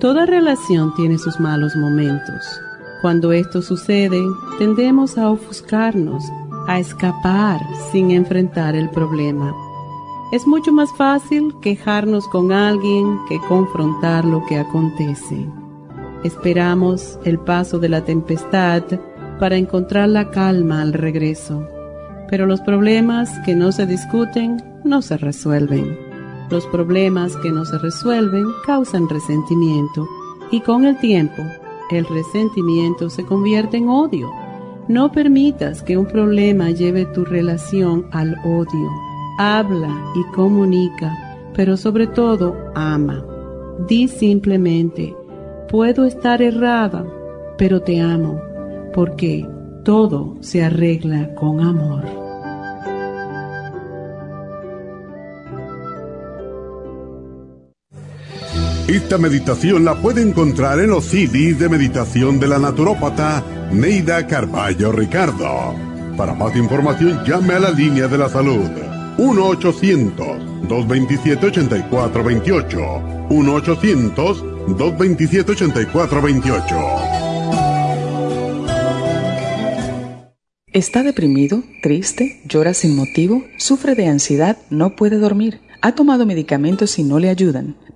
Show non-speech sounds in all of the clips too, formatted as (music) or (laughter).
Toda relación tiene sus malos momentos. Cuando esto sucede, tendemos a ofuscarnos, a escapar sin enfrentar el problema. Es mucho más fácil quejarnos con alguien que confrontar lo que acontece. Esperamos el paso de la tempestad para encontrar la calma al regreso, pero los problemas que no se discuten no se resuelven. Los problemas que no se resuelven causan resentimiento y con el tiempo el resentimiento se convierte en odio. No permitas que un problema lleve tu relación al odio. Habla y comunica, pero sobre todo ama. Di simplemente, puedo estar errada, pero te amo, porque todo se arregla con amor. Esta meditación la puede encontrar en los CDs de meditación de la naturópata Neida Carballo Ricardo. Para más información llame a la línea de la salud 1-800-227-8428. 1-800-227-8428. ¿Está deprimido, triste, llora sin motivo, sufre de ansiedad, no puede dormir? ¿Ha tomado medicamentos y no le ayudan?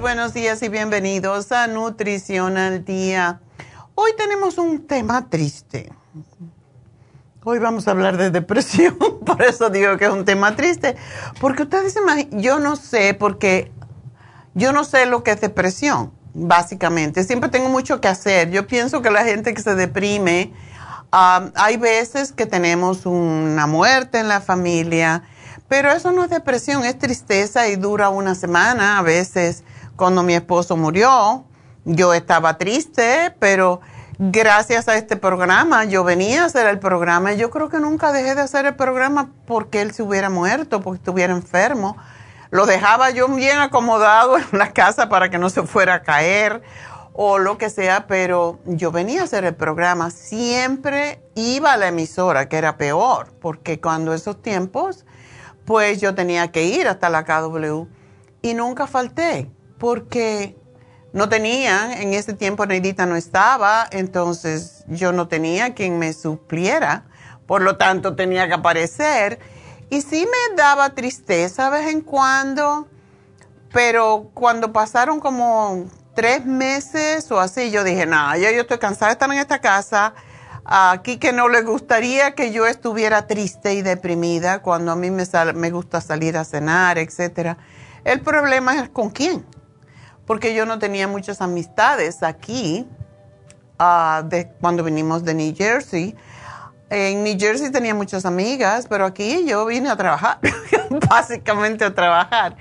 Buenos días y bienvenidos a Nutrición al Día. Hoy tenemos un tema triste. Hoy vamos a hablar de depresión, (laughs) por eso digo que es un tema triste, porque ustedes imaginan, yo no sé, porque yo no sé lo que es depresión, básicamente. Siempre tengo mucho que hacer. Yo pienso que la gente que se deprime, ah, hay veces que tenemos una muerte en la familia, pero eso no es depresión, es tristeza y dura una semana a veces cuando mi esposo murió, yo estaba triste, pero gracias a este programa, yo venía a hacer el programa yo creo que nunca dejé de hacer el programa porque él se hubiera muerto, porque estuviera enfermo. Lo dejaba yo bien acomodado (laughs) en la casa para que no se fuera a caer o lo que sea, pero yo venía a hacer el programa. Siempre iba a la emisora, que era peor, porque cuando esos tiempos, pues yo tenía que ir hasta la KW y nunca falté porque no tenía, en ese tiempo Neidita no estaba, entonces yo no tenía quien me supliera, por lo tanto tenía que aparecer. Y sí me daba tristeza de vez en cuando, pero cuando pasaron como tres meses o así, yo dije, no, ya yo estoy cansada de estar en esta casa, aquí que no le gustaría que yo estuviera triste y deprimida cuando a mí me, me gusta salir a cenar, etc. El problema es con quién porque yo no tenía muchas amistades aquí ah, de, cuando vinimos de New Jersey. En New Jersey tenía muchas amigas, pero aquí yo vine a trabajar, (laughs) básicamente a trabajar.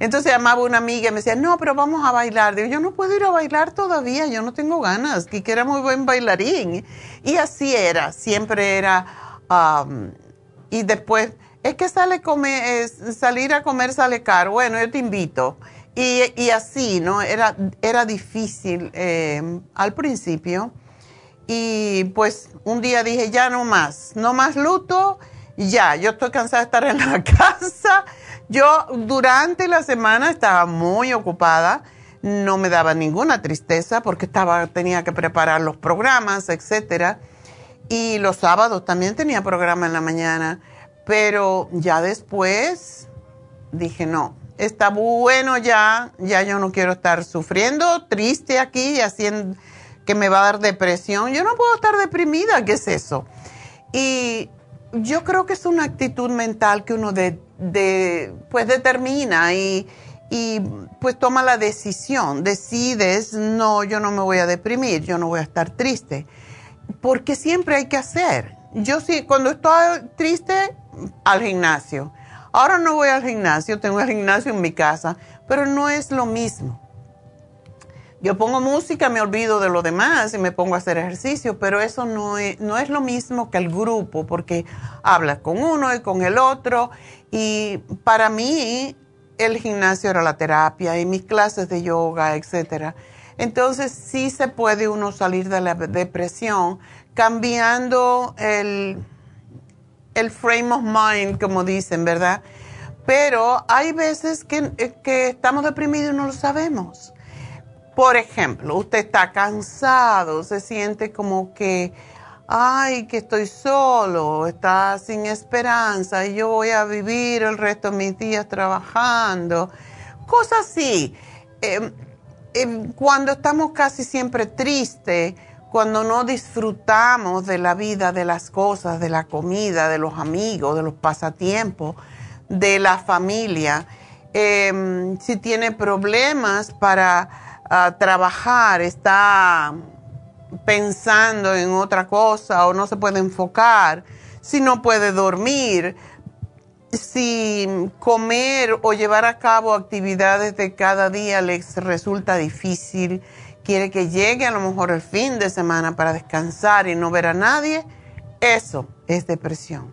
Entonces llamaba una amiga y me decía, no, pero vamos a bailar. Digo, yo no puedo ir a bailar todavía, yo no tengo ganas, que era muy buen bailarín. Y así era, siempre era. y después, es que sale comer, salir a comer sale caro. Bueno, yo te invito. Y, así, ¿no? Era, era difícil eh, al principio. Y pues un día dije, ya no más, no más luto, ya, yo estoy cansada de estar en la (laughs) casa. Yo durante la semana estaba muy ocupada, no me daba ninguna tristeza porque estaba, tenía que preparar los programas, etcétera. Y los sábados también tenía programa en la mañana, pero ya después dije, no, está bueno ya, ya yo no quiero estar sufriendo, triste aquí, haciendo que me va a dar depresión. Yo no puedo estar deprimida, ¿qué es eso? Y yo creo que es una actitud mental que uno de, pues determina y, y, pues toma la decisión. Decides, no, yo no me voy a deprimir, yo no voy a estar triste. Porque siempre hay que hacer. Yo sí, cuando estoy triste, al gimnasio. Ahora no voy al gimnasio, tengo el gimnasio en mi casa, pero no es lo mismo. Yo pongo música, me olvido de lo demás y me pongo a hacer ejercicio, pero eso no es, no es lo mismo que el grupo, porque hablas con uno y con el otro. Y para mí, el gimnasio era la terapia y mis clases de yoga, etc. Entonces, sí se puede uno salir de la depresión cambiando el, el frame of mind, como dicen, ¿verdad? Pero hay veces que, que estamos deprimidos y no lo sabemos. Por ejemplo, usted está cansado, se siente como que, ay, que estoy solo, está sin esperanza y yo voy a vivir el resto de mis días trabajando. Cosas así. Em, em, cuando estamos casi siempre tristes, cuando no disfrutamos de la vida, de las cosas, de la comida, de los amigos, de los pasatiempos, de la familia, em, si tiene problemas para a trabajar, está pensando en otra cosa o no se puede enfocar, si no puede dormir, si comer o llevar a cabo actividades de cada día les resulta difícil, quiere que llegue a lo mejor el fin de semana para descansar y no ver a nadie, eso es depresión.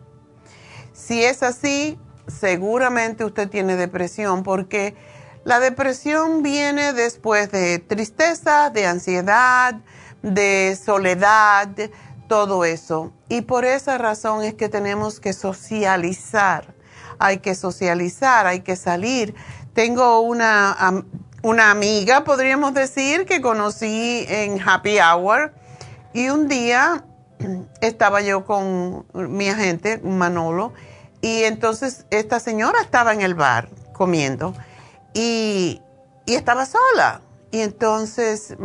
Si es así, seguramente usted tiene depresión porque la depresión viene después de tristeza, de ansiedad, de soledad, todo eso. Y por esa razón es que tenemos que socializar. Hay que socializar, hay que salir. Tengo una, una amiga, podríamos decir, que conocí en Happy Hour y un día (clears throat) estaba yo con mi agente, Manolo, y entonces esta señora estaba en el bar comiendo y, estaba sola. Y entonces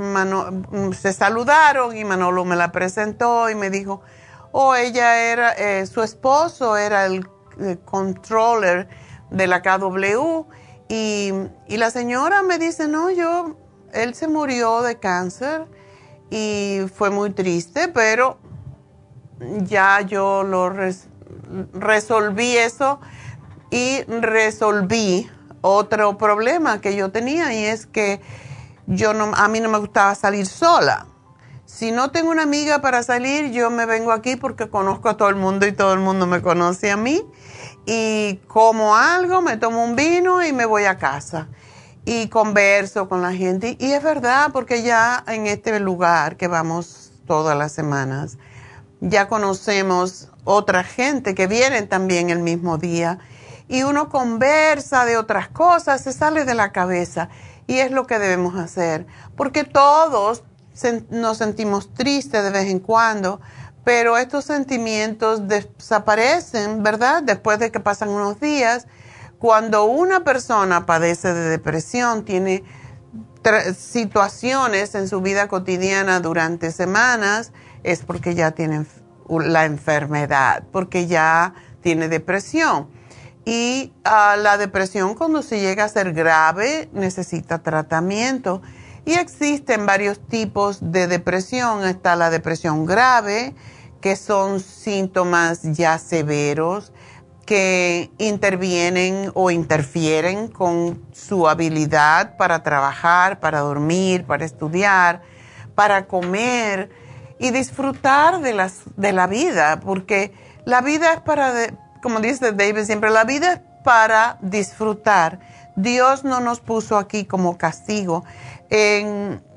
se saludaron y Manolo me la presentó y me dijo, oh, ella era, eh, su esposo era el, controller de la KW y, y, la señora me dice, no, yo, él se murió de cáncer y fue muy triste, pero ya yo lo resolví eso y resolví otro problema que yo tenía y es que yo no, a mí no me gustaba salir sola. Si no tengo una amiga para salir, yo me vengo aquí porque conozco a todo el mundo y todo el mundo me conoce a mí. Y como algo, me tomo un vino y me voy a casa. Y converso con la gente. Y es verdad, porque ya en este lugar que vamos todas las semanas, ya conocemos otra gente que viene también el mismo día y uno conversa de otras cosas, se sale de la cabeza. Y es lo que debemos hacer, porque todos nos sentimos tristes de vez en cuando, pero estos sentimientos desaparecen, ¿verdad? Después de que pasan unos días. Cuando una persona padece de depresión, tiene situaciones en su vida cotidiana durante semanas, es porque ya tiene la enfermedad, porque ya tiene depresión. Y ah, la depresión cuando se llega a ser grave necesita tratamiento. Y existen varios tipos de depresión. Está la depresión grave, que son síntomas ya severos, que intervienen o interfieren con su habilidad para trabajar, para dormir, para estudiar, para comer y disfrutar de, de la vida, porque la vida es para, como dice David siempre, la vida es para disfrutar. Dios no nos puso aquí como castigo.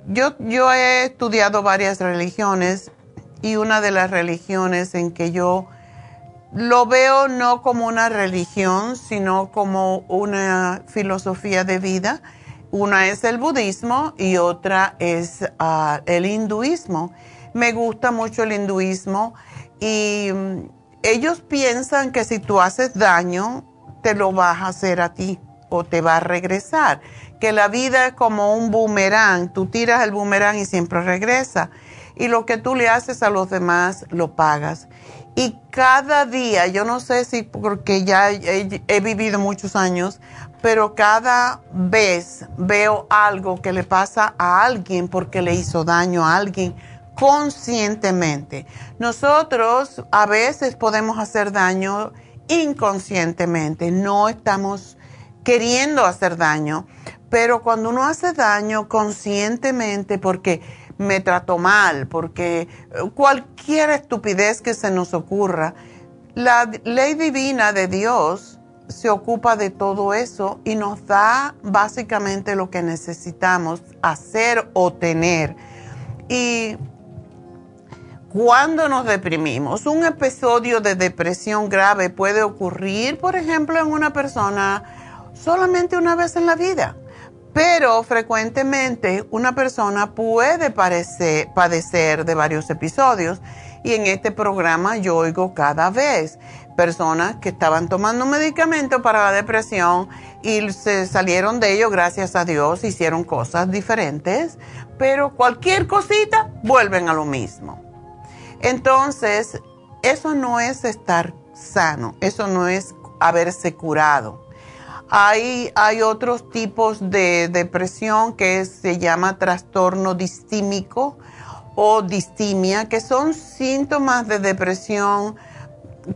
yo, yo he estudiado varias religiones y una de las religiones en que yo lo veo no como una religión, sino como una filosofía de vida. Una es el budismo y otra es ah, el hinduismo. Me gusta mucho el hinduismo y mm, ellos piensan que si tú haces daño, te lo vas a hacer a ti o te va a regresar. Que la vida es como un boomerang, tú tiras el boomerang y siempre regresa. Y lo que tú le haces a los demás, lo pagas. Y cada día, yo no sé si porque ya he, vivido muchos años, pero cada vez veo algo que le pasa a alguien porque le hizo daño a alguien conscientemente. Nosotros a veces podemos hacer daño inconscientemente, no estamos queriendo hacer daño, pero cuando uno hace daño conscientemente porque me trato mal, porque eh, cualquier estupidez que se nos ocurra, la ley divina de Dios se ocupa de todo eso y nos da básicamente lo que necesitamos hacer o tener. Y cuando nos deprimimos, un episodio de depresión grave puede ocurrir, por ejemplo, en una persona solamente una vez en la vida pero frecuentemente una persona puede padecer de varios episodios y en este programa yo oigo cada vez personas que estaban tomando medicamento para la depresión y se salieron de ello, gracias a Dios, hicieron cosas diferentes, pero cualquier cosita vuelven a lo mismo. Entonces, eso no es estar sano, eso no es haberse curado. Hay, otros tipos de depresión que se llama trastorno distímico o distimia, que son síntomas de depresión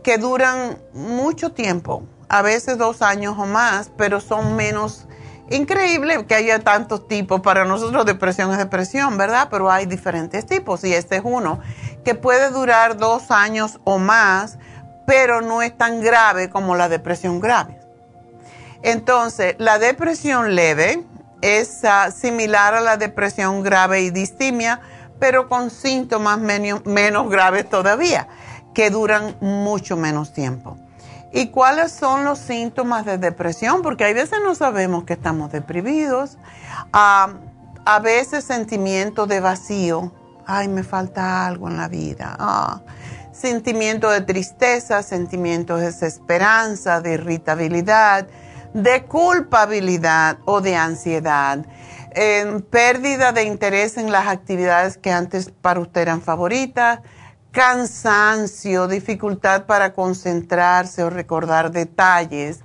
que duran mucho tiempo, a veces dos años o más, pero son menos increíble que haya tantos tipos. Para nosotros depresión es depresión, ¿verdad? Pero hay diferentes tipos y este es uno que puede durar dos años o más, pero no es tan grave como la depresión grave. Entonces, la depresión leve es ah, similar a la depresión grave y distimia, pero con síntomas menos graves todavía, que duran mucho menos tiempo. ¿Y cuáles son los síntomas de depresión? Porque hay veces no sabemos que estamos deprimidos, ah, a veces sentimiento de vacío, ay, me falta algo en la vida, ah, sentimiento de tristeza, sentimiento de desesperanza, de irritabilidad, de culpabilidad o de ansiedad, pérdida de interés en las actividades que antes para usted eran favoritas, cansancio, dificultad para concentrarse o recordar detalles,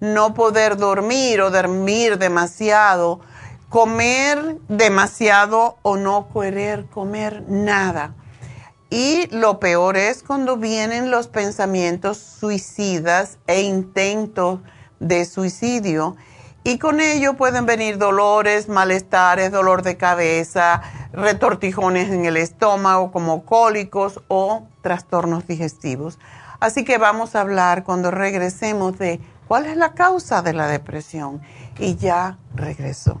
no poder dormir o dormir demasiado, comer demasiado o no querer comer nada. Y lo peor es cuando vienen los pensamientos suicidas e intentos de suicidio y con ello pueden venir dolores, malestares, dolor de cabeza, retortijones en el estómago como cólicos o trastornos digestivos. Así que vamos a hablar cuando regresemos de cuál es la causa de la depresión y ya regreso.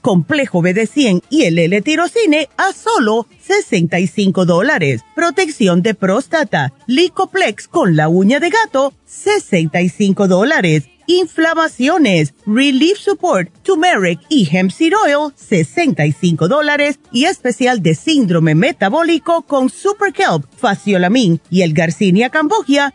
complejo BD100 y el L-tirocine a solo 65 dólares. Protección de próstata, Licoplex con la uña de gato, 65 dólares. Inflamaciones, Relief Support, Turmeric y Hemp Seed Oil, 65 dólares. Y especial de síndrome metabólico con Super Kelp, Faciolamin y el Garcinia Cambogia,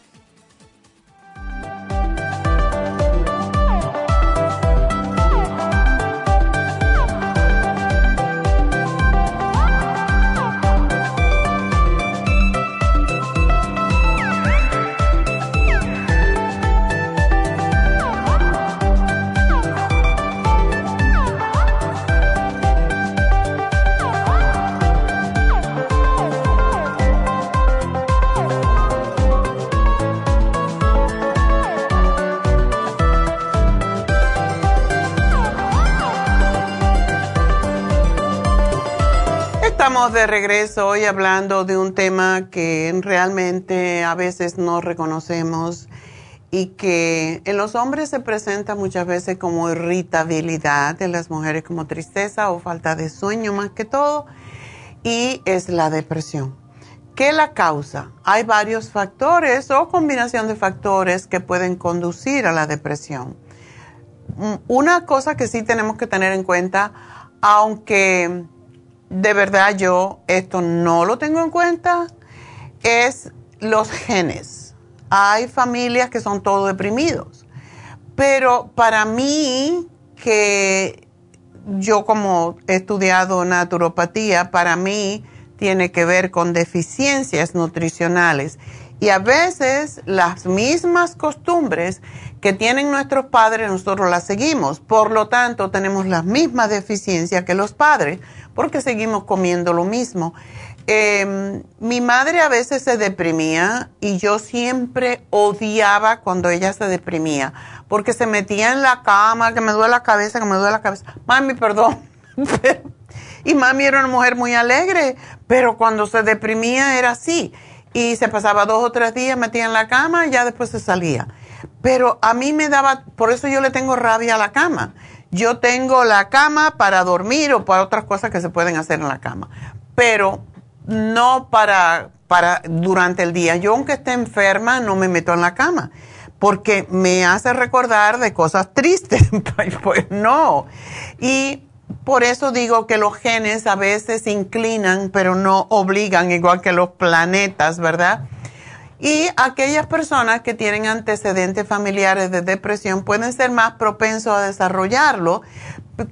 Estamos de regreso hoy hablando de un tema que realmente a veces no reconocemos y que en los hombres se presenta muchas veces como irritabilidad, en las mujeres como tristeza o falta de sueño más que todo, y es la depresión. ¿Qué la causa? Hay varios factores o combinación de factores que pueden conducir a la depresión. Una cosa que sí tenemos que tener en cuenta, aunque de verdad yo esto no lo tengo en cuenta, es los genes. Hay familias que son todos deprimidos, pero para mí que yo como he estudiado naturopatía, para mí tiene que ver con deficiencias nutricionales. Y a veces las mismas costumbres que tienen nuestros padres, nosotros las seguimos. Por lo tanto, tenemos las mismas deficiencias que los padres porque seguimos comiendo lo mismo. Em, mi madre a veces se deprimía y yo siempre odiaba cuando ella se deprimía, porque se metía en la cama, que me duele la cabeza, que me duele la cabeza. Mami, perdón. (laughs) y mami era una mujer muy alegre, pero cuando se deprimía era así. Y se pasaba dos o tres días metía en la cama y ya después se salía. Pero a mí me daba, por eso yo le tengo rabia a la cama yo tengo la cama para dormir o para otras cosas que se pueden hacer en la cama, pero no para, para durante el día. Yo aunque esté enferma no me meto en la cama, porque me hace recordar de cosas tristes. (laughs) pues no. Y por eso digo que los genes a veces inclinan, pero no obligan, igual que los planetas, ¿verdad? Y aquellas personas que tienen antecedentes familiares de depresión pueden ser más propensos a desarrollarlo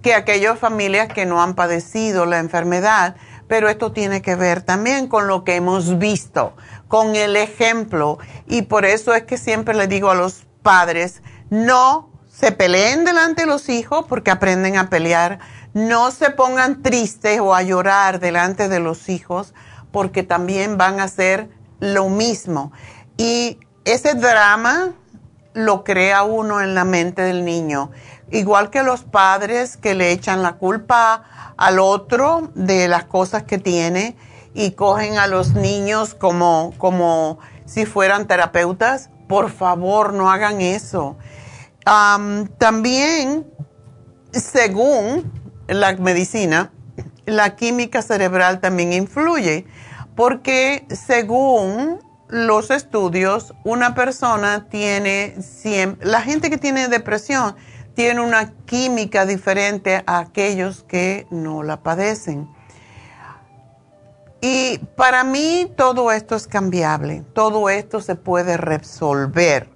que aquellas familias que no han padecido la enfermedad. Pero esto tiene que ver también con lo que hemos visto, con el ejemplo. Y por eso es que siempre le digo a los padres, no se peleen delante de los hijos porque aprenden a pelear. No se pongan tristes o a llorar delante de los hijos porque también van a ser lo mismo. Y ese drama lo crea uno en la mente del niño. Igual que los padres que le echan la culpa al otro de las cosas que tiene y cogen a los niños como, como si fueran terapeutas. Por favor, no hagan eso. también, según la medicina, la química cerebral también influye porque según los estudios, una persona tiene, la gente que tiene depresión tiene una química diferente a aquellos que no la padecen. Y para mí todo esto es cambiable, todo esto se puede resolver.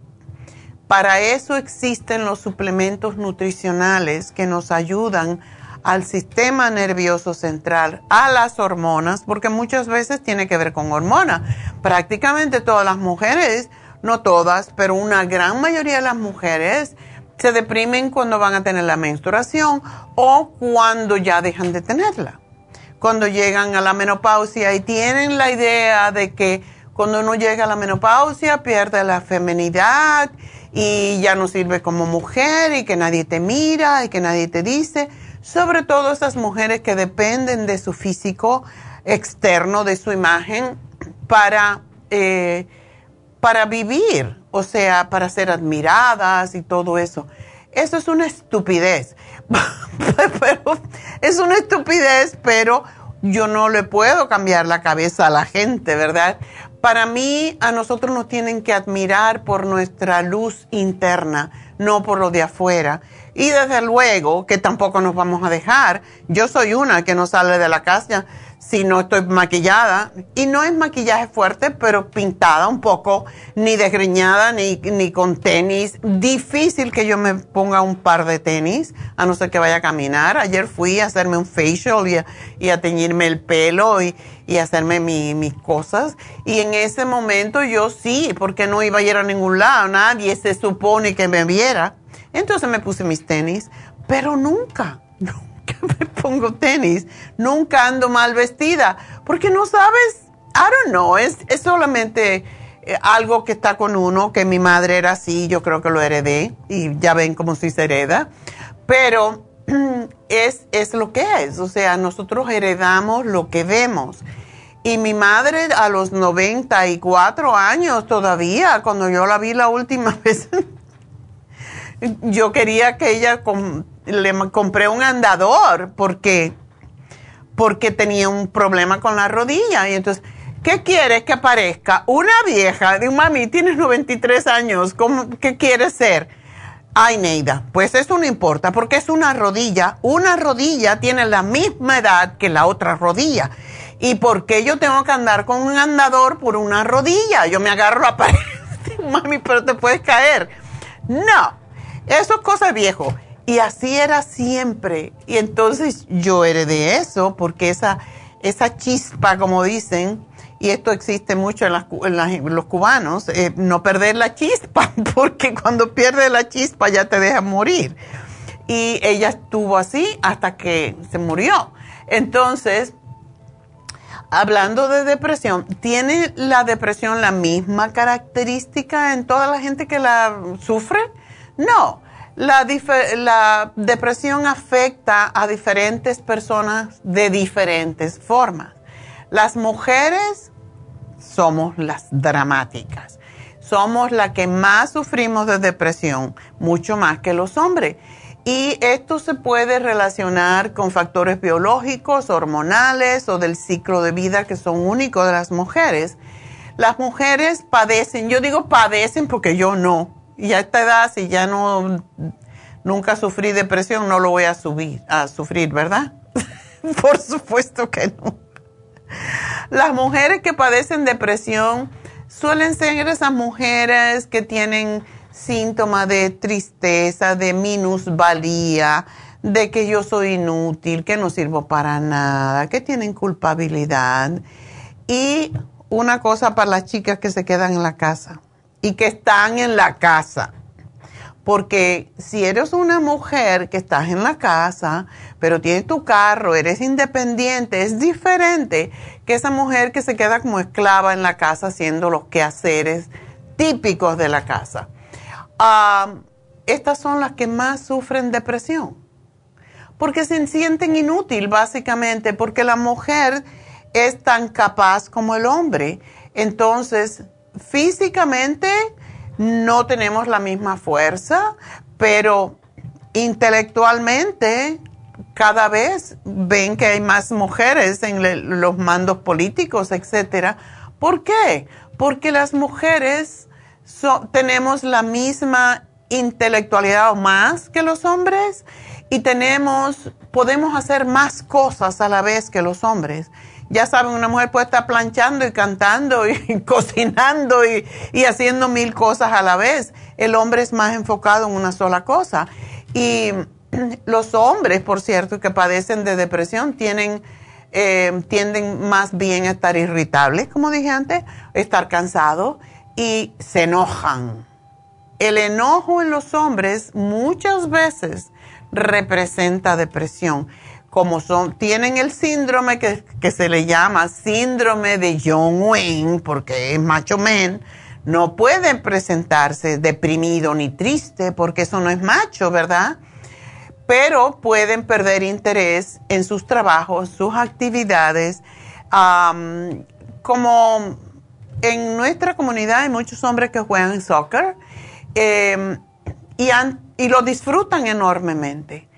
Para eso existen los suplementos nutricionales que nos ayudan al sistema nervioso central, a las hormonas, porque muchas veces tiene que ver con hormonas. Prácticamente todas las mujeres, no todas, pero una gran mayoría de las mujeres se deprimen cuando van a tener la menstruación o cuando ya dejan de tenerla. Cuando llegan a la menopausia y tienen la idea de que cuando uno llega a la menopausia pierde la feminidad y ya no sirve como mujer y que nadie te mira y que nadie te dice sobre todo esas mujeres que dependen de su físico externo, de su imagen, para, eh, para vivir, o sea, para ser admiradas y todo eso. Eso es una estupidez. (laughs) es una estupidez, pero yo no le puedo cambiar la cabeza a la gente, ¿verdad? Para mí, a nosotros nos tienen que admirar por nuestra luz interna, no por lo de afuera. Y desde luego que tampoco nos vamos a dejar. Yo soy una que no sale de la casa si no estoy maquillada. Y no es maquillaje fuerte, pero pintada un poco, ni desgreñada, ni, ni con tenis. Difícil que yo me ponga un par de tenis, a no ser que vaya a caminar. Ayer fui a hacerme un facial y a, y a teñirme el pelo y, y hacerme mis cosas. Y en ese momento yo sí, porque no iba a ir a ningún lado. Nadie se supone que me viera. Entonces me puse mis tenis, pero nunca, (laughs) nunca me pongo tenis, nunca ando mal vestida, porque no sabes, I don't know, es, es solamente eh, algo que está con uno, que mi madre era así, yo creo que lo heredé, y ya ven cómo si se hereda, pero (clears throat) es, es lo que es, o sea, nosotros heredamos lo que vemos. Y mi madre a los 94 años todavía, cuando yo la vi la última (laughs) vez, yo quería que ella le compré un andador porque, porque tenía un problema con la rodilla. Y entonces, ¿qué quieres que aparezca? Una vieja, digo, mami, tienes 93 años, ¿cómo, ¿qué quieres ser? Ay, Neida, pues eso no importa porque es una rodilla. Una rodilla tiene la misma edad que la otra rodilla. ¿Y por qué yo tengo que andar con un andador por una rodilla? Yo me agarro a (laughs) pared. Mami, pero te puedes caer. No, eso es cosa viejo. Y así era siempre. Y entonces yo heredé eso porque esa, esa chispa, como dicen, y esto existe mucho en, los cubanos, eh, no perder la chispa, (laughs) porque cuando pierdes la chispa ya te deja morir. Y ella estuvo así hasta que se murió. Entonces, hablando de depresión, ¿tiene la depresión la misma característica en toda la gente que la sufre? No, la, depresión afecta a diferentes personas de diferentes formas. Las mujeres somos las dramáticas. Somos las que más sufrimos de depresión, mucho más que los hombres. Y esto se puede relacionar con factores biológicos, hormonales o del ciclo de vida que son únicos de las mujeres. Las mujeres padecen, yo digo padecen porque yo no, Y a esta edad, si ya no, nunca sufrí depresión, no lo voy a subir, a sufrir, ¿verdad? (laughs) Por supuesto que no. Las mujeres que padecen depresión suelen ser esas mujeres que tienen síntomas de tristeza, de minusvalía, de que yo soy inútil, que no sirvo para nada, que tienen culpabilidad. Y una cosa para las chicas que se quedan en la casa y que están en la casa. Porque si eres una mujer que estás en la casa, pero tienes tu carro, eres independiente, es diferente que esa mujer que se queda como esclava en la casa haciendo los quehaceres típicos de la casa. Ah, estas son las que más sufren depresión, porque se sienten inútil básicamente, porque la mujer es tan capaz como el hombre. Entonces, físicamente no tenemos la misma fuerza, pero intelectualmente cada vez ven que hay más mujeres en los mandos políticos, etcétera. ¿Por qué? Porque las mujeres tenemos la misma intelectualidad o más que los hombres y tenemos podemos hacer más cosas a la vez que los hombres ya saben, una mujer puede estar planchando y cantando y (laughs) cocinando y, haciendo mil cosas a la vez. El hombre es más enfocado en una sola cosa. Y (clears throat) los hombres, por cierto, que padecen de depresión, tienen, eh, tienden más bien a estar irritables, como dije antes, estar cansados y se enojan. El enojo en los hombres muchas veces representa depresión como son, tienen el síndrome que, se le llama síndrome de John Wayne, porque es macho men, no pueden presentarse deprimido ni triste, porque eso no es macho, ¿verdad? Pero pueden perder interés en sus trabajos, sus actividades. como en nuestra comunidad hay muchos hombres que juegan soccer em, y, y lo disfrutan enormemente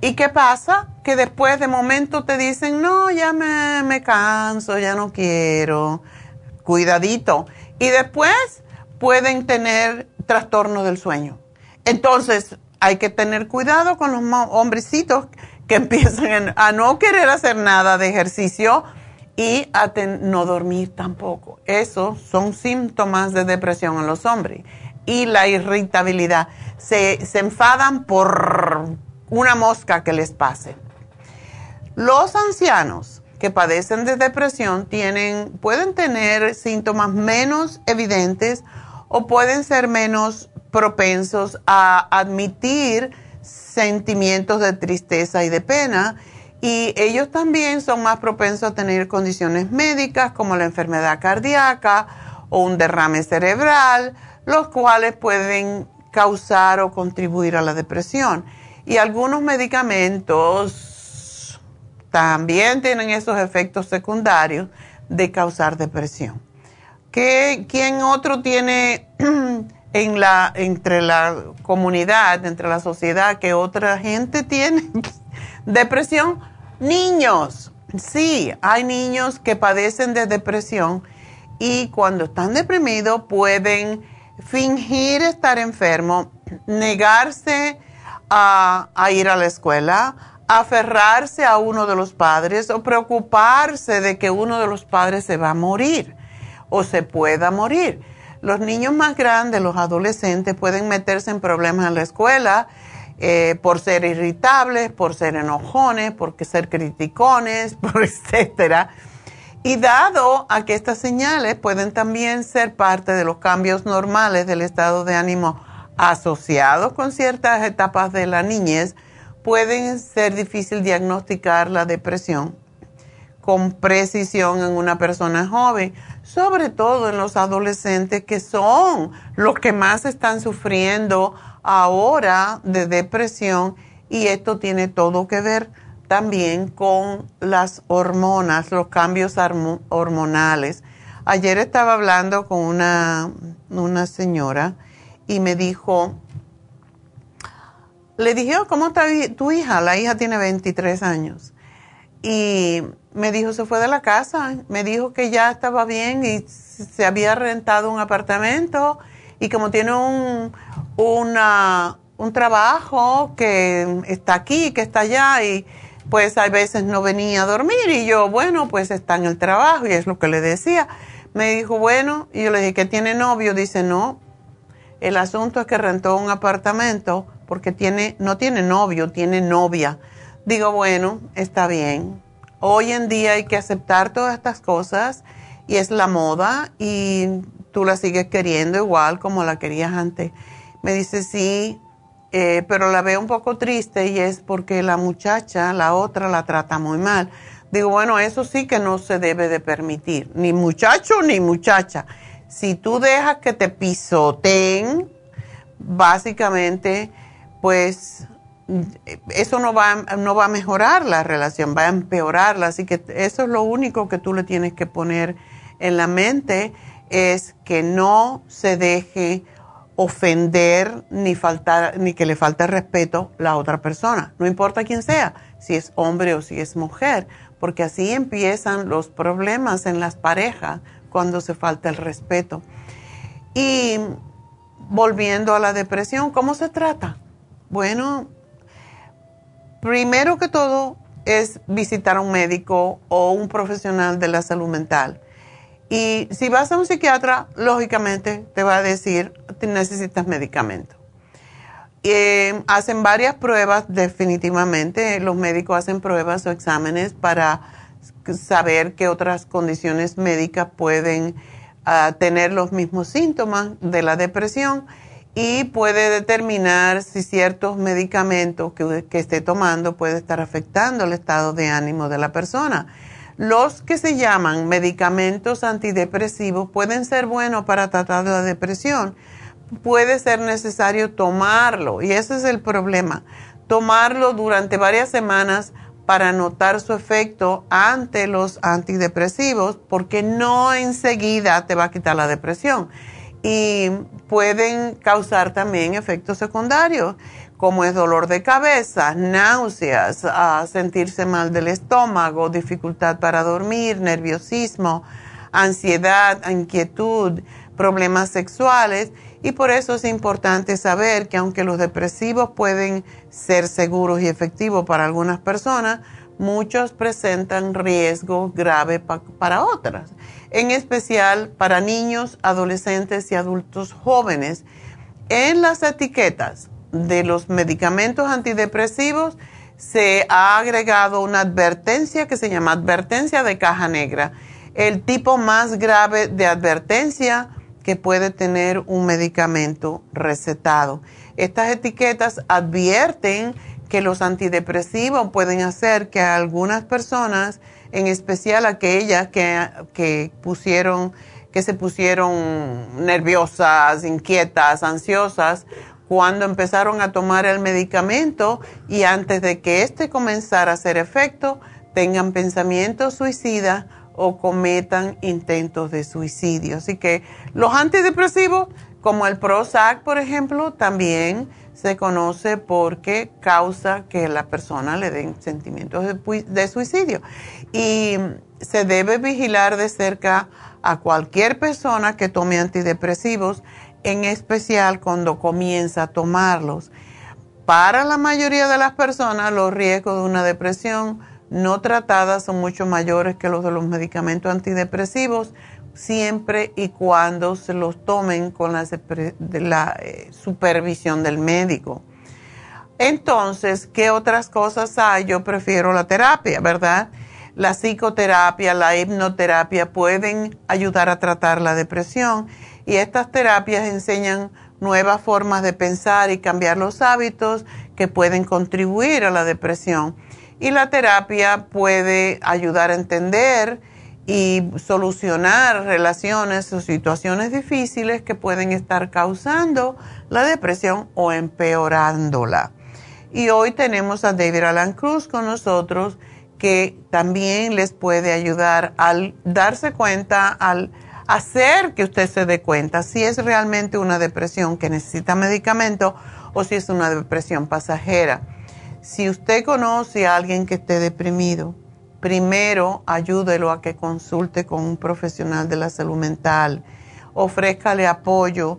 ¿Y qué pasa? Que después de momento te dicen, no, ya me, me canso, ya no quiero, cuidadito. Y después pueden tener trastorno del sueño. Entonces, hay que tener cuidado con los hombrecitos que (laughs) empiezan a no querer hacer nada de ejercicio y a no dormir tampoco. Esos son síntomas de depresión en los hombres. Y la irritabilidad. Se, se enfadan por una mosca que les pase. Los ancianos que padecen de depresión tienen, pueden tener síntomas menos evidentes o pueden ser menos propensos a admitir sentimientos de tristeza y de pena y ellos también son más propensos a tener condiciones médicas como la enfermedad cardíaca o un derrame cerebral, los cuales pueden causar o contribuir a la depresión. Y algunos medicamentos también tienen esos efectos secundarios de causar depresión. ¿Qué, ¿Quién otro tiene (clears throat) en la, entre la comunidad, entre la sociedad, que otra gente tiene (laughs) depresión? Niños. Sí, hay niños que padecen de depresión y cuando están deprimidos pueden fingir estar enfermos, negarse a, ir a la escuela, aferrarse a uno de los padres o preocuparse de que uno de los padres se va a morir o se pueda morir. Los niños más grandes, los adolescentes, pueden meterse en problemas en la escuela eh, por ser irritables, por ser enojones, por ser criticones, (laughs) por etcétera. Y dado a que estas señales pueden también ser parte de los cambios normales del estado de ánimo asociados con ciertas etapas de la niñez, pueden ser difícil diagnosticar la depresión con precisión en una persona joven, sobre todo en los adolescentes que son los que más están sufriendo ahora de depresión y esto tiene todo que ver también con las hormonas, los cambios hormonales. Ayer estaba hablando con una, una señora y me dijo, le dije, oh, ¿cómo está tu hija? La hija tiene 23 años. Y me dijo, se fue de la casa, me dijo que ya estaba bien y se había rentado un apartamento y como tiene un, un trabajo que está aquí, que está allá y pues a veces no venía a dormir y yo, bueno, pues está en el trabajo y es lo que le decía. Me dijo, bueno, y yo le dije, ¿que tiene novio? Dice, no, el asunto es que rentó un apartamento porque tiene, no tiene novio, tiene novia. Digo, bueno, está bien. Hoy en día hay que aceptar todas estas cosas y es la moda y tú la sigues queriendo igual como la querías antes. Me dice, sí, eh, pero la veo un poco triste y es porque la muchacha, la otra, la trata muy mal. Digo, bueno, eso sí que no se debe de permitir, ni muchacho ni muchacha. Si tú dejas que te pisoteen, básicamente, pues eso no va, no va a mejorar la relación, va a empeorarla. Así que eso es lo único que tú le tienes que poner en la mente, es que no se deje ofender ni faltar, ni que le falte respeto la otra persona, no importa quién sea, si es hombre o si es mujer, porque así empiezan los problemas en las parejas cuando se falta el respeto. Y volviendo a la depresión, ¿cómo se trata? Bueno, primero que todo es visitar a un médico o un profesional de la salud mental. Y si vas a un psiquiatra, lógicamente te va a decir, necesitas medicamento. Eh, hacen varias pruebas, definitivamente. Los médicos hacen pruebas o exámenes para saber qué otras condiciones médicas pueden ah, tener los mismos síntomas de la depresión y puede determinar si ciertos medicamentos que, que esté tomando puede estar afectando el estado de ánimo de la persona. Los que se llaman medicamentos antidepresivos pueden ser buenos para tratar la depresión. Puede ser necesario tomarlo y ese es el problema. Tomarlo durante varias semanas para notar su efecto ante los antidepresivos, porque no enseguida te va a quitar la depresión. Y pueden causar también efectos secundarios, como es dolor de cabeza, náuseas, sentirse mal del estómago, dificultad para dormir, nerviosismo, ansiedad, inquietud, problemas sexuales y por eso es importante saber que aunque los depresivos pueden ser seguros y efectivos para algunas personas, muchos presentan riesgo grave para otras, en especial para niños, adolescentes y adultos jóvenes. En las etiquetas de los medicamentos antidepresivos se ha agregado una advertencia que se llama advertencia de caja negra. El tipo más grave de advertencia puede tener un medicamento recetado. Estas etiquetas advierten que los antidepresivos pueden hacer que algunas personas, en especial aquellas que, que pusieron, que se pusieron nerviosas, inquietas, ansiosas, cuando empezaron a tomar el medicamento y antes de que éste comenzara a hacer efecto, tengan pensamientos suicidas o cometan intentos de suicidio. Así que los antidepresivos, como el Prozac, por ejemplo, también se conoce porque causa que la persona le den sentimientos de, suicidio. Y se debe vigilar de cerca a cualquier persona que tome antidepresivos, en especial cuando comienza a tomarlos. Para la mayoría de las personas, los riesgos de una depresión no tratadas son mucho mayores que los de los medicamentos antidepresivos, siempre y cuando se los tomen con la, eh, supervisión del médico. Entonces, ¿qué otras cosas hay? Yo prefiero la terapia, ¿verdad? La psicoterapia, la hipnoterapia pueden ayudar a tratar la depresión y estas terapias enseñan nuevas formas de pensar y cambiar los hábitos que pueden contribuir a la depresión y la terapia puede ayudar a entender y solucionar relaciones o situaciones difíciles que pueden estar causando la depresión o empeorándola. Y hoy tenemos a David Alan Cruz con nosotros que también les puede ayudar al darse cuenta, al hacer que usted se dé cuenta si es realmente una depresión que necesita medicamento o si es una depresión pasajera. Si usted conoce a alguien que esté deprimido, primero ayúdelo a que consulte con un profesional de la salud mental. Ofrézcale apoyo,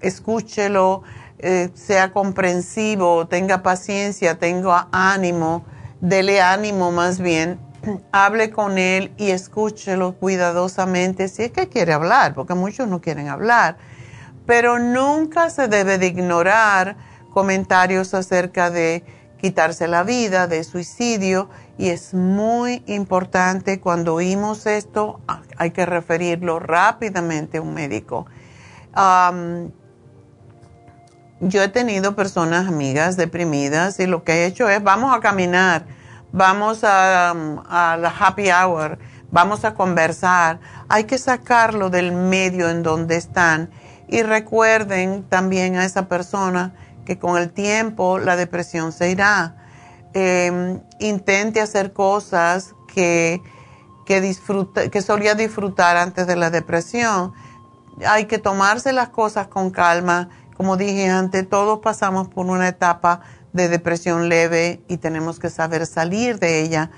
escúchelo, eh, sea comprensivo, tenga paciencia, tenga ánimo, dele ánimo más bien, (clears throat) hable con él y escúchelo cuidadosamente si es que quiere hablar, porque muchos no quieren hablar, pero nunca se debe de ignorar comentarios acerca de quitarse la vida, de suicidio, y es muy importante cuando oímos esto, hay que referirlo rápidamente a un médico. yo he tenido personas amigas deprimidas y lo que he hecho es vamos a caminar, vamos a, la happy hour, vamos a conversar. Hay que sacarlo del medio en donde están y recuerden también a esa persona que con el tiempo la depresión se irá. Em, intente hacer cosas que, que, que solía disfrutar antes de la depresión. Hay que tomarse las cosas con calma. Como dije antes, todos pasamos por una etapa de depresión leve y tenemos que saber salir de ella.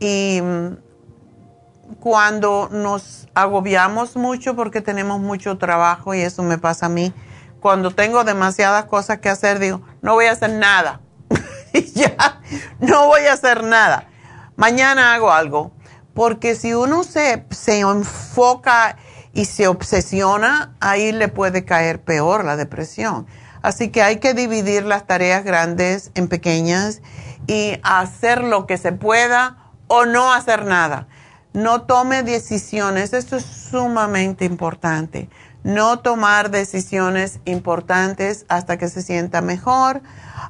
Y mm, cuando nos agobiamos mucho porque tenemos mucho trabajo, y eso me pasa a mí, cuando tengo demasiadas cosas que hacer, digo, no voy a hacer nada. (laughs) y ya, no voy a hacer nada. Mañana hago algo. Porque si uno se, se enfoca y se obsesiona, ahí le puede caer peor la depresión. Así que hay que dividir las tareas grandes en pequeñas y hacer lo que se pueda o no hacer nada. No tome decisiones, esto es sumamente importante no tomar decisiones importantes hasta que se sienta mejor.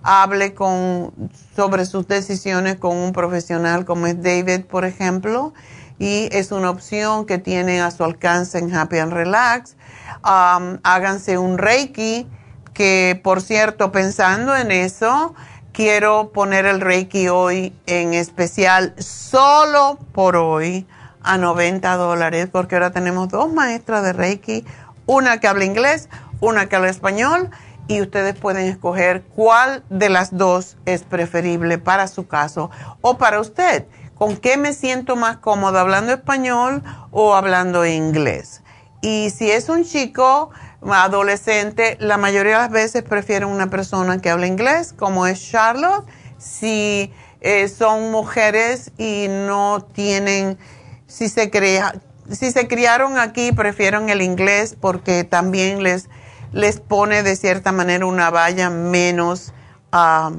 Hable con, sobre sus decisiones con un profesional como es David, por ejemplo, y es una opción que tiene a su alcance en Happy and Relax. háganse un Reiki, que por cierto, pensando en eso, quiero poner el Reiki hoy en especial, solo por hoy, a 90 dólares, porque ahora tenemos dos maestras de Reiki una que habla inglés, una que habla español y ustedes pueden escoger cuál de las dos es preferible para su caso o para usted. ¿Con qué me siento más cómodo hablando español o hablando inglés? Y si es un chico adolescente, la mayoría de las veces prefieren una persona que habla inglés, como es Charlotte. Si eh, son mujeres y no tienen, si se crea, si se criaron aquí, prefieren el inglés porque también les, les pone de cierta manera una valla menos, uh,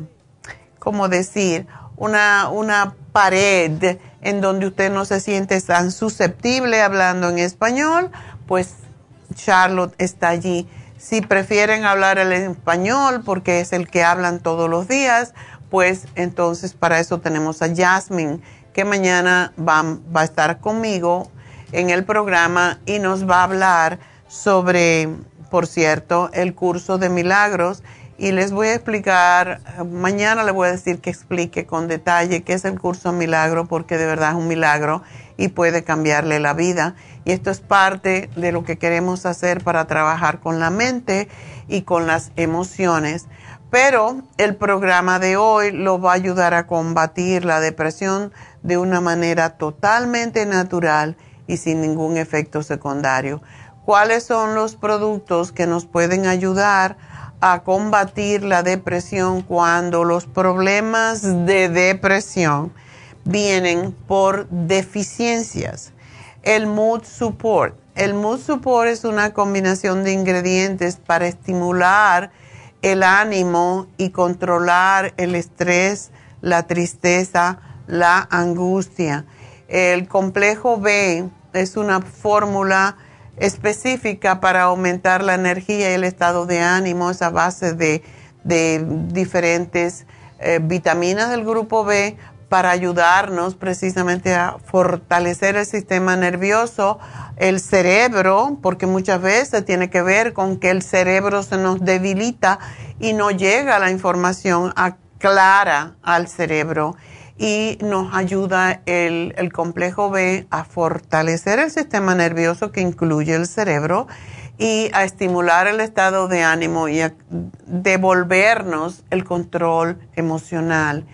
¿cómo decir? Una, una pared en donde usted no se siente tan susceptible hablando en español, pues Charlotte está allí. Si prefieren hablar el español porque es el que hablan todos los días, pues entonces para eso tenemos a Jasmine, que mañana va, va a estar conmigo en el programa y nos va a hablar sobre, por cierto, el curso de milagros. Y les voy a explicar, mañana le voy a decir que explique con detalle qué es el curso milagro, porque de verdad es un milagro y puede cambiarle la vida. Y esto es parte de lo que queremos hacer para trabajar con la mente y con las emociones. Pero el programa de hoy lo va a ayudar a combatir la depresión de una manera totalmente natural y sin ningún efecto secundario. ¿Cuáles son los productos que nos pueden ayudar a combatir la depresión cuando los problemas de depresión vienen por deficiencias? El Mood Support. El Mood Support es una combinación de ingredientes para estimular el ánimo y controlar el estrés, la tristeza, la angustia. El complejo B es una fórmula específica para aumentar la energía y el estado de ánimo, es a base de, diferentes eh, vitaminas del grupo B para ayudarnos precisamente a fortalecer el sistema nervioso, el cerebro, porque muchas veces tiene que ver con que el cerebro se nos debilita y no llega la información clara al cerebro y nos ayuda el, complejo B a fortalecer el sistema nervioso que incluye el cerebro y a estimular el estado de ánimo y a devolvernos el control emocional.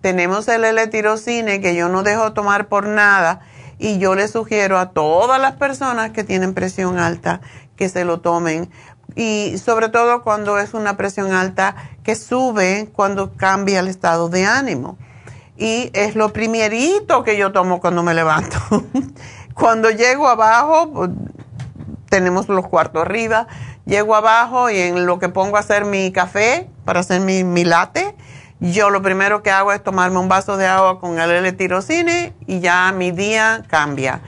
Tenemos el L-tirocine que yo no dejo tomar por nada y yo le sugiero a todas las personas que tienen presión alta que se lo tomen y sobre todo cuando es una presión alta que sube cuando cambia el estado de ánimo. Y es lo primerito que yo tomo cuando me levanto. (laughs) cuando llego abajo, tenemos los cuartos arriba, llego abajo y en lo que pongo a hacer mi café para hacer mi, mi latte, yo lo primero que hago es tomarme un vaso de agua con el L-tirocine y ya mi día cambia.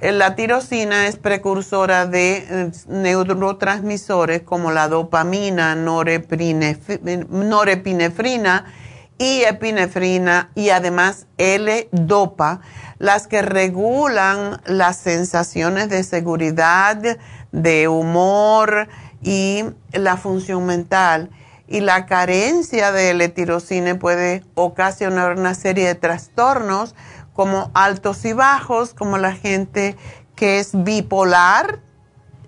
La tirosina es precursora de eh, neurotransmisores como la dopamina, norepinefrina y epinefrina y además L-dopa, las que regulan las sensaciones de seguridad, de humor y la función mental. Y la carencia de L-tirosina puede ocasionar una serie de trastornos como altos y bajos, como la gente que es bipolar,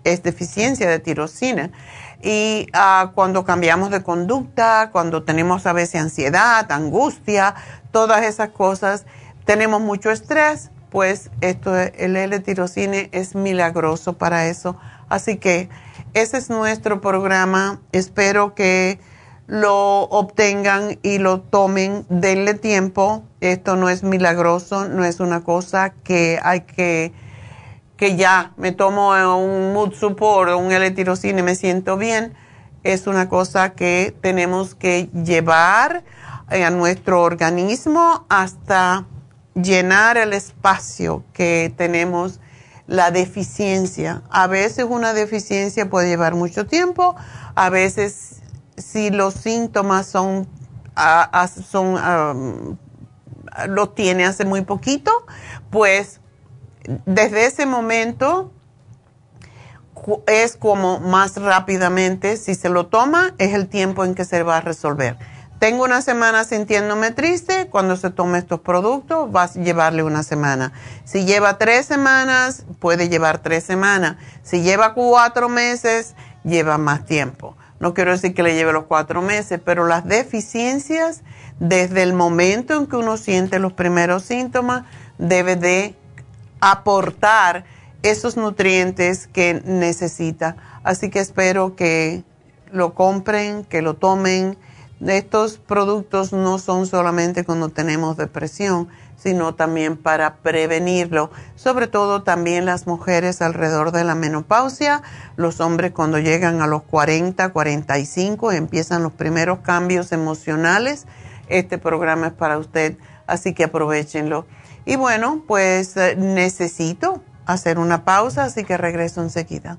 es deficiencia de tirosina. Y ah, cuando cambiamos de conducta, cuando tenemos a veces ansiedad, angustia, todas esas cosas, tenemos mucho estrés, pues esto, el L-tirosina es milagroso para eso. Así que ese es nuestro programa. Espero que lo obtengan y lo tomen, denle tiempo. Esto no es milagroso, no es una cosa que hay que, que ya me tomo un mood o un L-tirosina y me siento bien. Es una cosa que tenemos que llevar eh, a nuestro organismo hasta llenar el espacio que tenemos la deficiencia. A veces una deficiencia puede llevar mucho tiempo, a veces si los síntomas son, son lo tiene hace muy poquito, pues desde ese momento es como más rápidamente, si se lo toma, es el tiempo en que se va a resolver. Tengo una semana sintiéndome triste, cuando se tome estos productos vas a llevarle una semana. Si lleva tres semanas, puede llevar tres semanas. Si lleva cuatro meses, lleva más tiempo. No quiero decir que le lleve los cuatro meses, pero las deficiencias, desde el momento en que uno siente los primeros síntomas, debe de aportar esos nutrientes que necesita. Así que espero que lo compren, que lo tomen. Estos productos no son solamente cuando tenemos depresión, sino también para prevenirlo. Sobre todo también las mujeres alrededor de la menopausia, los hombres cuando llegan a los 40, 45 empiezan los primeros cambios emocionales. Este programa es para usted, así que aprovechenlo. Y bueno, pues eh, necesito hacer una pausa, así que regreso enseguida.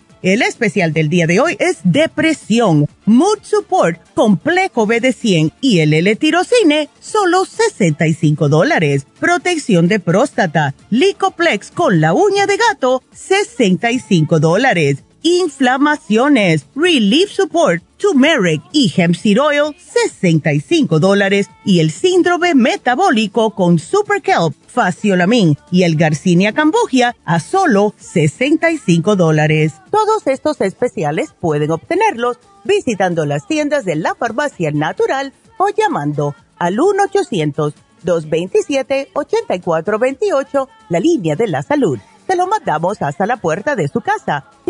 El especial del día de hoy es depresión, mood support, complejo BD100 y el L-tirocine, solo 65 dólares. Protección de próstata, Licoplex con la uña de gato, 65 dólares inflamaciones, Relief Support, Turmeric y Hemp Seed Oil, 65 dólares. Y el síndrome metabólico con Super Kelp, Faciolamin y el Garcinia Cambogia a solo 65 dólares. Todos estos especiales pueden obtenerlos visitando las tiendas de la farmacia natural o llamando al 1-800-227-8428, la línea de la salud se lo mandamos hasta la puerta de su casa.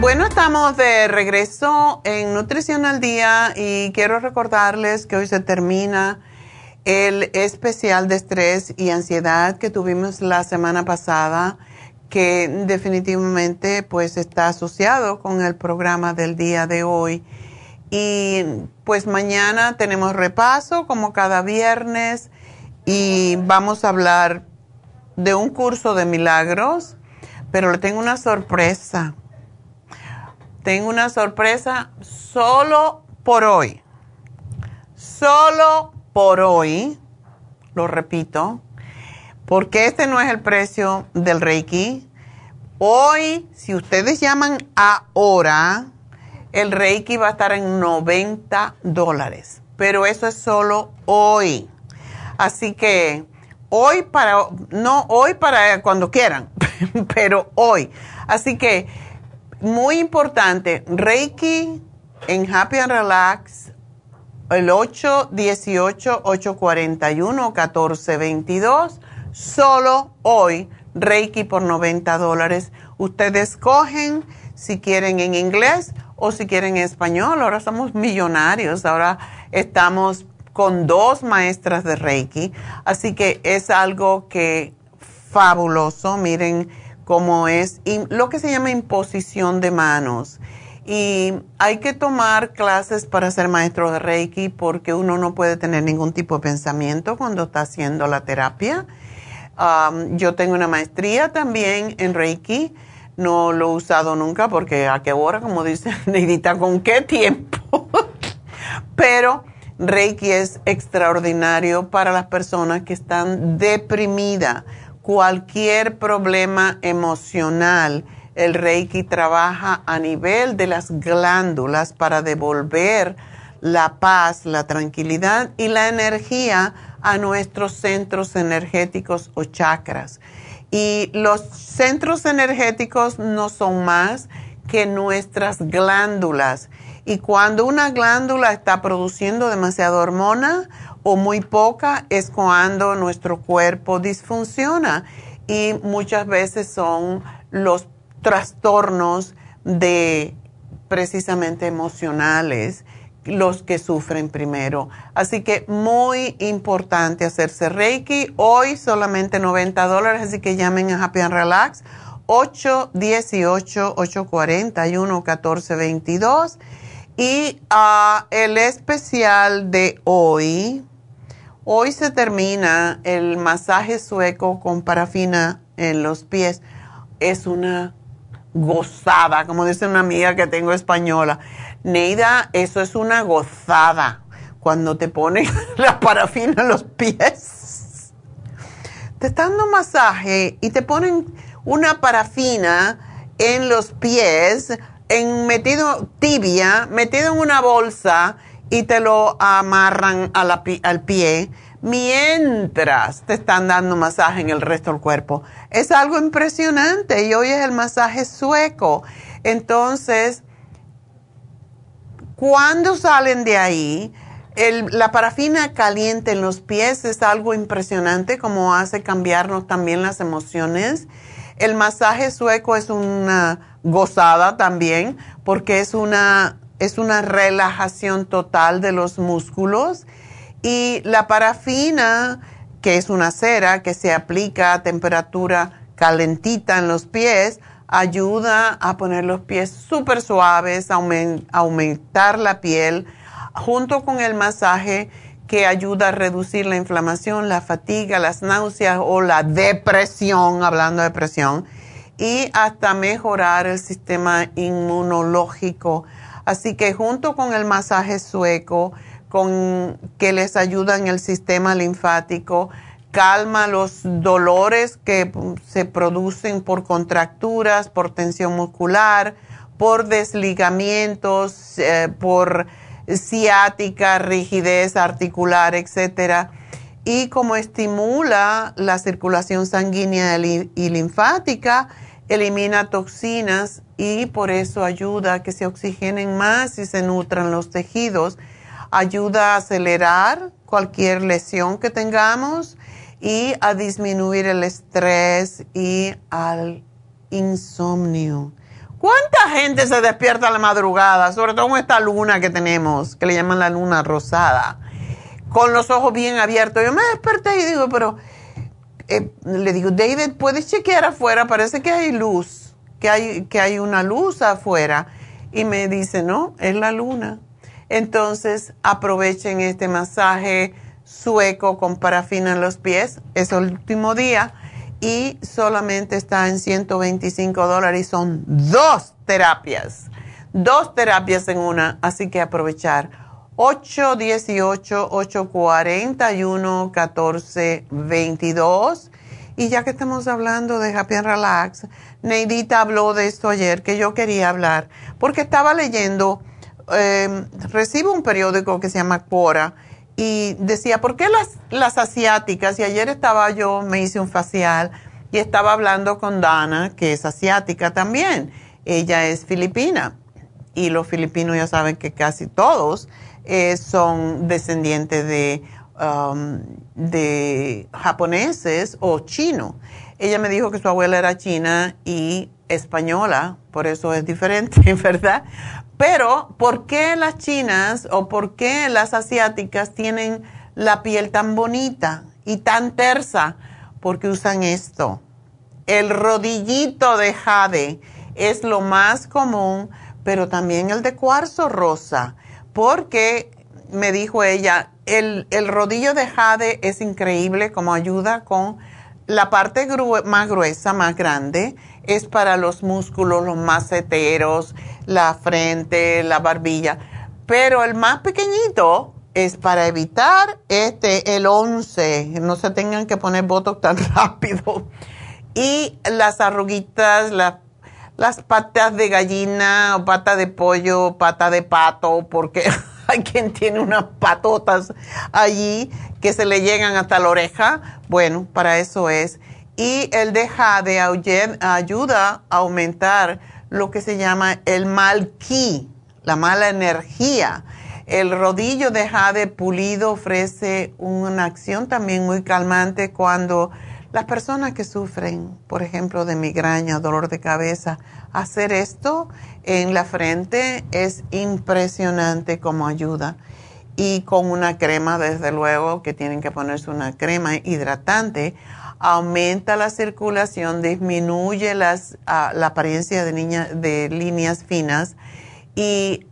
Bueno, estamos de regreso en Nutrición al Día y quiero recordarles que hoy se termina el especial de estrés y ansiedad que tuvimos la semana pasada, que definitivamente pues está asociado con el programa del día de hoy. Y pues mañana tenemos repaso como cada viernes y vamos a hablar de un curso de milagros, pero le tengo una sorpresa tengo una sorpresa solo por hoy. Solo por hoy, lo repito, porque este no es el precio del Reiki. Hoy, si ustedes llaman ahora, el Reiki va a estar en 90 dólares, pero eso es solo hoy. Así que hoy para, no hoy para cuando quieran, (laughs) pero hoy. Así que muy importante, Reiki en Happy and Relax, el 818-841-1422, solo hoy, Reiki por 90 dólares. Ustedes escogen si quieren en inglés o si quieren en español. Ahora somos millonarios, ahora estamos con dos maestras de Reiki, así que es algo que fabuloso. Miren, como es lo que se llama imposición de manos. Y hay que tomar clases para ser maestro de Reiki porque uno no puede tener ningún tipo de pensamiento cuando está haciendo la terapia. yo tengo una maestría también en Reiki. No lo he usado nunca porque a qué hora, como dice (laughs) Neidita, con qué tiempo. (laughs) Pero Reiki es extraordinario para las personas que están deprimidas cualquier problema emocional, el Reiki trabaja a nivel de las glándulas para devolver la paz, la tranquilidad y la energía a nuestros centros energéticos o chakras. Y los centros energéticos no son más que nuestras glándulas. Y cuando una glándula está produciendo demasiada hormona o muy poca es cuando nuestro cuerpo disfunciona y muchas veces son los trastornos de precisamente emocionales los que sufren primero. Así que muy importante hacerse Reiki. Hoy solamente 90 dólares, así que llamen a Happy and Relax 818-841-1422. Y uh, el especial de hoy Hoy se termina el masaje sueco con parafina en los pies. Es una gozada, como dice una amiga que tengo española. Neida, eso es una gozada cuando te ponen (laughs) la parafina en los pies. Te están dando masaje y te ponen una parafina en los pies, en metido tibia, metido en una bolsa y te lo amarran al pie mientras te están dando masaje en el resto del cuerpo. Es algo impresionante y hoy es el masaje sueco. Entonces, Cuando salen de ahí, la parafina caliente en los pies es algo impresionante, como hace cambiarnos también las emociones. El masaje sueco es una gozada también, porque es una, es una relajación total de los músculos. Y la parafina, que es una cera que se aplica a temperatura calentita en los pies, ayuda a poner los pies súper suaves, a aumentar la piel, junto con el masaje que ayuda a reducir la inflamación, la fatiga, las náuseas o la depresión, hablando de depresión, y hasta mejorar el sistema inmunológico. Así que junto con el masaje sueco, con que les ayuda en el sistema linfático, calma los dolores que se producen por contracturas, por tensión muscular, por desligamientos, eh, por ciática, rigidez articular, etcétera. Y como estimula la circulación sanguínea y linfática, elimina toxinas y por eso ayuda a que se oxigenen más y se nutran los tejidos. Ayuda a acelerar cualquier lesión que tengamos y a disminuir el estrés y al insomnio. ¿Cuánta gente se despierta a la madrugada, sobre todo con esta luna que tenemos, que le llaman la luna rosada, con los ojos bien abiertos? Yo me desperté y digo, pero eh, le digo, David, ¿puedes chequear afuera? Parece que hay luz, que hay, que hay una luz afuera. Y me dice, no, es la luna. Entonces aprovechen este masaje sueco con parafina en los pies, es el último día y solamente está en 125 dólares y son dos terapias, dos terapias en una, así que aprovechar. 818-841-1422. Y ya que estamos hablando de Happy and Relax, Neidita habló de esto ayer que yo quería hablar, porque estaba leyendo, eh, recibo un periódico que se llama Quora, y decía, ¿por qué las, las asiáticas? Y ayer estaba yo, me hice un facial y estaba hablando con Dana, que es asiática también. Ella es filipina y los filipinos ya saben que casi todos eh, son descendientes de, um, de japoneses o chinos. Ella me dijo que su abuela era china y española, por eso es diferente, (laughs) ¿verdad? Pero, ¿por qué las chinas o por qué las asiáticas tienen la piel tan bonita y tan tersa? Porque usan esto. El rodillito de jade es lo más común, pero también el de cuarzo rosa. Porque, me dijo ella, el, el rodillo de jade es increíble como ayuda con la parte más gruesa, más grande es para los músculos, los maceteros, la frente, la barbilla. Pero el más pequeñito es para evitar este, el 11, no se tengan que poner botox tan (laughs) rápido. Y las arruguitas, las patas de gallina pata de pollo, pata de pato, porque (laughs) hay quien tiene unas patotas allí que se le llegan hasta la oreja. Bueno, para eso es y el de jade ayuda a aumentar lo que se llama el mal ki, la mala energía. El rodillo de jade pulido ofrece una acción también muy calmante cuando las personas que sufren, por ejemplo, de migraña, dolor de cabeza, hacer esto en la frente es impresionante como ayuda. Y con una crema, desde luego, que tienen que ponerse una crema hidratante aumenta la circulación, disminuye las, ah, la apariencia de, niña, de líneas finas y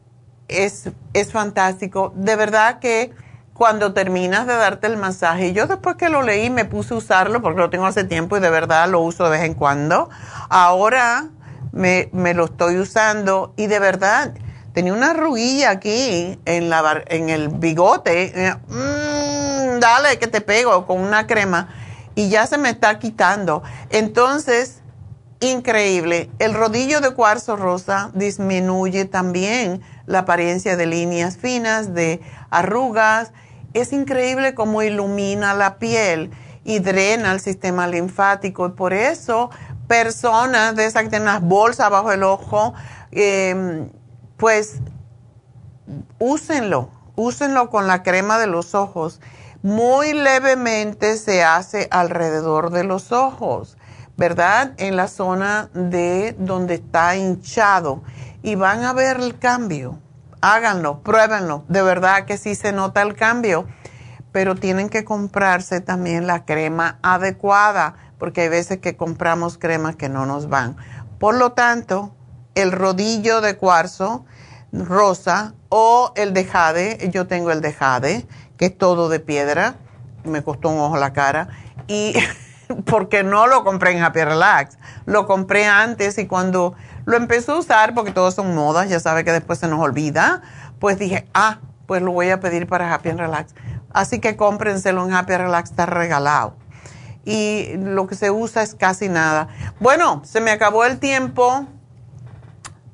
es, es fantástico. De verdad que cuando terminas de darte el masaje, yo después que lo leí me puse a usarlo porque lo tengo hace tiempo y de verdad lo uso de vez en cuando. Ahora me, lo estoy usando y de verdad tenía una ruilla aquí en, la, en el bigote. Mm, dale que te pego con una crema y ya se me está quitando. Entonces, increíble. El rodillo de cuarzo rosa disminuye también la apariencia de líneas finas, de arrugas. Es increíble cómo ilumina la piel y drena el sistema linfático. Y por eso, personas de esas que tienen unas bolsas bajo el ojo, em, pues úsenlo, úsenlo con la crema de los ojos. Muy levemente se hace alrededor de los ojos, ¿verdad? En la zona de donde está hinchado. Y van a ver el cambio. Háganlo, pruébenlo. De verdad que sí se nota el cambio. Pero tienen que comprarse también la crema adecuada, porque hay veces que compramos cremas que no nos van. Por lo tanto, el rodillo de cuarzo rosa o el de jade, yo tengo el de jade, que es todo de piedra, me costó un ojo la cara, y (laughs) porque no lo compré en Happy Relax, lo compré antes y cuando lo empecé a usar, porque todos son modas, ya sabe que después se nos olvida, pues dije, ah, pues lo voy a pedir para Happy Relax. Así que cómprenselo en Happy Relax, está regalado. Y lo que se usa es casi nada. Bueno, se me acabó el tiempo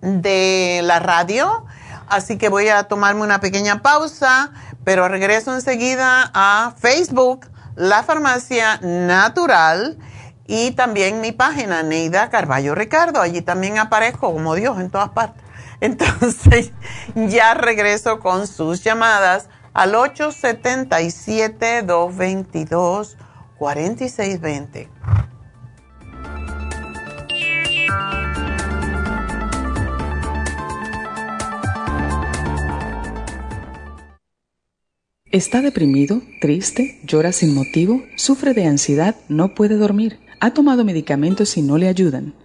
de la radio, así que voy a tomarme una pequeña pausa, pero regreso enseguida a Facebook, La Farmacia Natural y también mi página, Neida Carballo Ricardo. Allí también aparezco como Dios en todas partes. (laughs) Entonces, ya regreso con sus llamadas al 877-222-4620. ¿Está deprimido, triste, llora sin motivo, sufre de ansiedad, no puede dormir? ¿Ha tomado medicamentos y no le ayudan?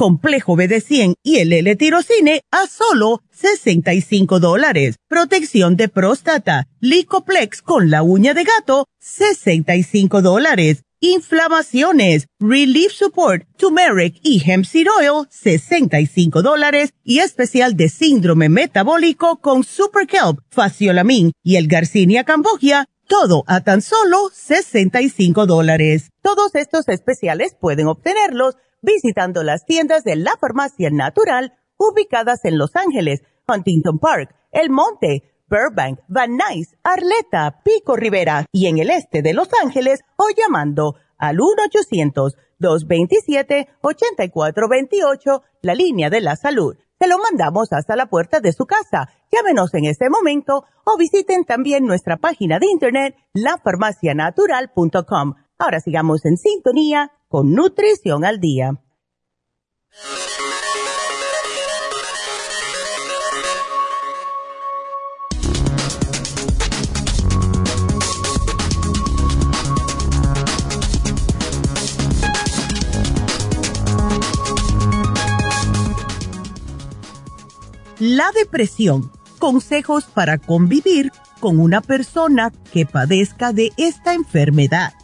complejo BD100 y el L-tirocine a solo 65 dólares. Protección de próstata, Licoplex con la uña de gato, 65 dólares. Inflamaciones, Relief Support, Turmeric y Hemp Seed Oil, 65 dólares. Y especial de síndrome metabólico con Super Kelp, Faciolamin y el Garcinia Cambogia, todo a tan solo 65 dólares. Todos estos especiales pueden obtenerlos visitando las tiendas de la farmacia natural ubicadas en Los Ángeles, Huntington Park, El Monte, Burbank, Van Nuys, Arleta, Pico Rivera y en el este de Los Ángeles o llamando al 1-800-227-8428, la línea de la salud. Se lo mandamos hasta la puerta de su casa. Llámenos en este momento o visiten también nuestra página de internet lafarmacianatural.com. Ahora sigamos en sintonía con Nutrición al Día. La depresión. Consejos para convivir con una persona que padezca de esta enfermedad.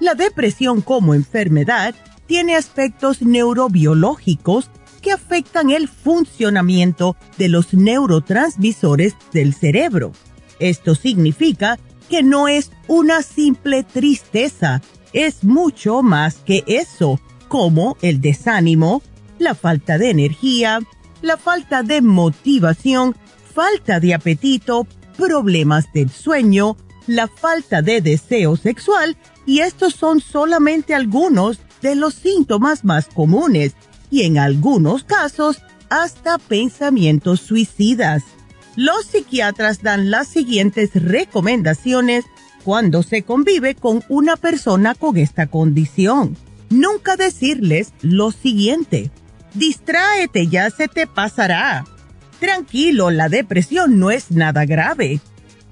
La depresión como enfermedad tiene aspectos neurobiológicos que afectan el funcionamiento de los neurotransmisores del cerebro. Esto significa que no es una simple tristeza, es mucho más que eso, como el desánimo, la falta de energía, la falta de motivación, falta de apetito, problemas del sueño, la falta de deseo sexual y estos son solamente algunos de los síntomas más comunes y en algunos casos hasta pensamientos suicidas. Los psiquiatras dan las siguientes recomendaciones cuando se convive con una persona con esta condición. Nunca decirles lo siguiente, distráete, ya se te pasará. Tranquilo, la depresión no es nada grave.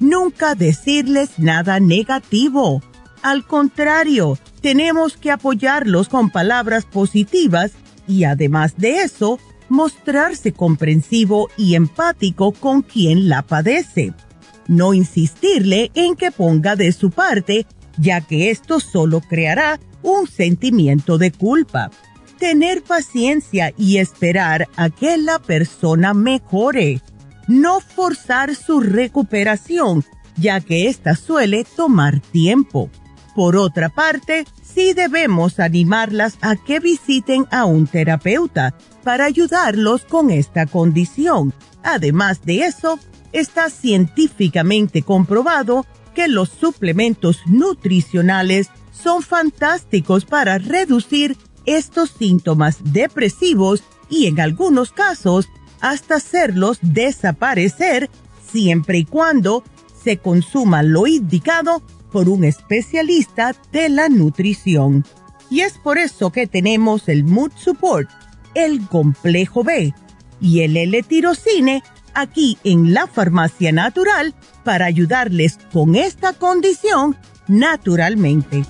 Nunca decirles nada negativo. Al contrario, tenemos que apoyarlos con palabras positivas y además de eso, mostrarse comprensivo y empático con quien la padece. No insistirle en que ponga de su parte, ya que esto solo creará un sentimiento de culpa. Tener paciencia y esperar a que la persona mejore. No forzar su recuperación, ya que ésta suele tomar tiempo. Por otra parte, sí debemos animarlas a que visiten a un terapeuta para ayudarlos con esta condición. Además de eso, está científicamente comprobado que los suplementos nutricionales son fantásticos para reducir estos síntomas depresivos y en algunos casos hasta hacerlos desaparecer siempre y cuando se consuma lo indicado por un especialista de la nutrición. Y es por eso que tenemos el Mood Support, el Complejo B y el L-Tirocine aquí en la Farmacia Natural para ayudarles con esta condición naturalmente.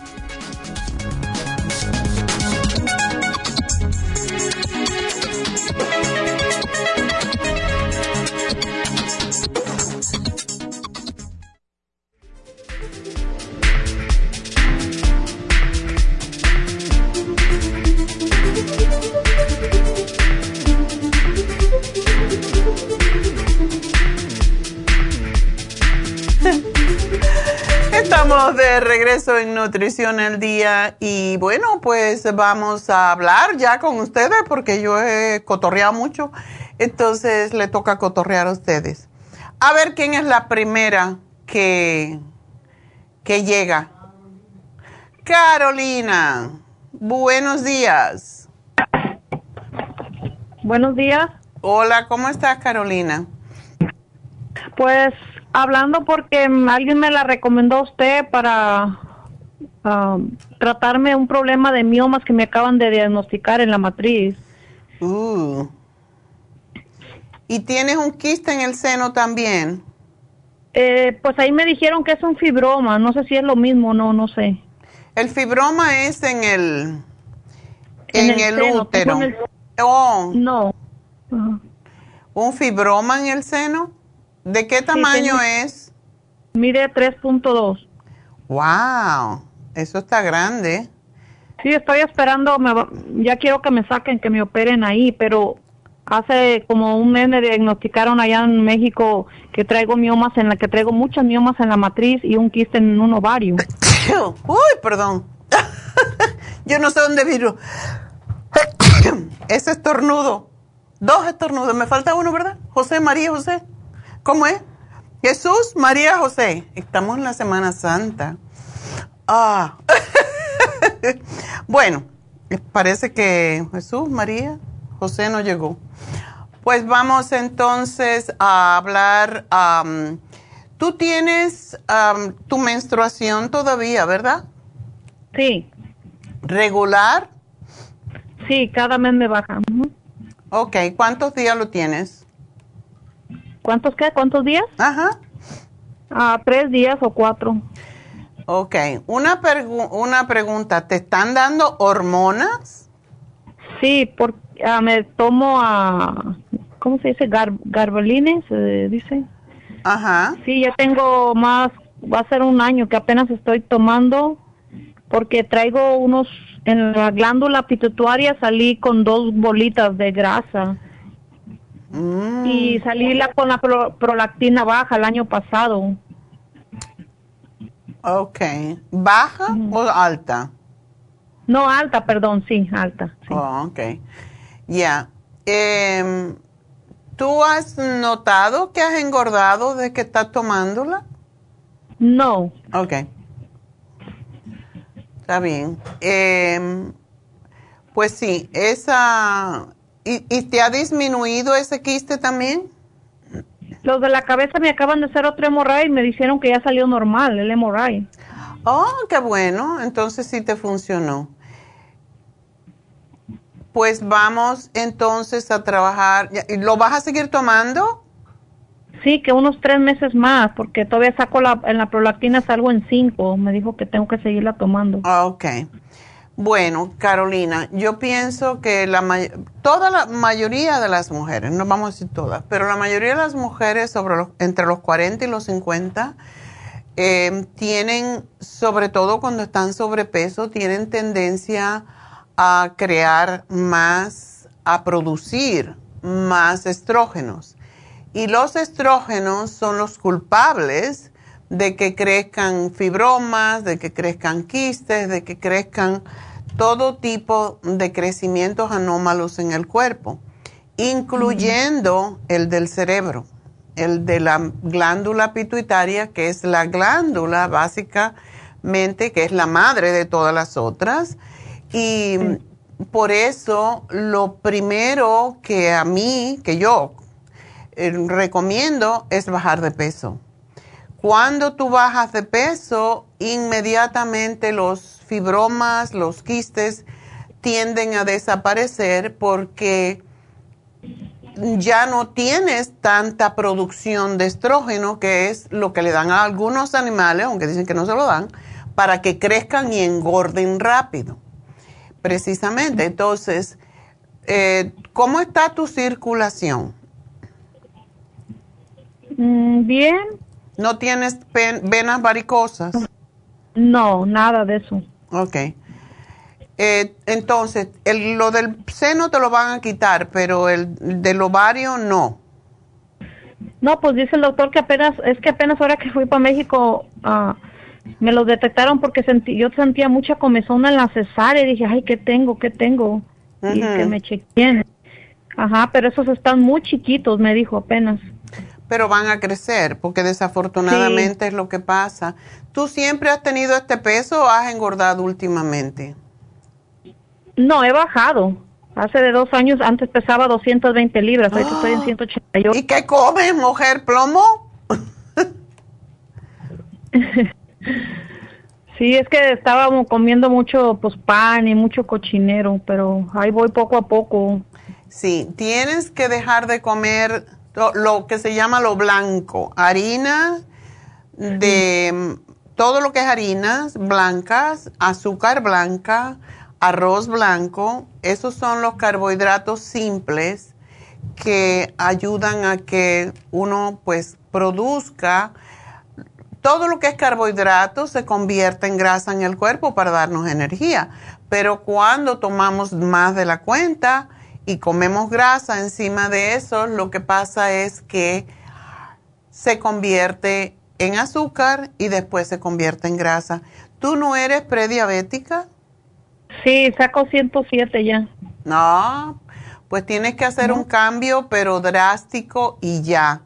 De regreso en Nutrición al Día y bueno, pues vamos a hablar ya con ustedes porque yo he cotorreado mucho, entonces le toca cotorrear a ustedes. A ver quién es la primera que, que llega. Carolina, buenos días. Buenos días. Hola, ¿cómo estás Carolina? Pues hablando porque alguien me la recomendó a usted para um, tratarme un problema de miomas que me acaban de diagnosticar en la matriz. Uh. ¿Y tienes un quiste en el seno también? Eh, pues ahí me dijeron que es un fibroma, no sé si es lo mismo, no, no sé. El fibroma es en el en, el, útero. Oh. No. ¿Un fibroma en el seno? ¿De qué tamaño es? Mide 3.2. Wow, eso está grande. Sí, estoy esperando, ya quiero que me saquen, que me operen ahí, pero hace como un mes me diagnosticaron allá en México que traigo miomas en la que traigo muchas miomas en la matriz y un quiste en un ovario. (coughs) Uy, perdón. (laughs) Yo no sé dónde vino. (coughs) Ese estornudo. Dos estornudos. Me falta uno, ¿verdad? José, María, José. ¿Cómo es? Jesús, María, José. Estamos en la Semana Santa. Ah. (laughs) bueno, parece que Jesús, María, José no llegó. Pues vamos entonces a hablar. Tú tienes tu menstruación todavía, ¿verdad? Sí. ¿Regular? Sí, cada mes me baja. Ok, ¿cuántos días lo tienes? ¿Cuántos qué? ¿Cuántos días? Ajá. Ah, tres días o cuatro. Ok, una, una pregunta, ¿te están dando hormonas? Sí, porque ah, me tomo a, ¿cómo se dice? Gar se dice. Ajá. Sí, ya tengo más, va a ser un año que apenas estoy tomando porque traigo unos, en la glándula pituitaria salí con dos bolitas de grasa Mm. Y salí la, con la prolactina baja el año pasado. Ok. ¿Baja o alta? No, alta, perdón, sí, alta. Oh, ok. Ya. Em, ¿Tú has notado que has engordado desde que estás tomándola? No. Ok. Está bien. Em, pues sí, esa ¿Y, te ha disminuido ese quiste también? Los de la cabeza me acaban de hacer otro MRI y me dijeron que ya salió normal el MRI. Oh, qué bueno. Entonces sí te funcionó. Pues vamos entonces a trabajar. ¿Lo vas a seguir tomando? Sí, que unos tres meses más, porque todavía saco la, en la prolactina salgo en cinco. Me dijo que tengo que seguirla tomando. Ah, ok. Bueno, Carolina, yo pienso que la toda la mayoría de las mujeres, no vamos a decir todas, pero la mayoría de las mujeres sobre los, entre los 40 y los 50 eh, tienen, sobre todo cuando están sobrepeso, tienen tendencia a crear más, a producir más estrógenos. Y los estrógenos son los culpables de que crezcan fibromas, de que crezcan quistes, de que crezcan todo tipo de crecimientos anómalos en el cuerpo, incluyendo el del cerebro, el de la glándula pituitaria, que es la glándula básicamente, que es la madre de todas las otras. Y por eso lo primero que a mí, que yo eh, recomiendo es bajar de peso. Cuando tú bajas de peso, inmediatamente los fibromas, los quistes tienden a desaparecer porque ya no tienes tanta producción de estrógeno, que es lo que le dan a algunos animales, aunque dicen que no se lo dan, para que crezcan y engorden rápido. Precisamente. Entonces, eh, ¿cómo está tu circulación? Mm, bien. ¿No tienes venas varicosas? No, nada de eso. Ok. Eh, entonces, el, lo del seno te lo van a quitar, pero el del ovario no. No, pues dice el doctor que apenas, es que apenas ahora que fui para México, uh, me lo detectaron porque sentí, yo sentía mucha comezón en la cesárea y dije, ay, ¿qué tengo? ¿Qué tengo? Y que me chequeen. Ajá, pero esos están muy chiquitos, me dijo apenas pero van a crecer, porque desafortunadamente es lo que pasa. ¿Tú siempre has tenido este peso o has engordado últimamente? No, he bajado. Hace de dos años, antes pesaba 220 libras, ahorita estoy en 188. ¿Y qué comes, mujer, plomo? (laughs) sí, es que estábamos comiendo mucho pues, pan y mucho cochinero, pero ahí voy poco a poco. Sí, tienes que dejar de comer lo que se llama lo blanco, harina de todo lo que es harinas blancas, azúcar blanca, arroz blanco, esos son los carbohidratos simples que ayudan a que uno pues produzca. Todo lo que es carbohidrato se convierte en grasa en el cuerpo para darnos energía, pero cuando tomamos más de la cuenta, y comemos grasa encima de eso, lo que pasa es que se convierte en azúcar y después se convierte en grasa. ¿Tú no eres prediabética? Sí, saco 107 ya. No, pues tienes que hacer un cambio, pero drástico y ya.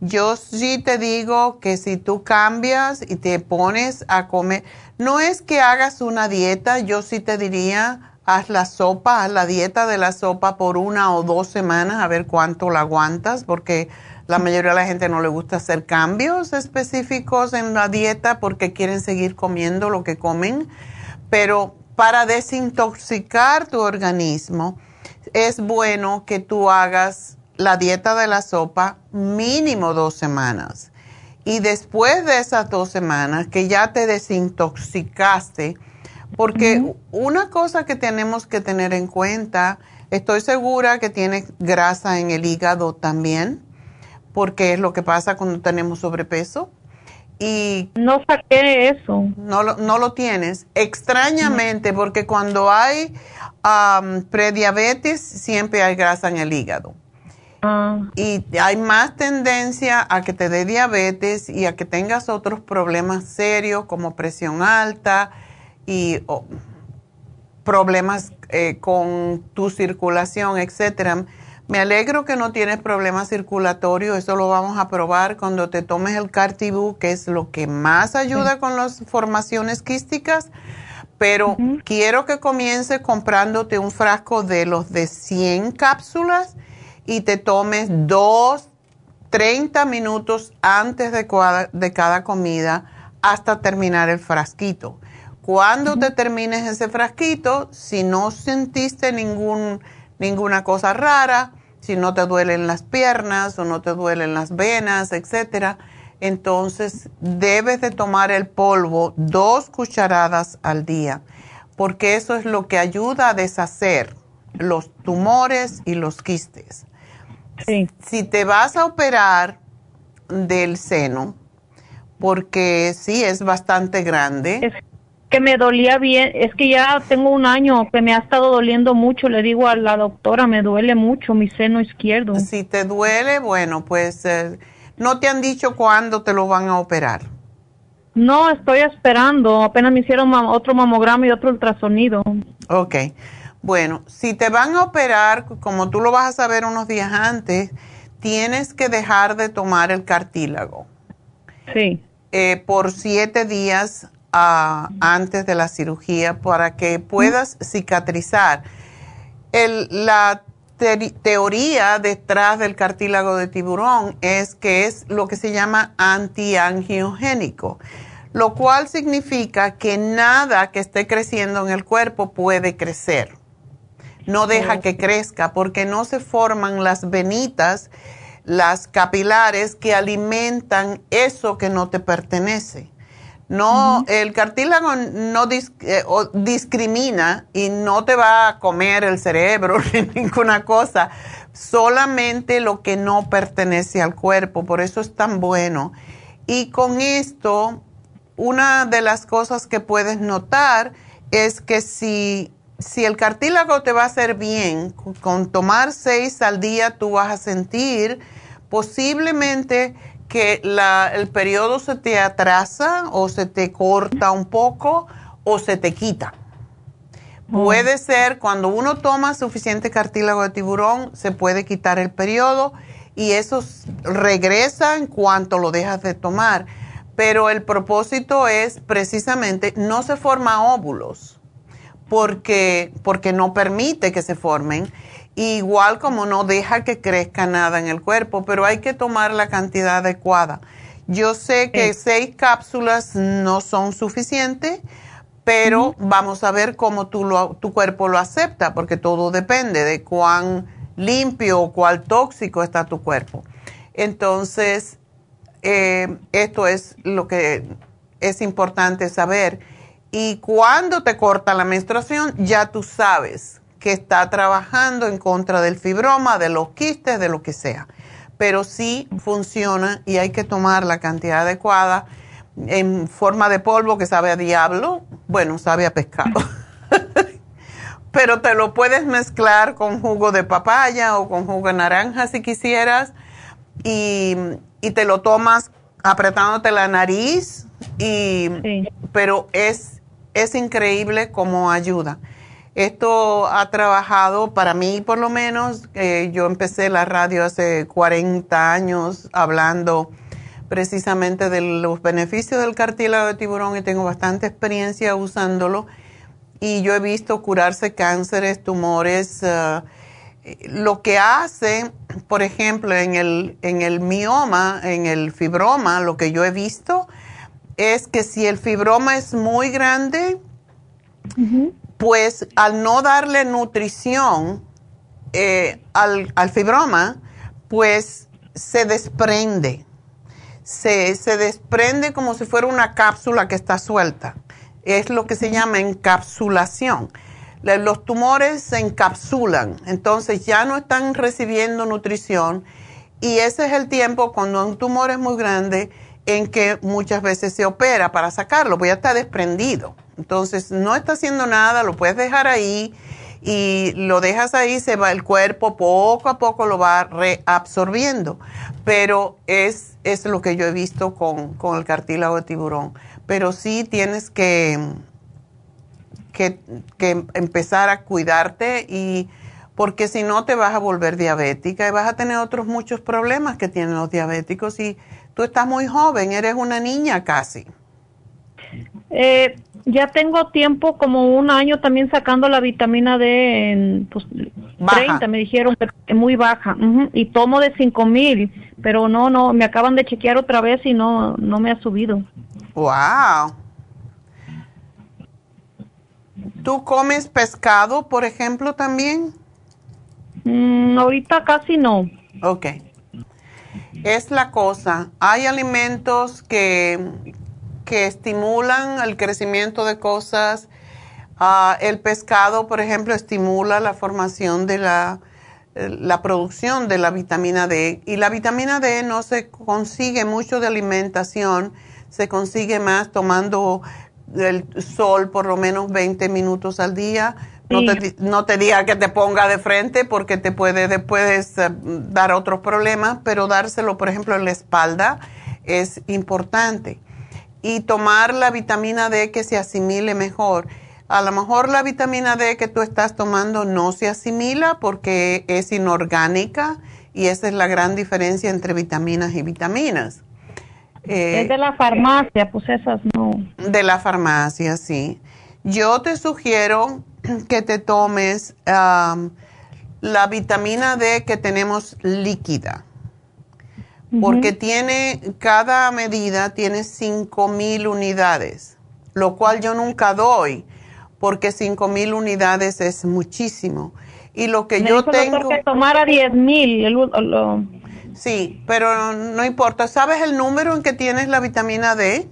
Yo sí te digo que si tú cambias y te pones a comer, no es que hagas una dieta, yo sí te diría, haz la sopa, haz la dieta de la sopa por una o dos semanas a ver cuánto la aguantas, porque la mayoría de la gente no le gusta hacer cambios específicos en la dieta porque quieren seguir comiendo lo que comen. Pero para desintoxicar tu organismo, es bueno que tú hagas la dieta de la sopa mínimo dos semanas. Y después de esas dos semanas que ya te desintoxicaste, porque una cosa que tenemos que tener en cuenta, estoy segura que tiene grasa en el hígado también, porque es lo que pasa cuando tenemos sobrepeso. Y no saqué eso. No lo, no lo tienes. Extrañamente, porque cuando hay prediabetes, siempre hay grasa en el hígado. Ah. Y hay más tendencia a que te dé diabetes y a que tengas otros problemas serios como presión alta, y problemas eh, con tu circulación, etcétera. Me alegro que no tienes problemas circulatorios, eso lo vamos a probar cuando te tomes el Cartibú, que es lo que más ayuda con las formaciones quísticas, pero quiero que comiences comprándote un frasco de los de 100 cápsulas y te tomes dos 30 minutos antes de, de cada comida hasta terminar el frasquito. Cuando te termines ese frasquito, si no sentiste ningún, ninguna cosa rara, si no te duelen las piernas o no te duelen las venas, etcétera, entonces debes de tomar el polvo dos cucharadas al día, porque eso es lo que ayuda a deshacer los tumores y los quistes. Si te vas a operar del seno, porque sí es bastante grande. Es que me dolía bien, es que ya tengo un año que me ha estado doliendo mucho, le digo a la doctora, me duele mucho mi seno izquierdo. Si te duele, bueno, pues eh, no te han dicho cuándo te lo van a operar. No, estoy esperando, apenas me hicieron otro mamograma y otro ultrasonido. Ok. Bueno, si te van a operar, como tú lo vas a saber unos días antes, tienes que dejar de tomar el cartílago. Sí. Eh, por siete días antes de la cirugía para que puedas cicatrizar. la teoría detrás del cartílago de tiburón es que es lo que se llama antiangiogénico, lo cual significa que nada que esté creciendo en el cuerpo puede crecer no deja que crezca porque no se forman las venitas, las capilares que alimentan eso que no te pertenece. No, el cartílago no eh, discrimina y no te va a comer el cerebro (laughs) ni ninguna cosa, solamente lo que no pertenece al cuerpo, por eso es tan bueno. Y con esto, una de las cosas que puedes notar es que si si el cartílago te va a hacer bien, con tomar seis al día tú vas a sentir posiblemente que el periodo se te atrasa o se te corta un poco o se te quita. Oh. Puede ser cuando uno toma suficiente cartílago de tiburón, se puede quitar el periodo y eso regresa en cuanto lo dejas de tomar. Pero el propósito es precisamente, no se forma óvulos porque, porque no permite que se formen, igual como no deja que crezca nada en el cuerpo, pero hay que tomar la cantidad adecuada. Yo sé que seis cápsulas no son suficientes, pero vamos a ver cómo tú tu cuerpo lo acepta, porque todo depende de cuán limpio o cuán tóxico está tu cuerpo. Entonces, eh, esto es lo que es importante saber y cuando te corta la menstruación, ya tú sabes que está trabajando en contra del fibroma, de los quistes, de lo que sea. Pero sí funciona y hay que tomar la cantidad adecuada en forma de polvo que sabe a diablo, bueno, sabe a pescado. (laughs) Pero te lo puedes mezclar con jugo de papaya o con jugo de naranja si quisieras y, te lo tomas apretándote la nariz y pero es es increíble cómo ayuda. Esto ha trabajado para mí por lo menos. Eh, yo empecé la radio hace 40 años hablando precisamente de los beneficios del cartílago de tiburón y tengo bastante experiencia usándolo. Y yo he visto curarse cánceres, tumores. Eh, lo que hace, por ejemplo, en el, en el mioma, en el fibroma, lo que yo he visto es que si el fibroma es muy grande, pues al no darle nutrición eh, al, fibroma, pues se desprende. Se, se, desprende como si fuera una cápsula que está suelta. Es lo que se llama encapsulación. Los tumores se encapsulan, entonces ya no están recibiendo nutrición y ese es el tiempo cuando un tumor es muy grande en que muchas veces se opera para sacarlo, pues ya está desprendido. Entonces no está haciendo nada, lo puedes dejar ahí y lo dejas ahí, se va el cuerpo poco a poco lo va reabsorbiendo. Pero es, es lo que yo he visto con, el cartílago de tiburón. Pero sí tienes que, que, que empezar a cuidarte y porque si no te vas a volver diabética y vas a tener otros muchos problemas que tienen los diabéticos y Tú estás muy joven, eres una niña casi. Eh, ya tengo tiempo, como un año también sacando la vitamina D en pues, 30, me dijeron, es muy baja. Y tomo de 5000, pero no, no, me acaban de chequear otra vez y no, no me ha subido. Wow. ¿Tú comes pescado, por ejemplo, también? Mm, ahorita casi no. Ok. Es la cosa. Hay alimentos que, que estimulan el crecimiento de cosas. Ah, el pescado, por ejemplo, estimula la formación de la, la producción de la vitamina D. Y la vitamina D no se consigue mucho de alimentación, se consigue más tomando el sol por lo menos 20 minutos al día. No, te, no te diga que te ponga de frente porque te puede puedes eh, dar otros problemas, pero dárselo, por ejemplo, en la espalda es importante. Y tomar la vitamina D que se asimile mejor. A lo mejor la vitamina D que tú estás tomando no se asimila porque es inorgánica y esa es la gran diferencia entre vitaminas y vitaminas. Eh, es de la farmacia, pues esas no. De la farmacia, sí. Yo te sugiero que te tomes la vitamina D que tenemos líquida, porque tiene, cada medida tiene 5000 unidades, lo cual yo nunca doy, porque 5000 unidades es muchísimo. Y lo que yo tengo. que tomara 10000. Sí, pero no importa. ¿Sabes el número en que tienes la vitamina D?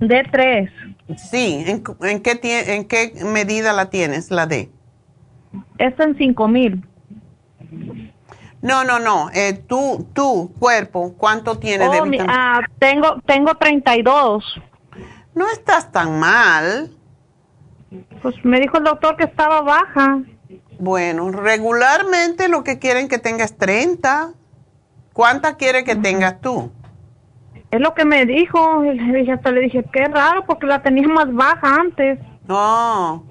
D3. Sí, ¿en, qué, en qué medida la tienes, la D? Es en 5000. No, no, no. Eh, tú, tu cuerpo, ¿cuánto tiene de oh, vitamina? Ah, tengo, tengo 32. No estás tan mal. Pues me dijo el doctor que estaba baja. Bueno, regularmente lo que quieren que tengas 30. ¿Cuánta quiere que tengas tú? Es lo que me dijo. Y hasta le dije, qué raro, porque la tenía más baja antes. No.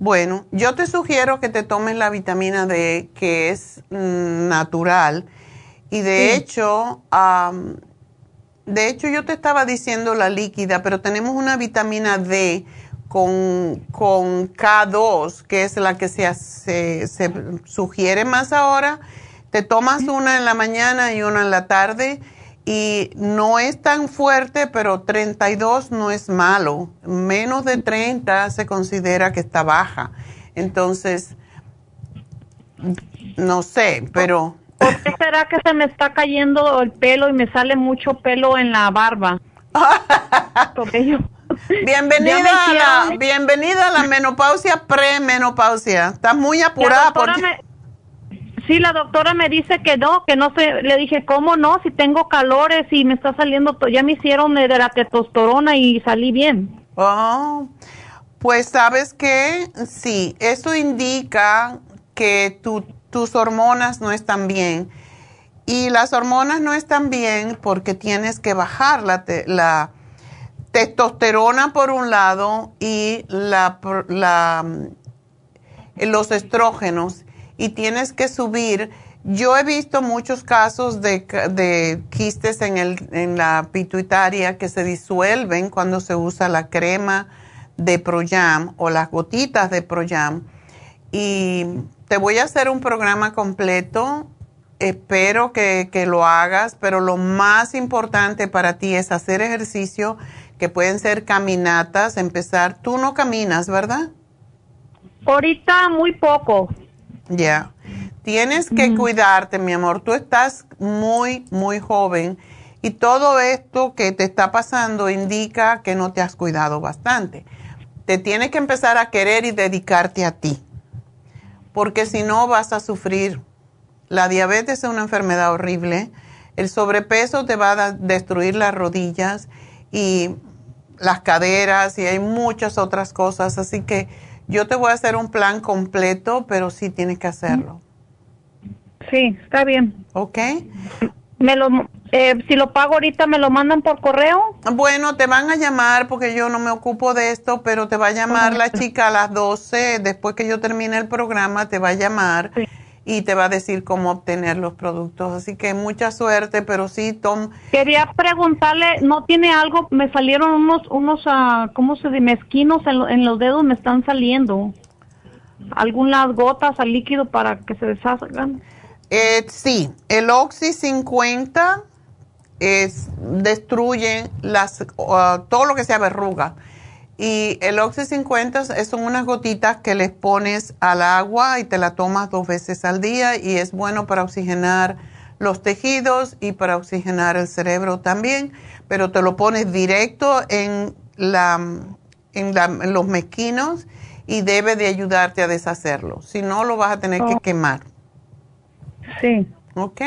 Bueno, yo te sugiero que te tomes la vitamina D, que es mm, natural. Y de hecho, de hecho yo te estaba diciendo la líquida, pero tenemos una vitamina D con, con K2, que es la que se, se, sugiere más ahora. Te tomas una en la mañana y una en la tarde y no es tan fuerte, pero 32 no es malo. Menos de 30 se considera que está baja. Entonces, no sé, pero... ¿Por qué será que se me está cayendo el pelo y me sale mucho pelo en la barba? (laughs) Porque yo... Bienvenida a, la, bienvenida a la menopausia premenopausia. Estás muy apurada. Por... sí, la doctora me dice que no, que no sé. Le dije, ¿cómo no? Si tengo calores y me está saliendo, ya me hicieron de la testosterona y salí bien. Oh, pues sabes que sí, eso indica que tus hormonas no están bien. Y las hormonas no están bien porque tienes que bajar la, la testosterona por un lado y la, los estrógenos y tienes que subir. Yo he visto muchos casos de, de quistes en, el, en la pituitaria que se disuelven cuando se usa la crema de Proyam o las gotitas de Proyam. Y te voy a hacer un programa completo. Espero que, que lo hagas, pero lo más importante para ti es hacer ejercicio que pueden ser caminatas, empezar. Tú no caminas, ¿verdad? Ahorita muy poco. Ya. Tienes que cuidarte, mi amor. Tú estás muy, muy joven y todo esto que te está pasando indica que no te has cuidado bastante. Te tienes que empezar a querer y dedicarte a ti, porque si no vas a sufrir. La diabetes es una enfermedad horrible. El sobrepeso te va a destruir las rodillas y las caderas y hay muchas otras cosas. Así que yo te voy a hacer un plan completo, pero sí tienes que hacerlo. Sí, está bien. ¿Ok? Me lo, eh, si lo pago ahorita, ¿me lo mandan por correo? Bueno, te van a llamar porque yo no me ocupo de esto, pero te va a llamar la chica a las 12, después que yo termine el programa, te va a llamar. Sí y te va a decir cómo obtener los productos. Así que mucha suerte, pero sí, Tom. Quería preguntarle, ¿no tiene algo? Me salieron unos, unos uh, ¿cómo se dice? Mezquinos en, los dedos me están saliendo. ¿Algunas gotas al líquido para que se deshagan? Eh, sí, el Oxy 50 es, destruye las, uh, todo lo que sea verruga. Y el Oxy 50 son unas gotitas que les pones al agua y te la tomas dos veces al día y es bueno para oxigenar los tejidos y para oxigenar el cerebro también, pero te lo pones directo en, la, en, los mezquinos y debe de ayudarte a deshacerlo. Si no, lo vas a tener que oh. quemar. Sí. ¿Ok?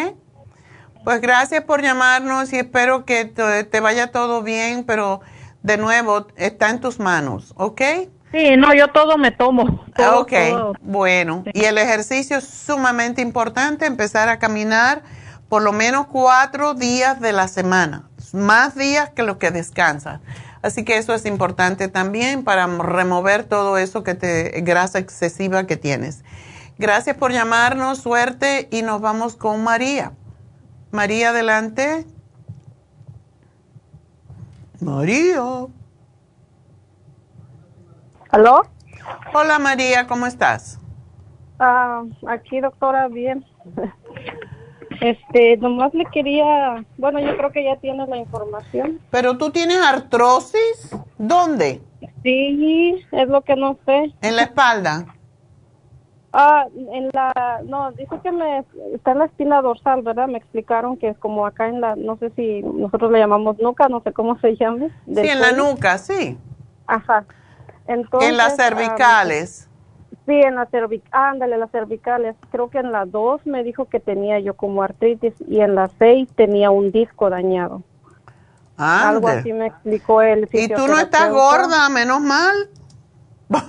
Pues gracias por llamarnos y espero que te vaya todo bien, pero de nuevo, está en tus manos, ¿ok? Sí, no, yo todo me tomo. ok, bueno. Y el ejercicio es sumamente importante, empezar a caminar por lo menos cuatro días de la semana, más días que lo que descansas. Así que eso es importante también para remover todo eso que te grasa excesiva que tienes. Gracias por llamarnos, suerte y nos vamos con María. María, adelante. María. ¿Aló? Hola María, ¿cómo estás? Ah, aquí doctora, bien. (laughs) Este, nomás le quería, bueno, yo creo que ya tienes la información. Pero tú tienes artrosis, ¿dónde? Sí, es lo que no sé. ¿En la espalda? Ah, en la, no, dice que me, está en la espina dorsal, ¿verdad? Me explicaron que es como acá en la, no sé si nosotros le llamamos nuca, no sé cómo se llame. Sí, en la nuca, sí. Ajá. Entonces, en las cervicales. Sí, en la cervic, ándale, las cervicales. Creo que en la 2 me dijo que tenía yo como artritis y en la 6 tenía un disco dañado. Algo así me explicó él. Y tú no estás gorda, menos mal.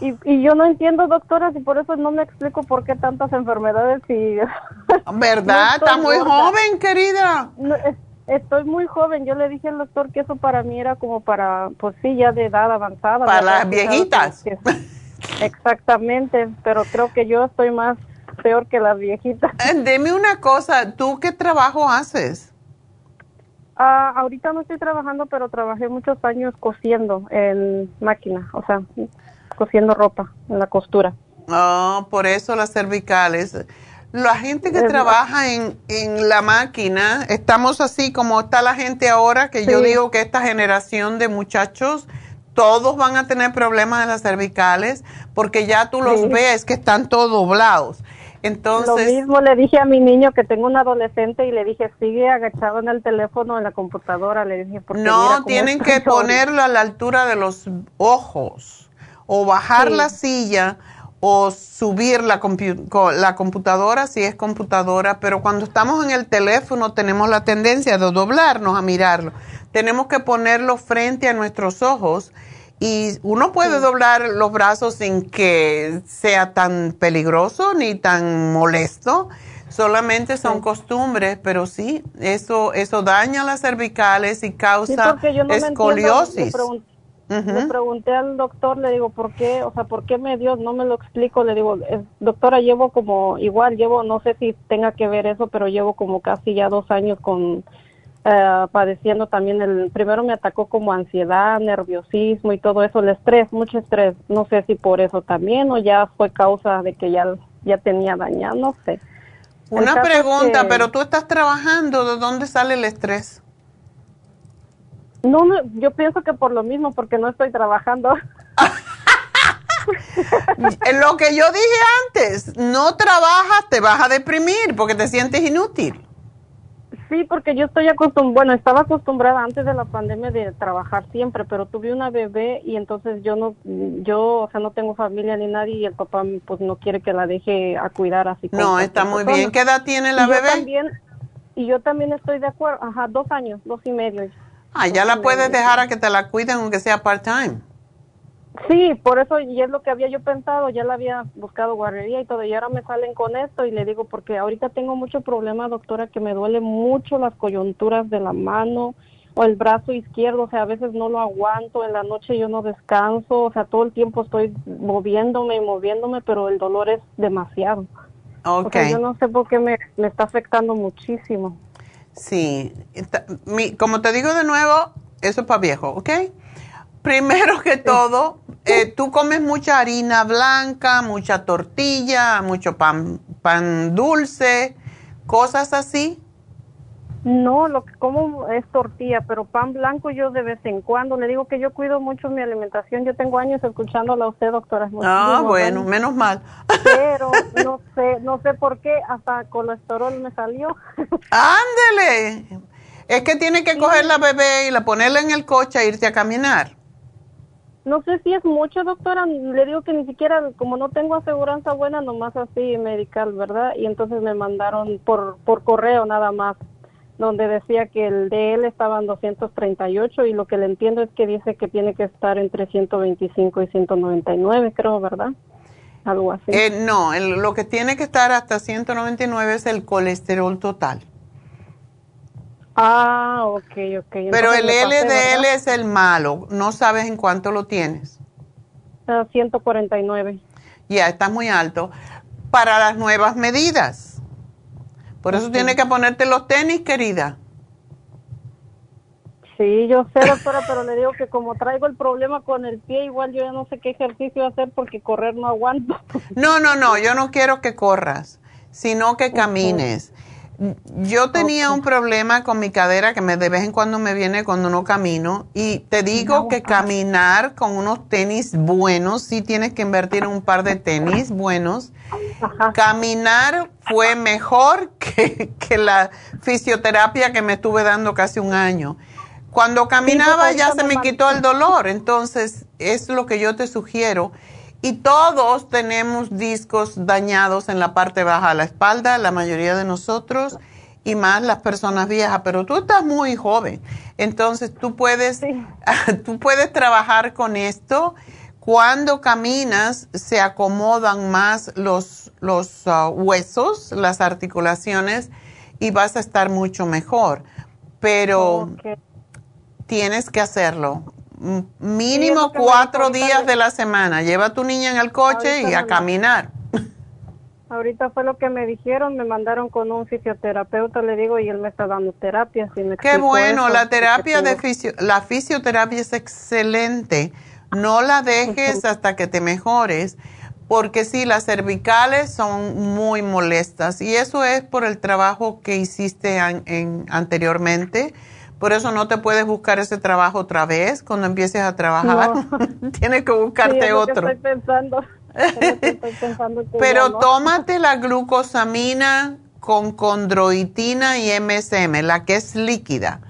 Y, y yo no entiendo, doctora, y por eso no me explico por qué tantas enfermedades y... (laughs) ¿Verdad? Está muy joven, querida. estoy muy joven. Yo le dije al doctor que eso para mí era como para, pues sí, ya de edad avanzada. Para las viejitas. (laughs) Exactamente, pero creo que yo estoy más peor que las viejitas. Eh, dime una cosa, ¿tú qué trabajo haces? Ah, ahorita no estoy trabajando, pero trabajé muchos años cosiendo en máquina, o sea, cosiendo ropa en la costura. Oh, por eso las cervicales. La gente que trabaja en, en, la máquina, estamos así como está la gente ahora, que yo digo que esta generación de muchachos todos van a tener problemas en las cervicales porque ya tú los ves que están todos doblados. Entonces, lo mismo le dije a mi niño que tengo un adolescente y le dije, sigue agachado en el teléfono, en la computadora. Le dije, porque no, tienen que ponerlo a la altura de los ojos o bajar la silla o subir la, la computadora si es computadora, pero cuando estamos en el teléfono tenemos la tendencia de doblarnos a mirarlo tenemos que ponerlo frente a nuestros ojos y uno puede doblar los brazos sin que sea tan peligroso ni tan molesto. Solamente son costumbres, pero sí, eso eso daña las cervicales y causa escoliosis. Le pregunté al doctor, le digo, ¿por qué? O sea, ¿por qué me dio? No me lo explico. Le digo, doctora, llevo como, igual llevo, no sé si tenga que ver eso, pero llevo como casi ya dos años con eh, padeciendo también el primero me atacó como ansiedad, nerviosismo y todo eso, el estrés, mucho estrés. No sé si por eso también o ya fue causa de que ya ya tenía dañado, no sé. Una pregunta, pero tú estás trabajando, ¿de dónde sale el estrés? No, yo pienso que por lo mismo, porque no estoy trabajando. (laughs) lo que yo dije antes, no trabajas, te vas a deprimir porque te sientes inútil. Sí, porque yo estoy acostumbrada, bueno, estaba acostumbrada antes de la pandemia de trabajar siempre, pero tuve una bebé y entonces yo no, yo, o sea, no tengo familia ni nadie y el papá pues no quiere que la deje a cuidar así. No, está muy bien. ¿Qué edad tiene la bebé? también, y yo también estoy de acuerdo, ajá, dos años, dos y medio. Ah, ya la puedes dejar a que te la cuiden aunque sea part-time. Sí, por eso, y es lo que había yo pensado, ya la había buscado guardería y todo, y ahora me salen con esto y le digo, porque ahorita tengo mucho problema, doctora, que me duele mucho las coyunturas de la mano o el brazo izquierdo, o sea, a veces no lo aguanto, en la noche yo no descanso, o sea, todo el tiempo estoy moviéndome y moviéndome, pero el dolor es demasiado. Ok. yo no sé por qué me, me está afectando muchísimo. Sí, como te digo de nuevo, eso es para viejo, ¿ok? Primero que todo, eh, tú comes mucha harina blanca, mucha tortilla, mucho pan, pan dulce. cosas así? No, lo que como es tortilla, pero pan blanco yo de vez en cuando. Le digo que yo cuido mucho mi alimentación. Yo tengo años escuchándola a usted, doctora. Ah, bueno, menos mal. Pero (laughs) no sé, no sé por qué hasta colesterol me salió. (laughs) Ándele. Es que tiene que coger la bebé y la ponerla en el coche e irse a caminar. No sé si es mucho, doctora. Le digo que ni siquiera, como no tengo aseguranza buena, nomás así medical, ¿verdad? Y entonces me mandaron por, por correo nada más donde decía que el de él estaba en 238 y lo que le entiendo es que dice que tiene que estar entre 125 y 199, creo, ¿verdad? Algo así. Eh, no, lo que tiene que estar hasta 199 es el colesterol total. Ah, ok, ok. Pero el LDL es el malo, no sabes en cuánto lo tienes. 149. Ya, está muy alto. Para las nuevas medidas por eso tiene que ponerte los tenis, querida. Sí, yo sé, doctora, pero le digo que como traigo el problema con el pie, igual yo ya no sé qué ejercicio hacer porque correr no aguanto. No, no, no, yo no quiero que corras, sino que camines. Yo tenía un problema con mi cadera que me, de vez en cuando me viene cuando no camino y te digo que caminar con unos tenis buenos, sí tienes que invertir en un par de tenis buenos. Caminar fue mejor que, que, la fisioterapia que me estuve dando casi un año. Cuando caminaba ya se me quitó el dolor, entonces es lo que yo te sugiero. Y todos tenemos discos dañados en la parte baja de la espalda, la mayoría de nosotros, y más las personas viejas, pero tú estás muy joven. Entonces tú puedes, (laughs) tú puedes trabajar con esto. Cuando caminas se acomodan más los, los uh, huesos, las articulaciones, y vas a estar mucho mejor. Pero tienes que hacerlo mínimo cuatro días de la semana. Lleva a tu niña en el coche y a caminar. Ahorita fue lo que me dijeron, me mandaron con un fisioterapeuta, le digo, y él me está dando terapia. Qué bueno, la terapia de fisio, la fisioterapia es excelente. No la dejes (laughs) hasta que te mejores, porque sí, las cervicales son muy molestas y eso es por el trabajo que hiciste en, anteriormente por eso no te puedes buscar ese trabajo otra vez cuando empieces a trabajar. (laughs) Tienes que buscarte otro. estoy pensando. Pero tómate la glucosamina con condroitina y MSM, la que es líquida.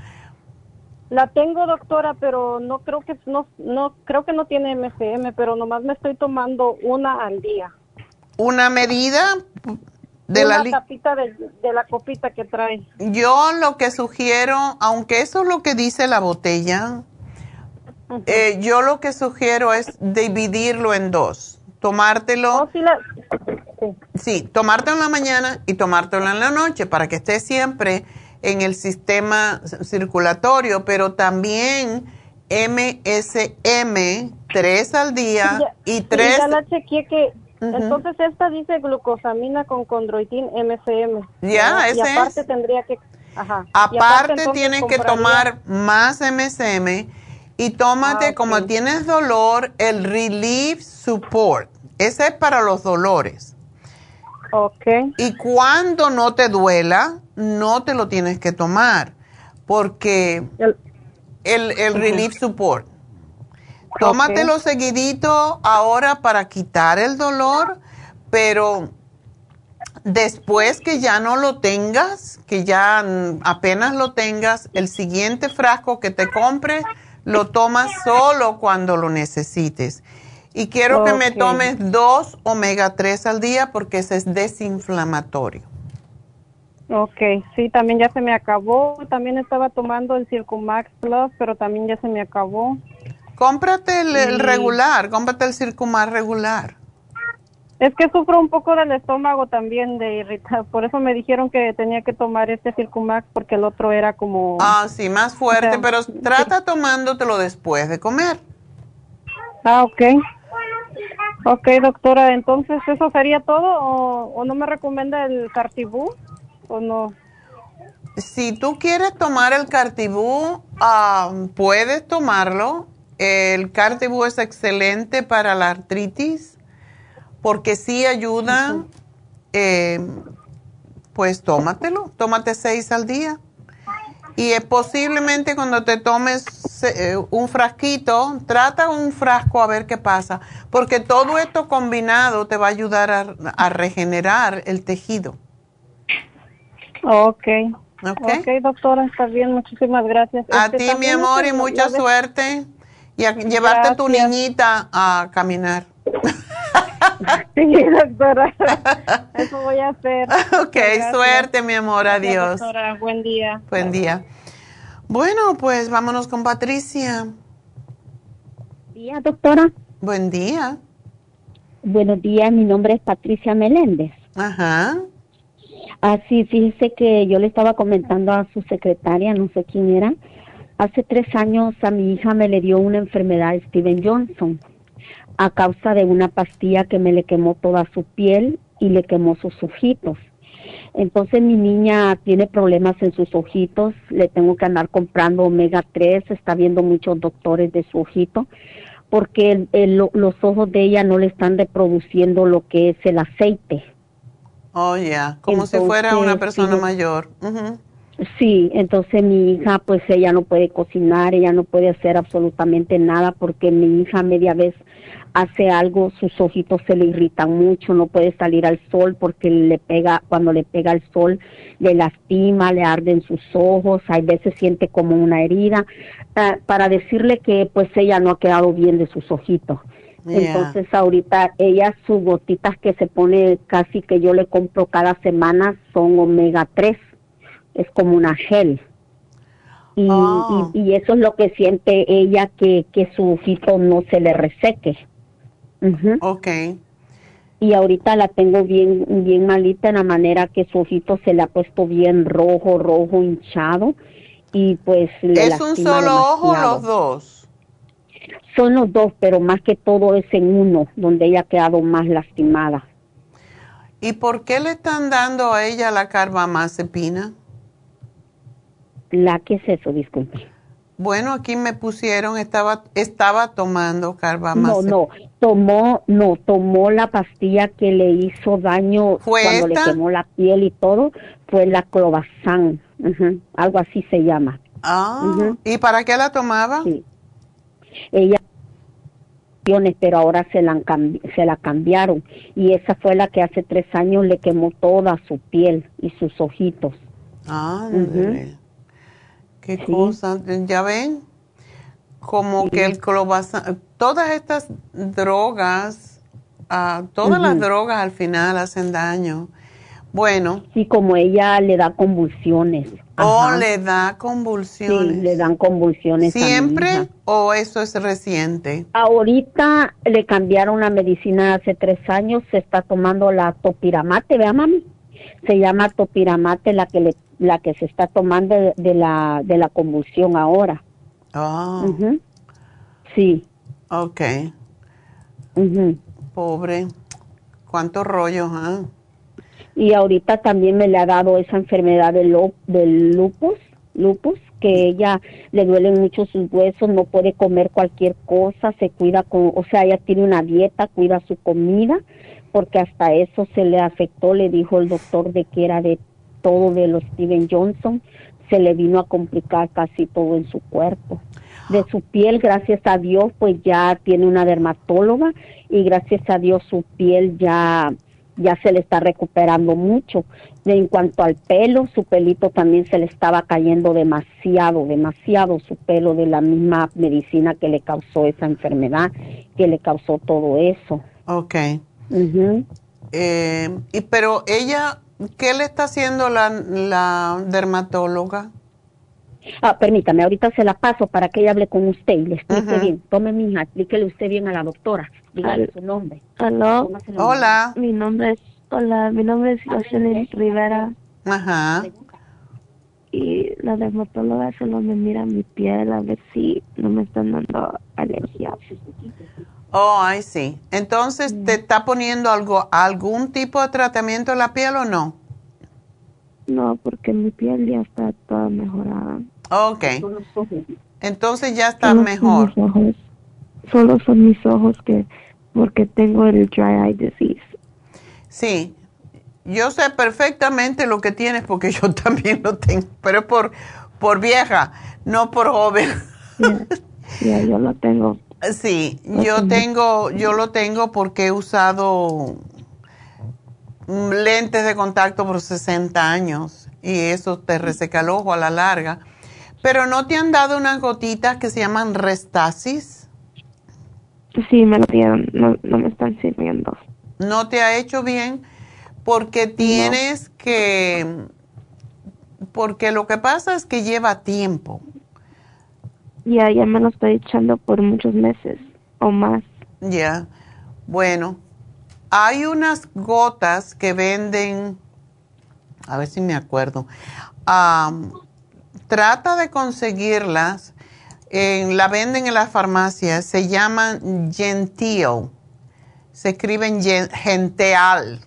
La tengo, doctora, pero no creo que no, no creo que no tiene MSM, pero nomás me estoy tomando una al día. ¿Una medida? De la tapita de, la copita que trae. Yo lo que sugiero, aunque eso es lo que dice la botella, eh, yo lo que sugiero es dividirlo en dos. Tomártelo. Oh, sí, tomártelo en la mañana y tomártelo en la noche para que esté siempre en el sistema circulatorio, pero también MSM, tres al día y tres. Ya la chequeé que entonces esta dice glucosamina con condroitin MCM. Ya, ese y aparte tendría que... Ajá. Aparte, tienes que tomar más MCM y tómate, ah, como tienes dolor, el Relief Support. Ese es para los dolores. Ok. Y cuando no te duela, no te lo tienes que tomar, porque el, el, Relief Support Tómatelo seguidito ahora para quitar el dolor, pero después que ya no lo tengas, que ya apenas lo tengas, el siguiente frasco que te compre lo tomas solo cuando lo necesites. Y quiero que me tomes dos omega 3 al día porque ese es desinflamatorio. Ok, sí, también ya se me acabó. También estaba tomando el Circumax Plus, pero también ya se me acabó. Cómprate el, regular, cómprate el Circumar regular. Es que sufro un poco del estómago también de irritar, por eso me dijeron que tenía que tomar este Circumax porque el otro era como... Ah, sí, más fuerte, pero trata tomándotelo después de comer. Ah, ok. Ok, doctora, entonces eso sería todo o, no me recomienda el Cartibú o no? Si tú quieres tomar el Cartibú, ah, puedes tomarlo el Cartibú es excelente para la artritis porque sí ayuda. Eh, pues tómatelo, tómate seis al día. Y es posiblemente cuando te tomes eh, un frasquito, trata un frasco a ver qué pasa, porque todo esto combinado te va a ayudar a, regenerar el tejido. Ok. ok, doctora, está bien, muchísimas gracias. A este, ti, mi amor, y mucha suerte. Y a llevarte a tu niñita a caminar. (laughs) Sí, doctora. Eso voy a hacer. (laughs) Ok, suerte, mi amor. Adiós. Doctora, buen día. Buen día. Bueno, pues vámonos con Patricia. Buen día, doctora. Buen día. Buenos días, mi nombre es Patricia Meléndez. Ajá. Así, fíjese que yo le estaba comentando a su secretaria, no sé quién era, hace tres años a mi hija me le dio una enfermedad Steven Johnson a causa de una pastilla que me le quemó toda su piel y le quemó sus ojitos. Entonces mi niña tiene problemas en sus ojitos, le tengo que andar comprando omega 3, está viendo muchos doctores de su ojito, porque los ojos de ella no le están reproduciendo lo que es el aceite. Oh, ya, como si fuera una persona mayor. Sí, entonces mi hija, pues ella no puede cocinar, ella no puede hacer absolutamente nada porque mi hija media vez hace algo, sus ojitos se le irritan mucho, no puede salir al sol porque le pega, cuando le pega el sol, le lastima, le arden sus ojos, hay veces siente como una herida, para decirle que pues ella no ha quedado bien de sus ojitos. Entonces ahorita ella sus gotitas que se pone casi que yo le compro cada semana son omega 3, es como una gel. Y, oh. y, eso es lo que siente ella que, que su ojito no se le reseque. Ok. Y ahorita la tengo bien, bien malita en la manera que su ojito se le ha puesto bien rojo, rojo, hinchado. Y pues le ¿Es un solo ojo o los dos? Son los dos, pero más que todo es en uno, donde ella ha quedado más lastimada. ¿Y por qué le están dando a ella la carbamazepina? ¿La qué es eso? Disculpe. Bueno, aquí me pusieron, estaba, estaba tomando carbamazepina. No, no, tomó, no, tomó la pastilla que le hizo daño cuando le quemó la piel y todo, fue la clobazán, algo así se llama. Ah, ¿y para qué la tomaba? Sí. Ella pero ahora se la, se la cambiaron y esa fue la que hace tres años le quemó toda su piel y sus ojitos. Ah, Qué cosa, ya ven, como que el clobazam, todas estas drogas, uh, todas las drogas al final hacen daño. Bueno. Sí, como ella le da convulsiones. O oh, le da convulsiones. Sí, le dan convulsiones. ¿Siempre o eso es reciente? Ahorita le cambiaron la medicina hace tres años, se está tomando la topiramate, vea mami. Se llama topiramate la que le la que se está tomando de, la, de la convulsión ahora. Ah. Sí. Ok. Pobre. Cuántos rollos, ¿ah? Y ahorita también me le ha dado esa enfermedad del, del lupus, lupus, que ella le duelen mucho sus huesos, no puede comer cualquier cosa, se cuida con, o sea, ella tiene una dieta, cuida su comida, porque hasta eso se le afectó, le dijo el doctor de que era de todo de los Steven Johnson, se le vino a complicar casi todo en su cuerpo. De su piel, gracias a Dios, pues ya tiene una dermatóloga y gracias a Dios su piel ya ya se le está recuperando mucho. En cuanto al pelo, su pelito también se le estaba cayendo demasiado, demasiado su pelo de la misma medicina que le causó esa enfermedad, que le causó todo eso. Eh, y pero ella ¿Qué le está haciendo la, dermatóloga? Ah, permítame, ahorita se la paso para que ella hable con usted y le explique bien. Tome mi hija, explíquele usted bien a la doctora. Dígale su nombre. Hola. Mi nombre es, hola, mi nombre es Jocelyn Rivera. Ajá. Y la dermatóloga solo me mira mi piel a ver si no me están dando alergia. Oh, I see. Entonces, ¿te está poniendo algo, algún tipo de tratamiento en la piel o no? No, porque mi piel ya está toda mejorada. Ok. Entonces ya está mejor. Solo son mis ojos que, porque tengo el dry eye disease. Sí. yo sé perfectamente lo que tienes porque yo (laughs) también lo tengo, pero es por, por vieja, no por joven. Sí, yo lo tengo. Sí, yo tengo, yo lo tengo porque he usado lentes de contacto por 60 años y eso te reseca el ojo a la larga. Pero ¿no te han dado unas gotitas que se llaman Restasis? Sí, me lo dieron, no, no me están sirviendo. ¿No te ha hecho bien? Porque tienes que, porque lo que pasa es que lleva tiempo. Ya, ya me lo estoy echando por muchos meses o más. Ya, bueno, hay unas gotas que venden, a ver si me acuerdo, trata de conseguirlas, la venden en las farmacias, se llaman Gentil, se escriben Genteal.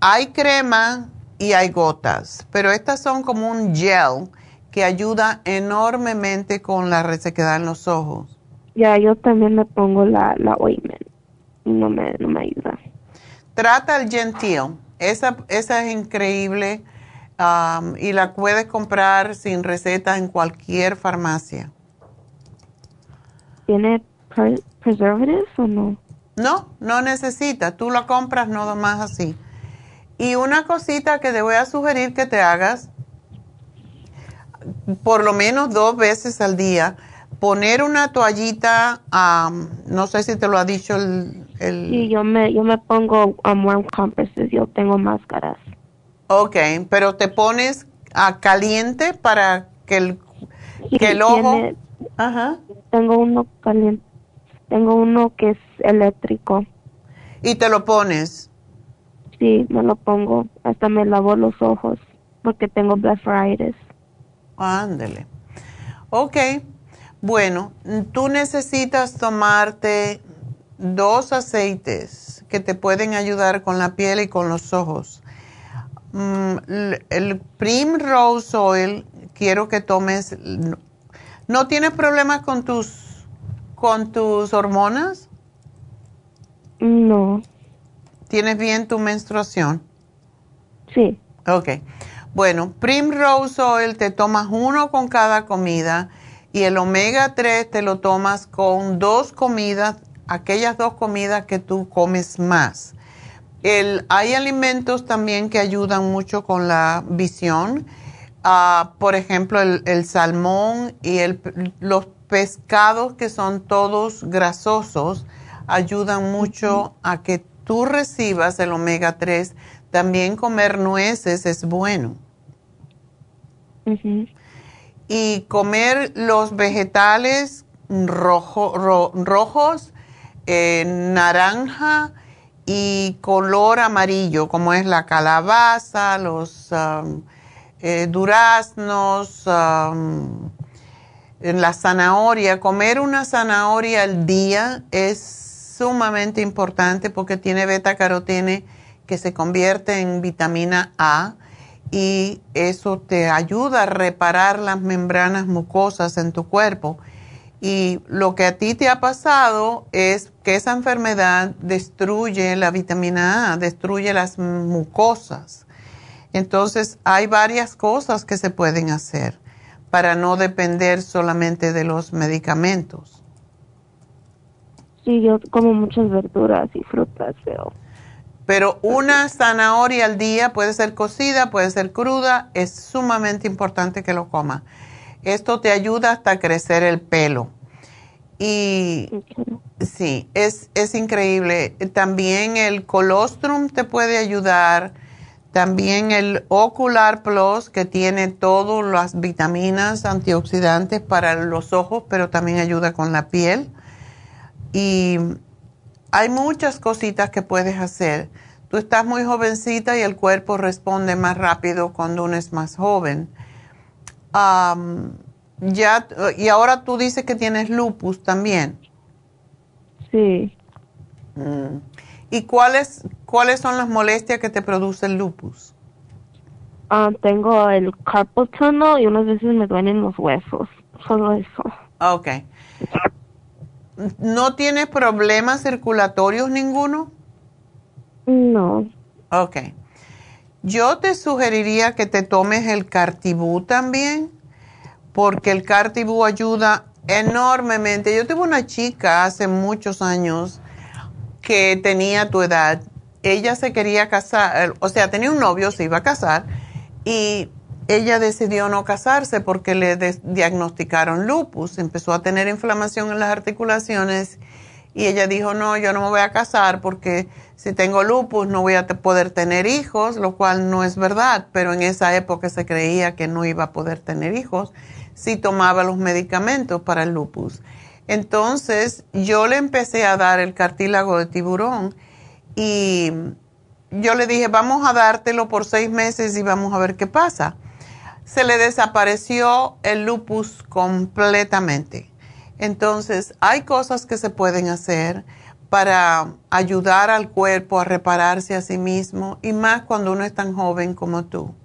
Hay crema y hay gotas, pero estas son como un gel que ayuda enormemente con la resequedad en los ojos. Ya, yo también me pongo la, la ointment no me, no me ayuda. Trata el Gentil, esa, esa es increíble um, y la puedes comprar sin receta en cualquier farmacia. ¿Tiene preservatives o no? No, no necesita, tú la compras no más así. Y una cosita que te voy a sugerir que te hagas, por lo menos dos veces al día, poner una toallita, no sé si te lo ha dicho el, Sí, yo me, yo me pongo um, warm compresses, yo tengo máscaras. Ok, pero te pones a caliente para que el, que el ojo... Ajá. Tengo uno caliente, tengo uno que es eléctrico. ¿Y te lo pones? Sí, me lo pongo, hasta me lavo los ojos porque tengo blepharitis. Ándele. Ok. Bueno, tú necesitas tomarte dos aceites que te pueden ayudar con la piel y con los ojos. Mm, el Primrose Oil, quiero que tomes. ¿No tienes problemas con tus, con tus hormonas? No. ¿Tienes bien tu menstruación? Sí. Ok. Bueno, Primrose Oil te tomas uno con cada comida y el omega 3 te lo tomas con dos comidas, aquellas dos comidas que tú comes más. El, hay alimentos también que ayudan mucho con la visión, ah, por ejemplo el, salmón y el, los pescados que son todos grasosos ayudan mucho a que tú recibas el omega 3. También comer nueces es bueno y comer los vegetales rojos, eh, naranja y color amarillo, como es la calabaza, los um, eh, duraznos, um, la zanahoria. Comer una zanahoria al día es sumamente importante porque tiene beta carotene que se convierte en vitamina A y eso te ayuda a reparar las membranas mucosas en tu cuerpo. Y lo que a ti te ha pasado es que esa enfermedad destruye la vitamina A, destruye las mucosas. Entonces hay varias cosas que se pueden hacer para no depender solamente de los medicamentos. Sí, yo como muchas verduras y frutas, pero pero una zanahoria al día puede ser cocida, puede ser cruda, es sumamente importante que lo coma. Esto te ayuda hasta crecer el pelo. Y sí, es, es increíble. También el colostrum te puede ayudar. También el Ocular Plus, que tiene todas las vitaminas antioxidantes para los ojos, pero también ayuda con la piel. Y hay muchas cositas que puedes hacer. Tú estás muy jovencita y el cuerpo responde más rápido cuando uno es más joven. ya, y ahora tú dices que tienes lupus también. Sí. Mm. ¿Y cuáles, cuáles son las molestias que te produce el lupus? Ah, tengo el carpal tunnel y unas veces me duelen los huesos. Solo eso. Ok. ¿No tienes problemas circulatorios ninguno? No. Ok. Yo te sugeriría que te tomes el Cartibú también, porque el Cartibú ayuda enormemente. Yo tuve una chica hace muchos años que tenía tu edad. Ella se quería casar, o sea, tenía un novio, se iba a casar, y ella decidió no casarse porque le diagnosticaron lupus. Empezó a tener inflamación en las articulaciones y ella dijo, no, yo no me voy a casar porque si tengo lupus no voy a poder tener hijos, lo cual no es verdad, pero en esa época se creía que no iba a poder tener hijos si tomaba los medicamentos para el lupus. Entonces yo le empecé a dar el cartílago de tiburón y yo le dije, vamos a dártelo por seis meses y vamos a ver qué pasa. Se le desapareció el lupus completamente. Entonces hay cosas que se pueden hacer para ayudar al cuerpo a repararse a sí mismo y más cuando uno es tan joven como tú.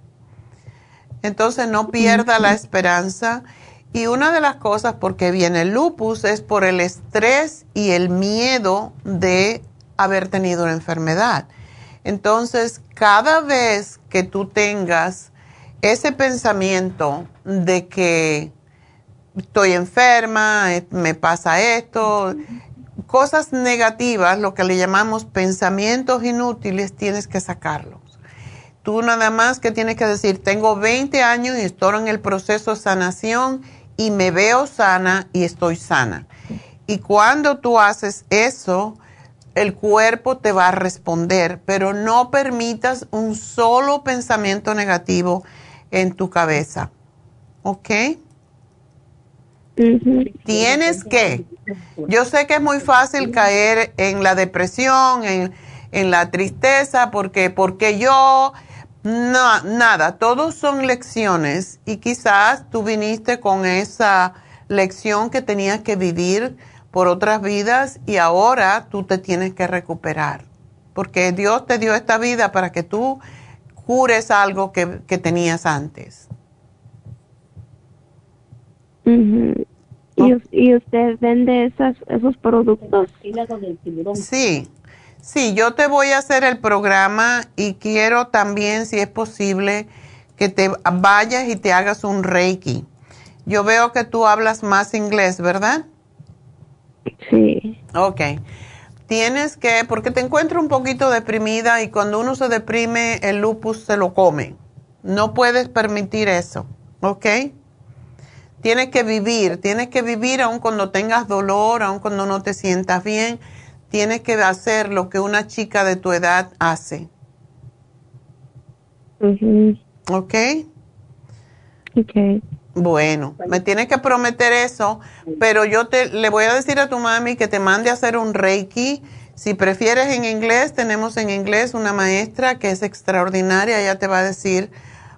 Entonces no pierda la esperanza. Y una de las cosas por qué viene el lupus es por el estrés y el miedo de haber tenido la enfermedad. Entonces, cada vez que tú tengas ese pensamiento de que estoy enferma, eh, me pasa esto, cosas negativas, lo que le llamamos pensamientos inútiles, tienes que sacarlos. Tú nada más que tienes que decir, tengo 20 años y estoy en el proceso de sanación y me veo sana y estoy sana. Y cuando tú haces eso, el cuerpo te va a responder, pero no permitas un solo pensamiento negativo en tu cabeza. ¿Ok? Tienes que. Yo sé que es muy fácil caer en la depresión, en, en la tristeza, porque, porque yo, no, nada, todos son lecciones y quizás tú viniste con esa lección que tenías que vivir por otras vidas y ahora tú te tienes que recuperar, porque Dios te dio esta vida para que tú cures algo que, tenías antes. ¿Y, usted vende esas, esos productos? Sí, Sí, yo te voy a hacer el programa y quiero también, si es posible, que te vayas y te hagas un Reiki. Yo veo que tú hablas más inglés, ¿verdad? Sí. Ok. Tienes que, porque te encuentro un poquito deprimida y cuando uno se deprime, el lupus se lo come. No puedes permitir eso, ¿ok? Tienes que vivir, tienes que vivir aun cuando tengas dolor, aun cuando no te sientas bien tienes que hacer lo que una chica de tu edad hace. ¿Ok? Ok. Bueno, me tienes que prometer eso, pero yo te le voy a decir a tu mami que te mande a hacer un Reiki. Si prefieres en inglés, tenemos en inglés una maestra que es extraordinaria, ella te va a decir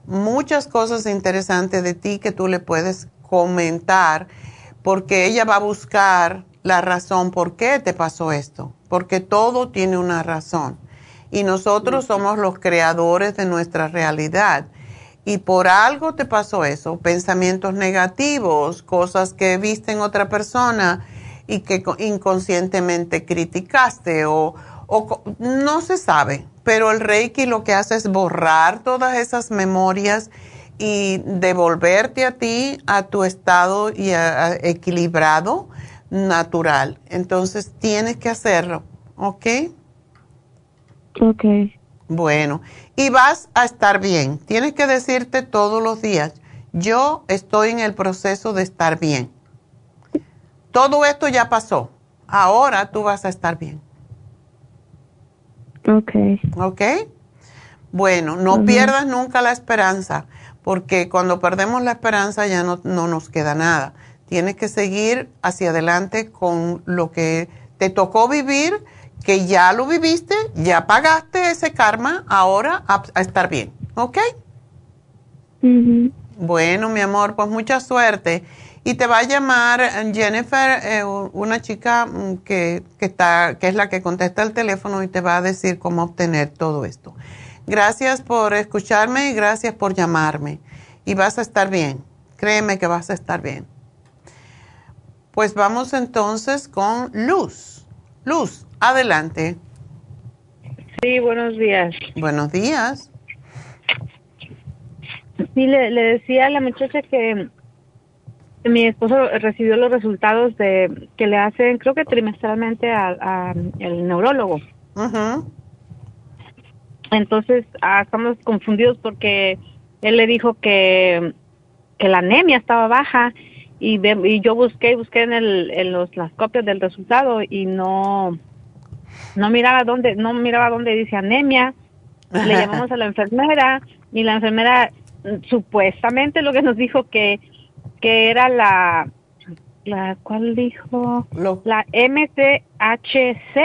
muchas cosas interesantes de ti que tú le puedes comentar, porque ella va a buscar la razón por qué te pasó esto, porque todo tiene una razón. Y nosotros somos los creadores de nuestra realidad. Y por algo te pasó eso, pensamientos negativos, cosas que viste en otra persona y que inconscientemente criticaste o, o no se sabe. Pero el Reiki lo que hace es borrar todas esas memorias y devolverte a ti a tu estado y equilibrado natural. Entonces tienes que hacerlo, ¿ok? Ok. Bueno, y vas a estar bien. Tienes que decirte todos los días, yo estoy en el proceso de estar bien. Todo esto ya pasó. Ahora tú vas a estar bien. Ok. Ok. Bueno, no pierdas nunca la esperanza, porque cuando perdemos la esperanza ya no, no nos queda nada. Tienes que seguir hacia adelante con lo que te tocó vivir, que ya lo viviste, ya pagaste ese karma, ahora a, estar bien, ¿ok? Bueno, mi amor, pues mucha suerte. Y te va a llamar Jennifer, eh, una chica mm, que, que, está, que es la que contesta el teléfono y te va a decir cómo obtener todo esto. Gracias por escucharme y gracias por llamarme. Y vas a estar bien. Créeme que vas a estar bien. Pues vamos entonces con Luz. Luz, adelante. Sí, buenos días. Buenos días. Sí, le, le decía a la muchacha que mi esposo recibió los resultados de que le hacen, creo que trimestralmente al neurólogo. Entonces, ah, estamos confundidos porque él le dijo que, que la anemia estaba baja y, y yo busqué busqué en, el, en los, las copias del resultado y no no miraba dónde no miraba dónde dice anemia le (laughs) llamamos a la enfermera y la enfermera supuestamente lo que nos dijo que que era la la cuál dijo la MCHC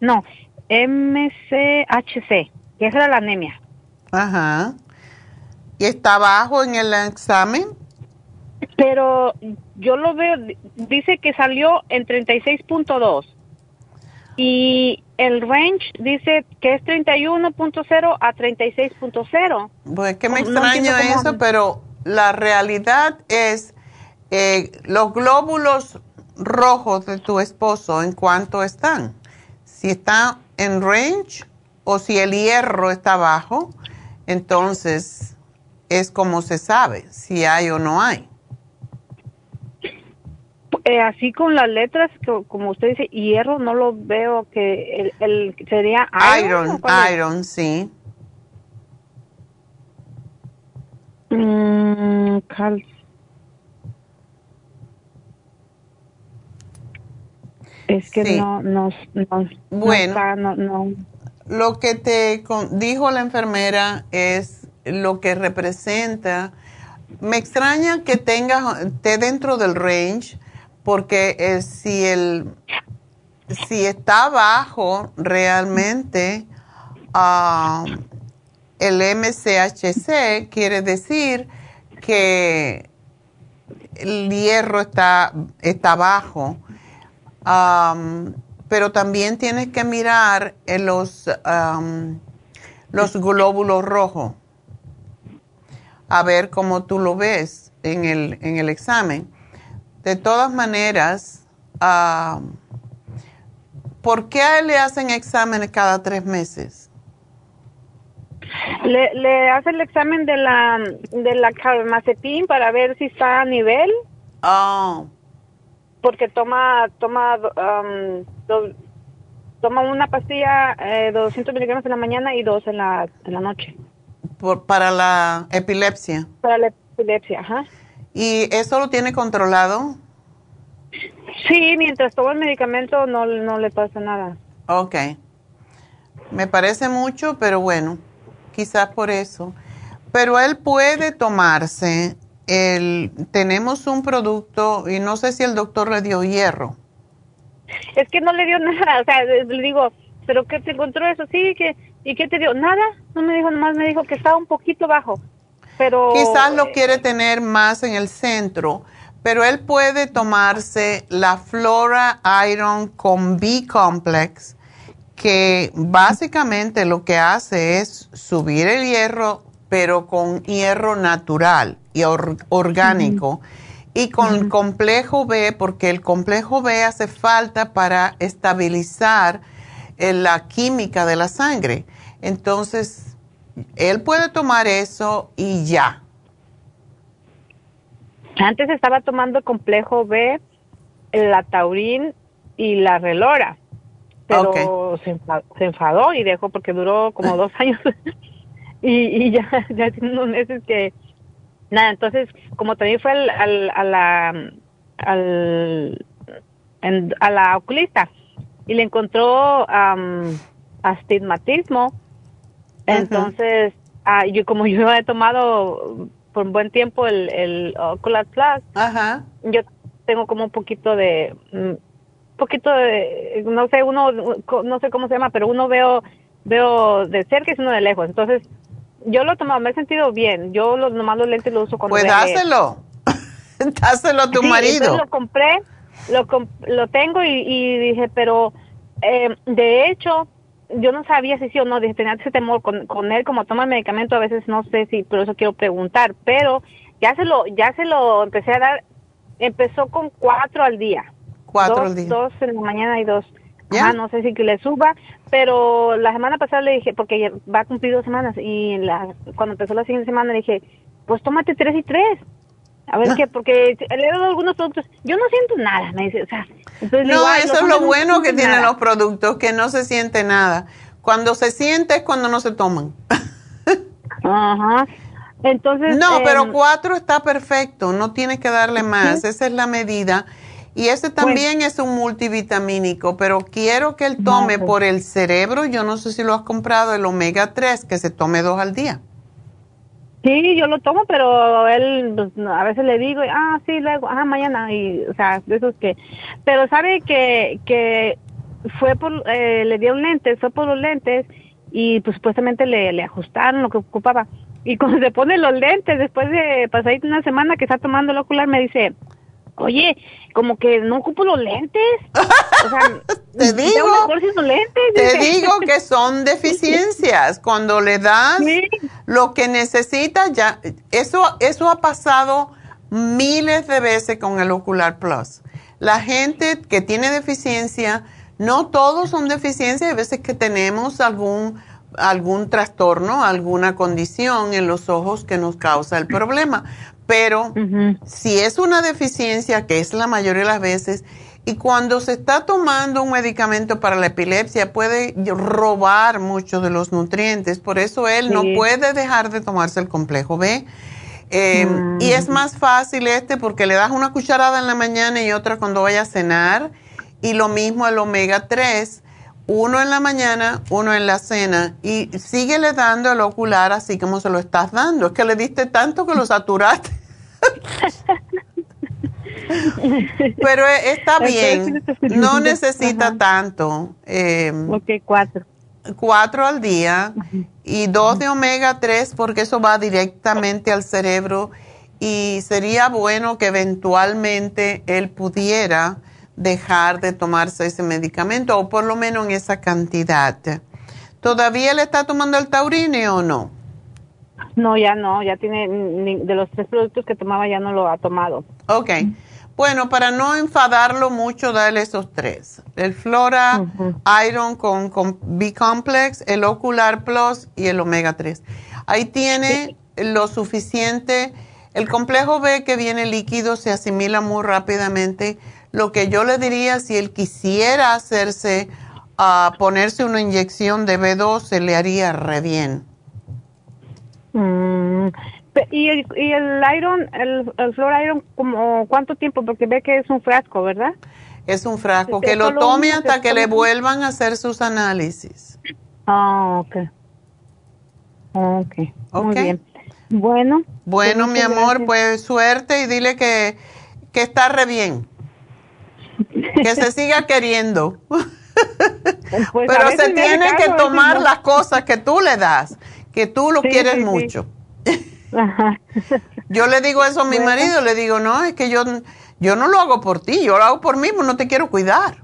no MCHC que esa era la anemia. Ajá. Y está bajo en el examen pero yo lo veo dice que salió en 36.2 y el range dice que es 31.0 a 36.0. Pues que me extraña eso, pero la realidad es eh, los glóbulos rojos de tu esposo, ¿en cuánto están? Si está en range o si el hierro está bajo, entonces es como se sabe si hay o no hay. Eh, así con las letras, como usted dice, hierro, no lo veo que el, sería iron. Iron, sí. Mm, es que no, no, no, Bueno, no, lo que te dijo la enfermera es lo que representa. Me extraña que tenga, esté dentro del range porque eh, si el si está bajo realmente ah, el MCHC quiere decir que el hierro está, está bajo. pero también tienes que mirar en los, los glóbulos rojos, a ver cómo tú lo ves en el, en el examen. De todas maneras, uh, ¿por qué le hacen exámenes cada tres meses? Le, le hace el examen de la de la para ver si está a nivel. Oh. Porque toma toma um, toma una pastilla eh, 200 miligramos en la mañana y dos en la, en la noche. Por, para la epilepsia. Para la epilepsia, ajá. ¿Y eso lo tiene controlado? Sí, mientras toma el medicamento no, no le pasa nada. Ok. Me parece mucho, pero bueno, quizás por eso. Pero él puede tomarse el... Tenemos un producto y no sé si el doctor le dio hierro. Es que no le dio (laughs) nada, o sea, le digo, ¿pero qué te encontró eso? Sí, que ¿y qué te dio? Nada, no me dijo, nomás me dijo que estaba un poquito bajo pero... Quizás lo quiere tener más en el centro, pero él puede tomarse la Flora Iron con B-Complex, que básicamente lo que hace es subir el hierro, pero con hierro natural y orgánico. Y con el complejo B, porque el complejo B hace falta para estabilizar eh, la química de la sangre. Entonces, él puede tomar eso y ya. Antes estaba tomando complejo B, la taurín y la relora, pero se, enfadó, y dejó porque duró como dos (laughs) años y, ya, ya tiene unos meses que nada, entonces como también fue al, a la al, a la oculista y le encontró astigmatismo entonces, ah, yo como yo he tomado por un buen tiempo el, el Ocular Plus, yo tengo como un poquito de, un mm, poquito de, no sé, uno, no sé cómo se llama, pero uno veo, veo de cerca y uno de lejos. Entonces, yo lo he tomado, me he sentido bien. Yo los, nomás los lentes los uso cuando Pues dáselo. (laughs) dáselo a tu marido. lo compré, lo, lo tengo y, y dije, pero eh, de hecho, yo no sabía si sí o no, tenía ese temor con, con él, como toma el medicamento, a veces no sé si, por eso quiero preguntar, pero ya se lo, ya se lo empecé a dar, empezó con cuatro al día. Cuatro al día. Dos en la mañana y dos. Ajá, no sé si que le suba, pero la semana pasada le dije, porque va a cumplir dos semanas, y la, cuando empezó la siguiente semana le dije, pues tómate tres y tres. A ver qué, porque le he dado algunos productos, yo no siento nada, me dice, o sea. Entonces no, eso es lo bueno que tienen los productos, que no se siente nada. Cuando se siente es cuando no se toman. (laughs) Ajá. Entonces. No, pero em, cuatro está perfecto, no tienes que darle más, esa es la medida. Y ese también es un multivitamínico, pero quiero que él tome por el cerebro, yo no sé si lo has comprado, el omega 3, que se tome dos al día. Sí, yo lo tomo, pero él pues, a veces le digo, ah, sí, luego, ah, mañana, y, o sea, de esos que, pero sabe que, que fue por, eh, le dieron lentes, fue por los lentes, y pues supuestamente le, le ajustaron lo que ocupaba. Y cuando se pone los lentes, después de pasar una semana que está tomando el ocular, me dice, oye, como que no ocupo los lentes. O sea, (laughs) te digo, lentes, te digo que (laughs) son deficiencias. Cuando le das lo que necesita, ya, eso, eso ha pasado miles de veces con el Ocular Plus. La gente que tiene deficiencia, no todos son deficiencias, hay veces que tenemos algún algún trastorno, alguna condición en los ojos que nos causa el problema. Pero si es una deficiencia, que es la mayoría de las veces, y cuando se está tomando un medicamento para la epilepsia puede robar muchos de los nutrientes, por eso él no puede dejar de tomarse el complejo B. Em, y es mm. más fácil este porque le das una cucharada en la mañana y otra cuando vaya a cenar. Y lo mismo el omega 3 uno en la mañana, uno en la cena y síguele dando el ocular así como se lo estás dando. Es que le diste tanto que lo saturaste. (laughs) Pero e, está bien, no necesita tanto. Eh, ok, cuatro. Cuatro al día y dos de omega 3 porque eso va directamente al cerebro y sería bueno que eventualmente él pudiera dejar de tomarse ese medicamento o por lo menos en esa cantidad. ¿Todavía le está tomando el taurine o no? No, ya no, ya tiene, de los tres productos que tomaba ya no lo ha tomado. Ok. Bueno, para no enfadarlo mucho, dale esos tres. El Flora Iron con, con B-Complex, el Ocular Plus y el Omega 3. Ahí tiene lo suficiente. El complejo B que viene líquido se asimila muy rápidamente lo que yo le diría, si él quisiera hacerse, a ponerse una inyección de B2, se le haría re bien. Mm, ¿Y, el, ¿Y el iron, el, el flor iron, como cuánto tiempo? Porque ve que es un frasco, ¿verdad? Es un frasco, que lo tome hasta que le vuelvan a hacer sus análisis. Ah, ok. Ok, muy bien. Bueno. Bueno, mi amor, pues suerte y dile que, que está re bien que se siga queriendo. Pues Pero se tiene que tomar las cosas que tú le das, que tú lo quieres mucho. yo le digo eso a mi marido, le digo, no, es que yo, yo no lo hago por ti, yo lo hago por mí, pues no te quiero cuidar.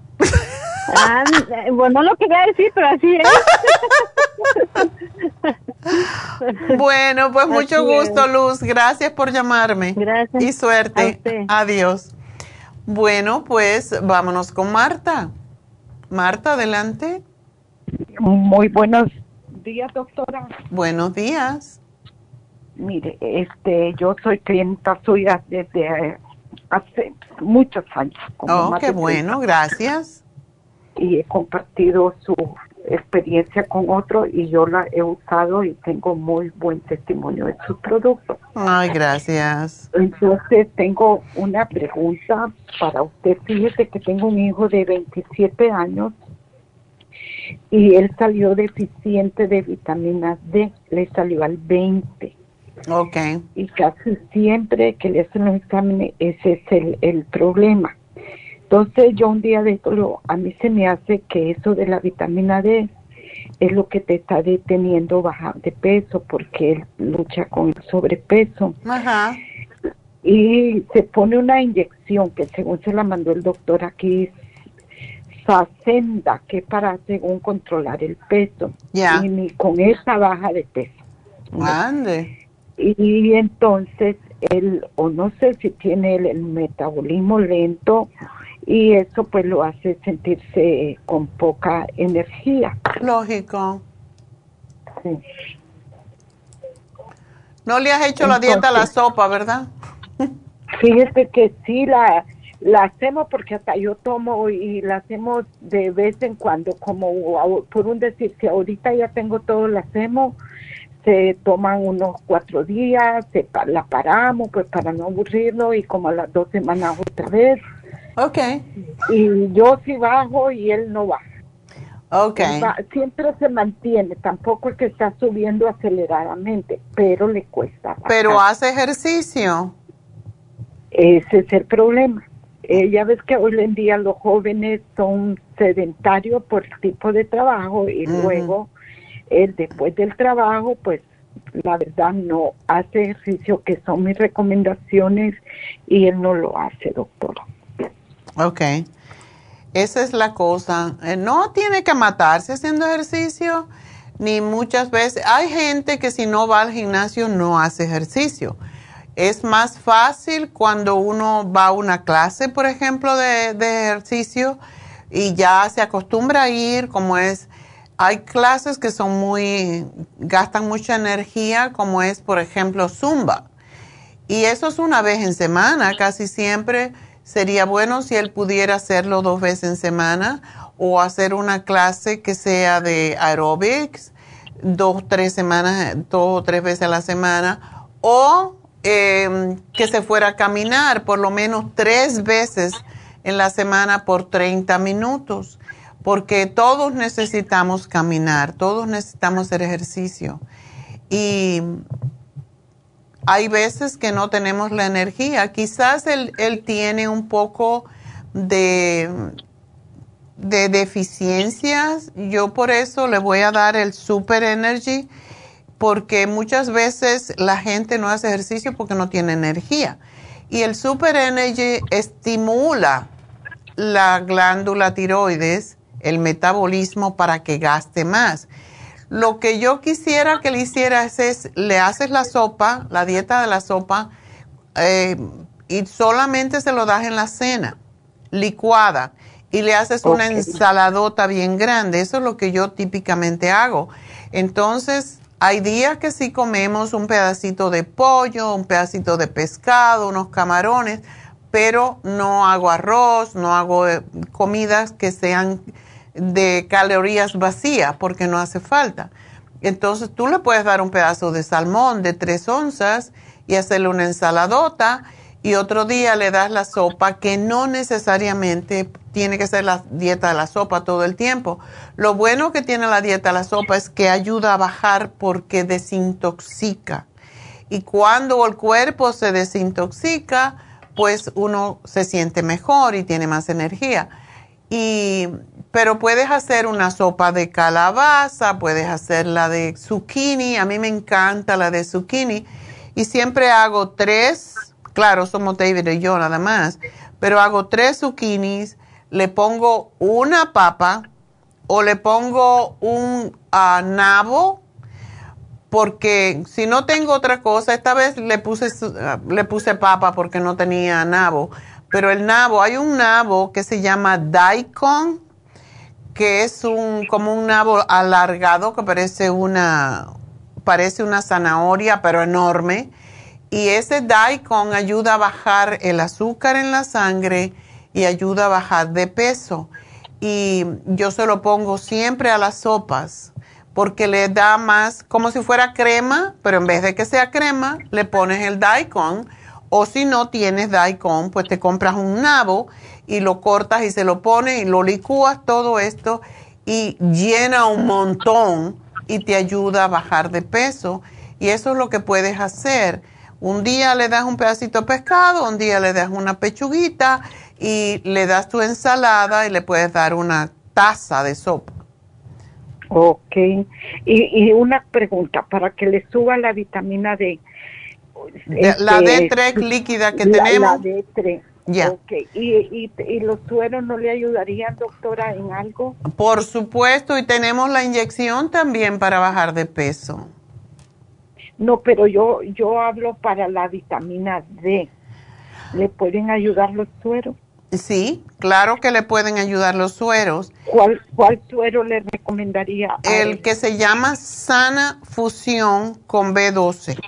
Ah, bueno, no lo quería decir, pero así es. bueno, pues mucho gusto, Luz. Gracias por llamarme. Gracias. Y suerte. Adiós. Bueno, pues vámonos con Marta. Marta, adelante. Muy buenos días, doctora. Buenos días. Mire, este, yo soy clienta suya desde eh, hace muchos años. oh, qué bueno, gracias. Y he compartido su experiencia con otro y yo la he usado y tengo muy buen testimonio de sus productos. Ay, gracias. Entonces tengo una pregunta para usted. Fíjese que tengo un hijo de 27 años y él salió deficiente de vitamina D, le salió al 20. Ok. Y casi siempre que le hacen los exámenes, ese es el, el problema. Entonces yo un día de esto, lo, a mí se me hace que eso de la vitamina D es lo que te está deteniendo bajar de peso porque él lucha con el sobrepeso. Ajá. Y se pone una inyección que según se la mandó el doctor aquí, Facenda, que para según controlar el peso. Ya. Y con esa baja de peso. Grande. Y, entonces él, o no sé si tiene el metabolismo lento y eso pues lo hace sentirse con poca energía. Lógico. Sí. No le has hecho la dieta a la sopa, ¿verdad? (laughs) Fíjese que sí, la, la hacemos porque hasta yo tomo y la hacemos de vez en cuando, como por un decir, si ahorita ya tengo todo, la hacemos, se toman unos cuatro días, se, la paramos pues para no aburrirlo y como a las dos semanas otra vez. Ok. Y yo sí bajo y él no baja. Ok. siempre se mantiene, tampoco es que está subiendo aceleradamente, pero le cuesta. Pero hace ejercicio. Ese es el problema. Eh, ya ves que hoy en día los jóvenes son sedentarios por el tipo de trabajo y luego él después del trabajo pues la verdad no hace ejercicio que son mis recomendaciones y él no lo hace doctora. Ok. Esa es la cosa. Eh, no tiene que matarse haciendo ejercicio, ni muchas veces. Hay gente que si no va al gimnasio no hace ejercicio. Es más fácil cuando uno va a una clase, por ejemplo, de, ejercicio y ya se acostumbra a ir, como es, hay clases que son muy, gastan mucha energía, como es, por ejemplo, Zumba. Y eso es una vez en semana, casi siempre. Sería bueno si él pudiera hacerlo dos veces en semana o hacer una clase que sea de aerobics dos, tres semanas, dos o tres veces a la semana o Em, que se fuera a caminar por lo menos tres veces en la semana por 30 minutos, porque todos necesitamos caminar, todos necesitamos hacer ejercicio. Y hay veces que no tenemos la energía. Quizás él, tiene un poco de, de deficiencias. Yo por eso le voy a dar el Super Energy porque muchas veces la gente no hace ejercicio porque no tiene energía. Y el Super Energy estimula la glándula tiroides, el metabolismo para que gaste más. Lo que yo quisiera que le hicieras es, le haces la sopa, la dieta de la sopa, eh, y solamente se lo das en la cena, licuada, y le haces una ensaladota bien grande. Eso es lo que yo típicamente hago. Entonces, hay días que sí comemos un pedacito de pollo, un pedacito de pescado, unos camarones, pero no hago arroz, no hago eh, comidas que sean de calorías vacías porque no hace falta. Entonces tú le puedes dar un pedazo de salmón de tres onzas y hacerle una ensaladota y otro día le das la sopa que no necesariamente tiene que ser la dieta de la sopa todo el tiempo. Lo bueno que tiene la dieta de la sopa es que ayuda a bajar porque desintoxica. Y cuando el cuerpo se desintoxica, pues uno se siente mejor y tiene más energía. Y, pero puedes hacer una sopa de calabaza, puedes hacer la de zucchini, a mí me encanta la de zucchini. Y siempre hago tres, claro, somos David y yo nada más, pero hago tres zucchinis le pongo una papa o le pongo un ah, nabo, porque si no tengo otra cosa, esta vez le puse, ah, le puse papa porque no tenía nabo, pero el nabo, hay un nabo que se llama daikon, que es un, como un nabo alargado que parece una, parece una zanahoria, pero enorme. Y ese daikon ayuda a bajar el azúcar en la sangre y ayuda a bajar de peso. Y yo se lo pongo siempre a las sopas porque le da más como si fuera crema, pero en vez de que sea crema, le pones el daikon. O si no tienes daikon, pues te compras un nabo y lo cortas y se lo pones y lo licúas todo esto y llena un montón y te ayuda a bajar de peso. Y eso es lo que puedes hacer. Un día le das un pedacito de pescado, un día le das una pechuguita y le das tu ensalada y le puedes dar una taza de sopa. Ok. Y, una pregunta, para que le suba la vitamina D. la D3 este, líquida que tenemos. La D3. Ya. ¿Y, ¿Y, los sueros no le ayudarían, doctora, en algo? Por supuesto, y tenemos la inyección también para bajar de peso. No, pero yo, yo hablo para la vitamina D. ¿Le pueden ayudar los sueros? Sí, claro que le pueden ayudar los sueros. ¿Cuál, cuál suero le recomendaría? El que se llama Sana Fusión con B12.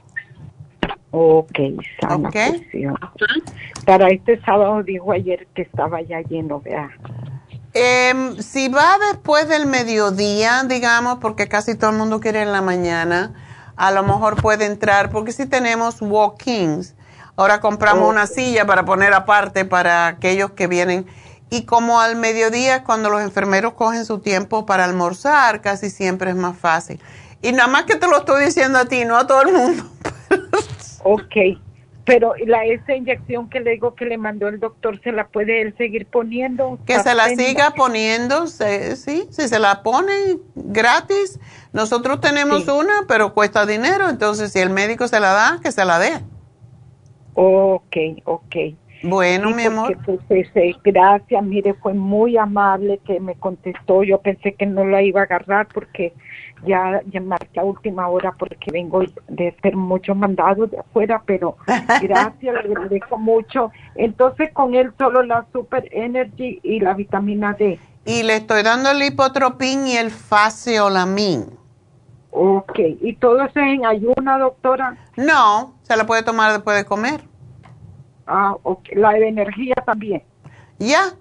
Ok, sana fusión. Para este sábado dijo ayer que estaba ya lleno, vea. Eh, si va después del mediodía, digamos, porque casi todo el mundo quiere en la mañana, a lo mejor puede entrar, porque si tenemos walk-ins, ahora compramos una silla para poner aparte para aquellos que vienen. Y como al mediodía, cuando los enfermeros cogen su tiempo para almorzar, casi siempre es más fácil. Y nada más que te lo estoy diciendo a ti, no a todo el mundo. (laughs) ok, pero la esa inyección que le digo que le mandó el doctor, ¿se la puede él seguir poniendo? Que se la siga poniendo, sí, si se la pone gratis. Nosotros tenemos una, pero cuesta dinero, entonces si el médico se la da, que se la dé. Ok, ok. Bueno, mi amor. Pues, gracias, mire, fue muy amable que me contestó. Yo pensé que no la iba a agarrar porque ya, ya marqué a última hora porque vengo de hacer muchos mandados de afuera, pero (laughs) gracias, le agradezco mucho. Entonces, con él solo la Super Energy y la vitamina D. Y le estoy dando el hipotropín y el faseolamin. Ok, ¿y todo eso en ayuna, doctora? No, se la puede tomar después de comer. Ah, ok. La de energía también. Ya.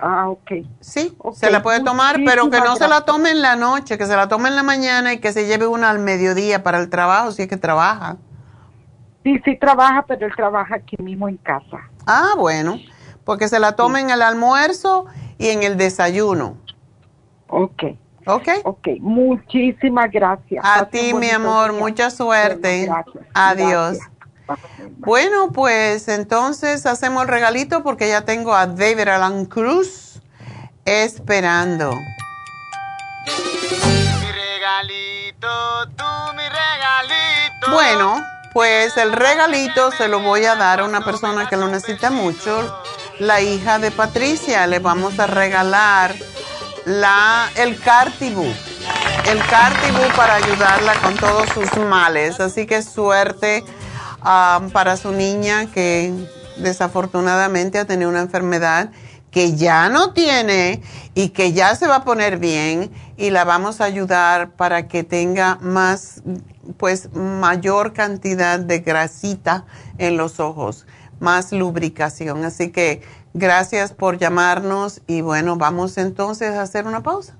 Ah, ok. Sí, se la puede tomar, pero que no se la tome en la noche, que se la tome en la mañana y que se lleve una al mediodía para el trabajo, si es que trabaja. Sí, sí trabaja, pero él trabaja aquí mismo en casa. Ah, bueno, porque se la tome en el almuerzo y en el desayuno. Ok. Ok. Ok, muchísimas gracias. A ti, mi amor, mucha suerte. Adiós. Bueno, pues entonces hacemos el regalito porque ya tengo a David Alan Cruz esperando. Mi regalito, tú mi regalito. Bueno, pues el regalito se lo voy a dar a una persona que lo necesita mucho, la hija de Patricia. Le vamos a regalar la, el Cartibu. El Cartibu para ayudarla con todos sus males. Así que suerte para su niña que desafortunadamente ha tenido una enfermedad que ya no tiene y que ya se va a poner bien y la vamos a ayudar para que tenga más, pues mayor cantidad de grasita en los ojos, más lubricación. Así que gracias por llamarnos y bueno, vamos entonces a hacer una pausa.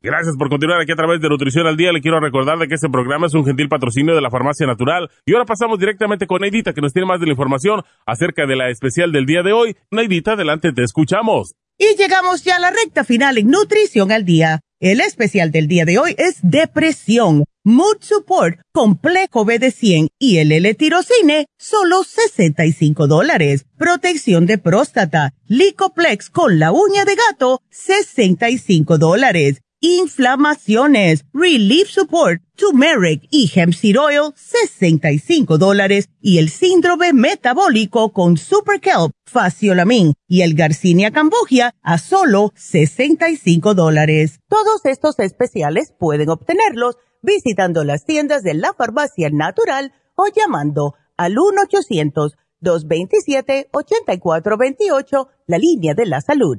Gracias por continuar aquí a través de Nutrición al Día. Le quiero recordar de que este programa es un gentil patrocinio de la Farmacia Natural. Y ahora pasamos directamente con Neidita, que nos tiene más de la información acerca de la especial del día de hoy. Neidita, adelante, te escuchamos. Y llegamos ya a la recta final en Nutrición al Día. El especial del día de hoy es Depresión, Mood Support, Complejo B de 100 y el L-Tirocine, solo 65 dólares. Protección de próstata, Licoplex con la uña de gato, 65 dólares inflamaciones, Relief Support, Turmeric y Hemp Seed Oil, 65 dólares, y el síndrome metabólico con Super Kelp, Faciolamin y el Garcinia Cambogia a solo 65 dólares. Todos estos especiales pueden obtenerlos visitando las tiendas de la farmacia natural o llamando al 1-800-227-8428, la línea de la salud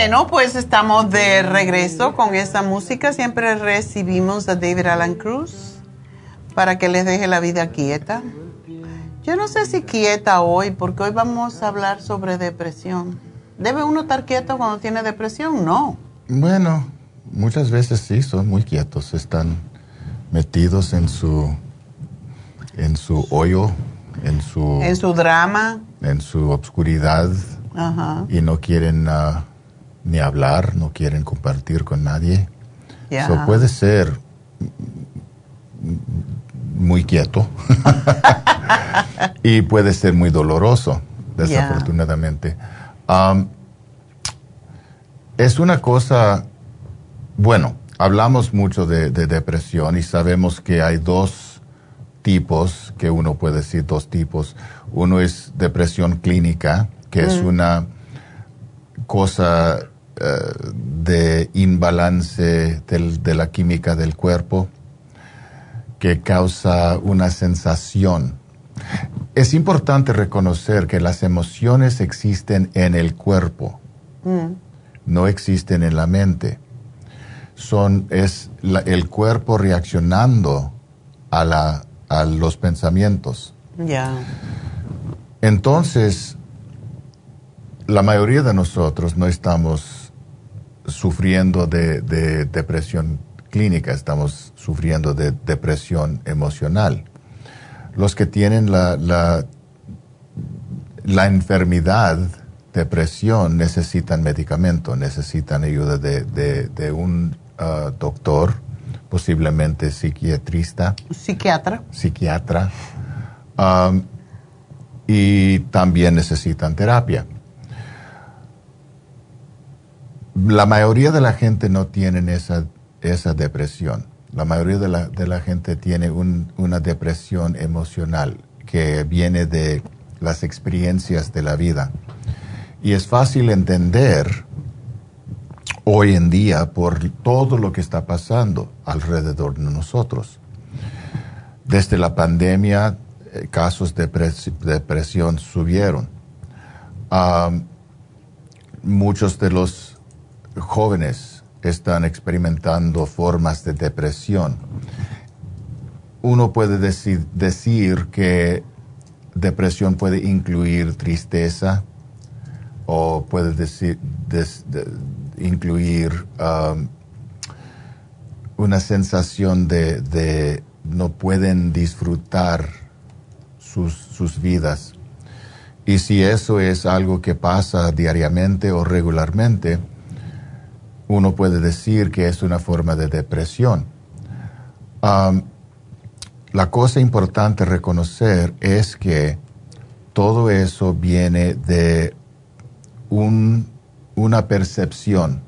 Bueno, pues estamos de regreso con esta música. Siempre recibimos a David Alan Cruz para que les deje la vida quieta. Yo no sé si quieta hoy, porque hoy vamos a hablar sobre depresión. ¿Debe uno estar quieto cuando tiene depresión? No. Bueno, muchas veces sí, son muy quietos. Están metidos en su, en su hoyo, en su... En su drama. En su obscuridad. Ajá. Y no quieren... Uh, ni hablar, no quieren compartir con nadie. Eso puede ser muy quieto (laughs) y puede ser muy doloroso, desafortunadamente. Um, es una cosa, bueno, hablamos mucho de, depresión y sabemos que hay dos tipos, que uno puede decir dos tipos. Uno es depresión clínica, que es mm. una cosa eh, de imbalance de la química del cuerpo que causa una sensación. Es importante reconocer que las emociones existen en el cuerpo, mm. no existen en la mente. Son, es el cuerpo reaccionando a, la, a los pensamientos. Entonces, la mayoría de nosotros no estamos sufriendo de, depresión clínica, estamos sufriendo de depresión emocional. Los que tienen la, la, la enfermedad, depresión, necesitan medicamento, necesitan ayuda de, un uh, doctor, posiblemente psiquiatrista. Psiquiatra. Psiquiatra. Um, y también necesitan terapia la mayoría de la gente no tiene esa, esa depresión. La mayoría de la, de la gente tiene una depresión emocional que viene de las experiencias de la vida. Y es fácil entender hoy en día por todo lo que está pasando alrededor de nosotros. Desde la pandemia, eh, casos de depresión subieron. Ah, muchos de los jóvenes están experimentando formas de depresión. Uno puede decir, decir que depresión puede incluir tristeza o puede decir, incluir um, una sensación de, no pueden disfrutar sus, sus vidas. Y si eso es algo que pasa diariamente o regularmente, uno puede decir que es una forma de depresión. la cosa importante reconocer es que todo eso viene de una percepción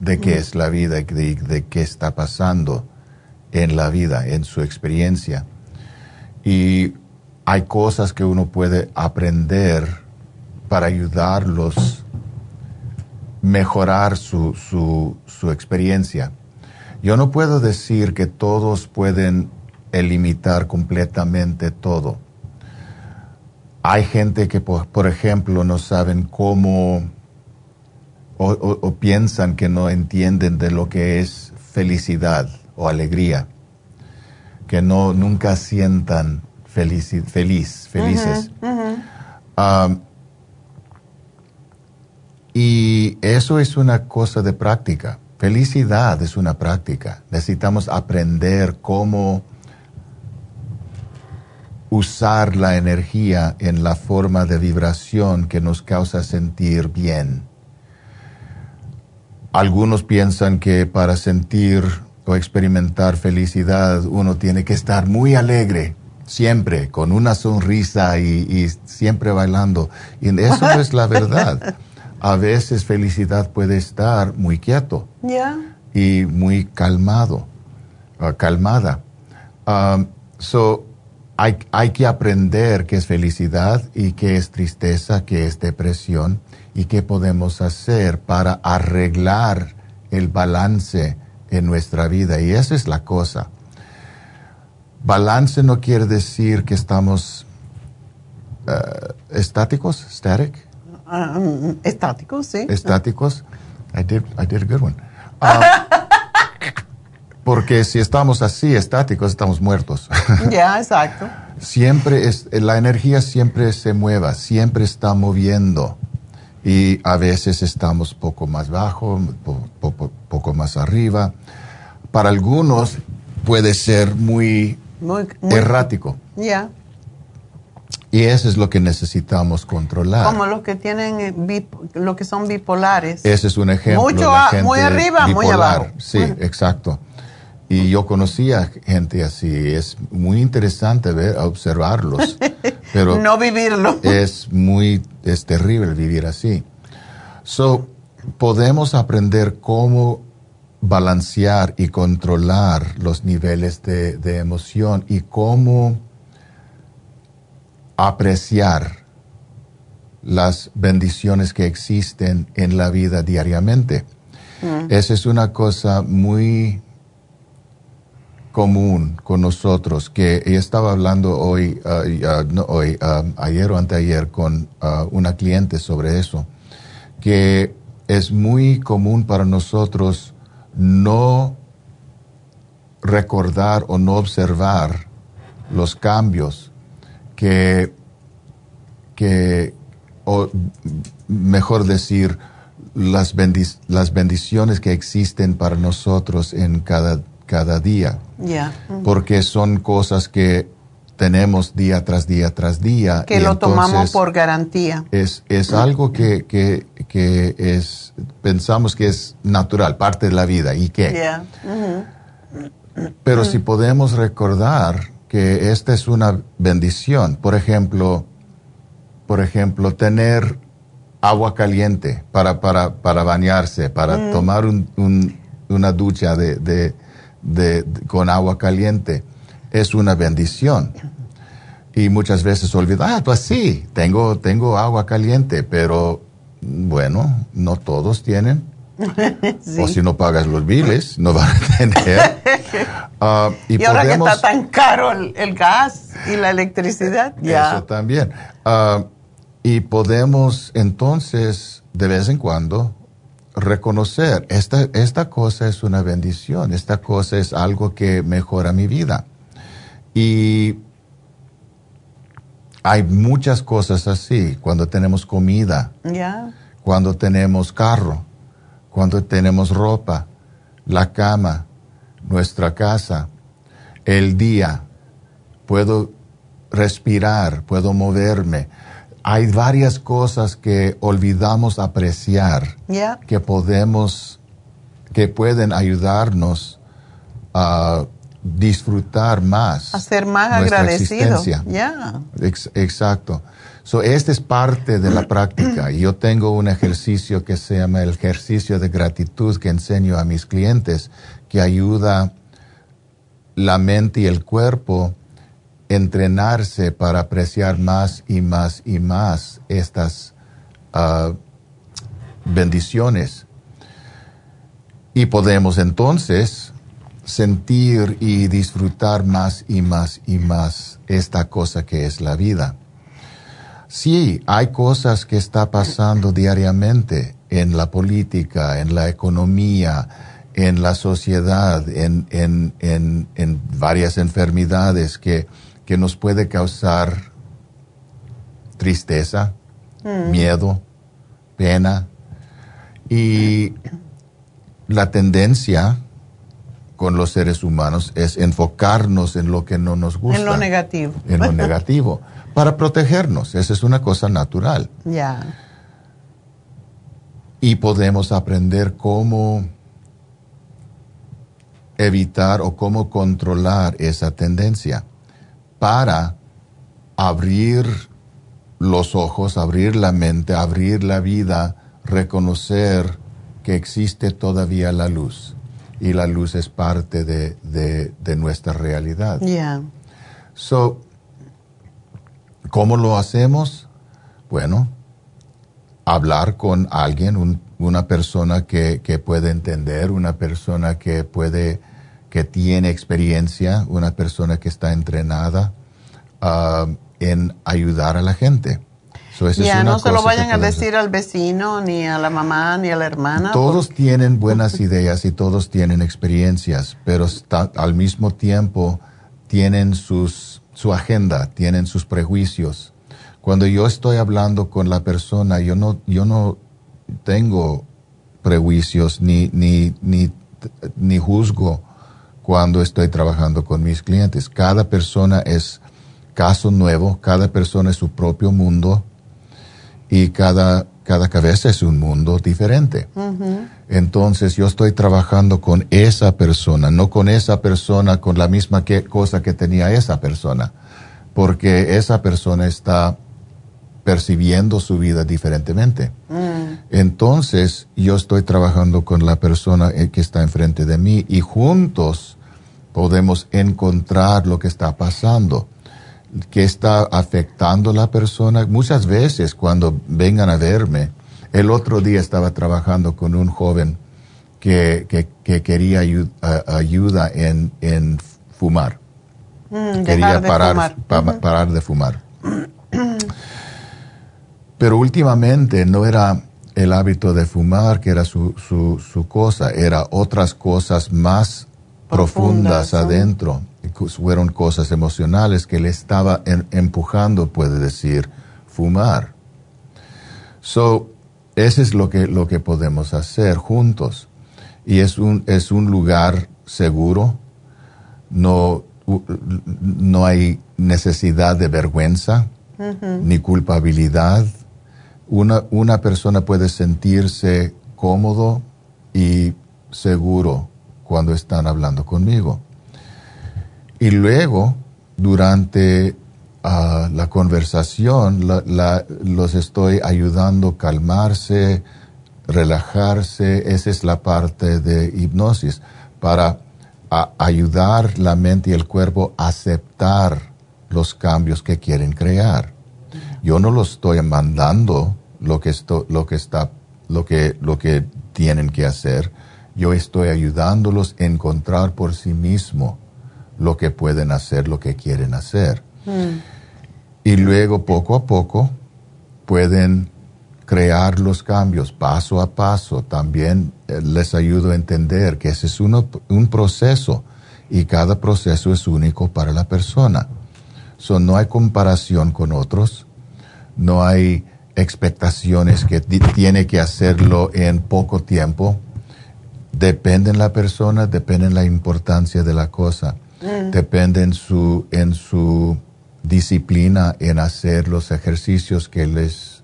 de qué es la vida y de, de, qué está pasando en la vida, en su experiencia. Y hay cosas que uno puede aprender para ayudarlos mejorar su, su, experiencia. Yo no puedo decir que todos pueden eliminar completamente todo. Hay gente que, por, ejemplo, no saben cómo o, piensan que no entienden de lo que es felicidad o alegría, que no nunca sientan feliz felices. Ah, y eso es una cosa de práctica. Felicidad es una práctica. Necesitamos aprender cómo usar la energía en la forma de vibración que nos causa sentir bien. Algunos piensan que para sentir o experimentar felicidad, uno tiene que estar muy alegre, siempre, con una sonrisa y, siempre bailando. Y eso no es la verdad. (laughs) A veces felicidad puede estar muy quieto y muy calmado, uh, calmada. Um, so, hay, hay que aprender qué es felicidad y qué es tristeza, qué es depresión y qué podemos hacer para arreglar el balance en nuestra vida. Y esa es la cosa. Balance no quiere decir que estamos uh, estáticos, static. Um, estáticos, sí. Estáticos. I did, I did a good one. Uh, porque si estamos así, estáticos, estamos muertos. Ya, (laughs) exacto. siempre es, la energía siempre se mueva, siempre está moviendo. Y a veces estamos poco más bajo, poco más arriba. Para algunos puede ser muy, errático. Ya. Y eso es lo que necesitamos controlar. Como los que tienen, eh, lo que son bipolares. Ese es un ejemplo. Mucho muy arriba, muy abajo. Sí, exacto. Y yo conocía gente así. Es muy interesante ver, observarlos. (laughs) pero no vivirlo. Es muy, es terrible vivir así. So, podemos aprender cómo balancear y controlar los niveles de, de emoción y cómo apreciar las bendiciones que existen en la vida diariamente. Mm. Esa es una cosa muy común con nosotros, que estaba hablando hoy, uh, no, hoy um, ayer o anteayer con una cliente sobre eso, que es muy común para nosotros no recordar o no observar los cambios que, que o mejor decir, las, las bendiciones que existen para nosotros en cada cada día. Porque son cosas que tenemos día tras día tras día. Que lo tomamos por garantía. Es, es algo que, que, que, es, pensamos que es natural, parte de la vida. ¿Y qué? Pero si podemos recordar que esta es una bendición, por ejemplo, por ejemplo, tener agua caliente para, para, para bañarse, para tomar un, una ducha de de, con agua caliente es una bendición. Y muchas veces olvida, ah, pues sí, tengo, tengo agua caliente, pero bueno, no todos tienen. (laughs) O si no pagas los biles, no van a tener. (laughs) Ah, y, ahora que está tan caro el, gas y la electricidad, ya. Eso también. Ah, y podemos entonces, de vez en cuando, reconocer, esta, esta cosa es una bendición, esta cosa es algo que mejora mi vida. Y hay muchas cosas así, cuando tenemos comida, cuando tenemos carro, cuando tenemos ropa, la cama, nuestra casa, el día, puedo respirar, puedo moverme hay varias cosas que olvidamos apreciar, que podemos, que pueden ayudarnos a disfrutar más. A ser más agradecidos. exacto. So, esta es parte de la práctica. Yo tengo un ejercicio que se llama el ejercicio de gratitud que enseño a mis clientes, que ayuda la mente y el cuerpo entrenarse para apreciar más y más y más estas ah, bendiciones. Y podemos entonces sentir y disfrutar más y más y más esta cosa que es la vida. Sí, hay cosas que está pasando diariamente en la política, en la economía, en la sociedad, en, en, en, en varias enfermedades que que nos puede causar tristeza, mm. miedo, pena. Y la tendencia con los seres humanos es enfocarnos en lo que no nos gusta. En lo negativo. En lo (laughs) negativo. Para protegernos. Esa es una cosa natural. Ya. Y podemos aprender cómo evitar o cómo controlar esa tendencia para abrir los ojos, abrir la mente, abrir la vida, reconocer que existe todavía la luz y la luz es parte de, de, nuestra realidad. Yeah. So, ¿cómo lo hacemos? Bueno, hablar con alguien, una persona que, que, puede entender, una persona que puede, que tiene experiencia, una persona que está entrenada uh, en ayudar a la gente. ya no se lo vayan a decir al vecino, ni a la mamá, ni a la hermana. Todos tienen buenas ideas y todos tienen experiencias, pero al mismo tiempo tienen sus, su agenda, tienen sus prejuicios. Cuando yo estoy hablando con la persona, yo no, yo no tengo prejuicios ni, ni, ni, ni juzgo cuando estoy trabajando con mis clientes. Cada persona es caso nuevo, cada persona es su propio mundo y cada, cada cabeza es un mundo diferente. Entonces yo estoy trabajando con esa persona, no con esa persona con la misma que, cosa que tenía esa persona, porque esa persona está percibiendo su vida diferentemente. Mm. Entonces yo estoy trabajando con la persona eh, que está enfrente de mí y juntos podemos encontrar lo que está pasando que está afectando a la persona. Muchas veces cuando vengan a verme, el otro día estaba trabajando con un joven que, que, quería ayuda en, en fumar. Mm, quería parar, parar de fumar. Pero últimamente no era el hábito de fumar que era su, su, su cosa, era otras cosas más profundas, adentro fueron cosas emocionales que le estaba empujando, puede decir, fumar. So, ese es lo que, lo que podemos hacer juntos. Y es un, es un lugar seguro, no, no hay necesidad de vergüenza ni culpabilidad. Una, una persona puede sentirse cómodo y seguro cuando están hablando conmigo. Y luego, durante ah, la conversación, los estoy ayudando a calmarse, relajarse. Esa es la parte de hipnosis, para ayudar la mente y el cuerpo a aceptar los cambios que quieren crear. Yo no los estoy mandando lo que, esto, lo que está, lo que, lo que tienen que hacer. Yo estoy ayudándolos a encontrar por sí mismo lo que pueden hacer, lo que quieren hacer. Mm. Y luego, poco a poco, pueden crear los cambios paso a paso. También eh, les ayudo a entender que ese es un proceso y cada proceso es único para la persona. So, no hay comparación con otros, no hay expectaciones que tiene que hacerlo en poco tiempo. Depende en la persona, depende en la importancia de la cosa. Mm. depende en su, en su disciplina en hacer los ejercicios que les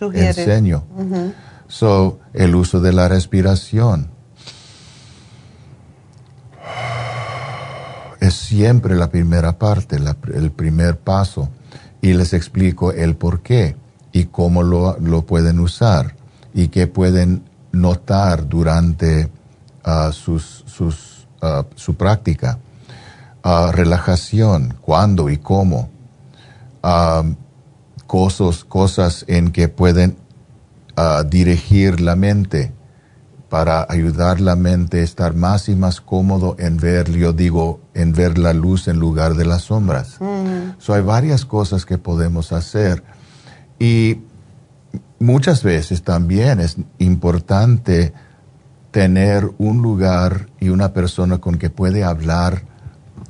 enseño. So, el uso de la respiración. Es siempre la primera parte, el primer paso. Y les explico el por qué y cómo lo, lo pueden usar y qué pueden notar durante ah, sus, sus, ah, su práctica relajación, cuándo y cómo, cosas, cosas en que pueden dirigir la mente para ayudar la mente a estar más y más cómodo en ver, yo digo, en ver la luz en lugar de las sombras. So hay varias cosas que podemos hacer. Y muchas veces también es importante tener un lugar y una persona con que puede hablar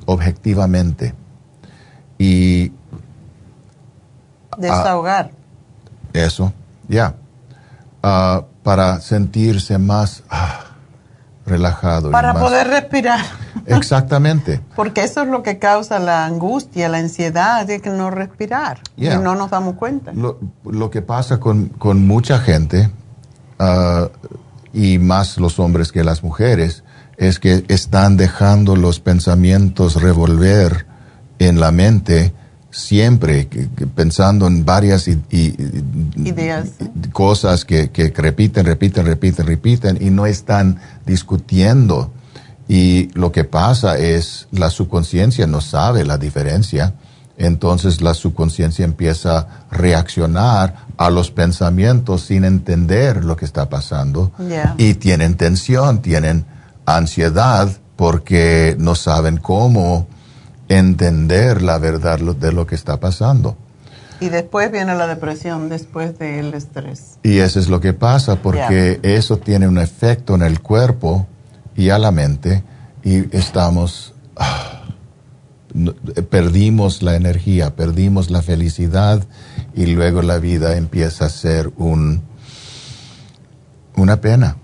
objetivamente y... Desahogar. eso, ya. Ah, para sentirse más ah, relajado. Para poder respirar. Exactamente. (laughs) Porque eso es lo que causa la angustia, la ansiedad de que no respirar. Y no nos damos cuenta. Lo, que pasa con, mucha gente, ah, y más los hombres que las mujeres, es que están dejando los pensamientos revolver en la mente siempre pensando en varias ideas. cosas que, que, repiten, repiten, repiten, repiten y no están discutiendo. Y lo que pasa es la subconsciencia no sabe la diferencia, entonces la subconsciencia empieza a reaccionar a los pensamientos sin entender lo que está pasando. Y tienen tensión, tienen ansiedad porque no saben cómo entender la verdad de lo que está pasando. Y después viene la depresión, después del estrés. Y eso es lo que pasa, porque eso tiene un efecto en el cuerpo y a la mente, y estamos, ah, perdimos la energía, perdimos la felicidad, y luego la vida empieza a ser un, una pena,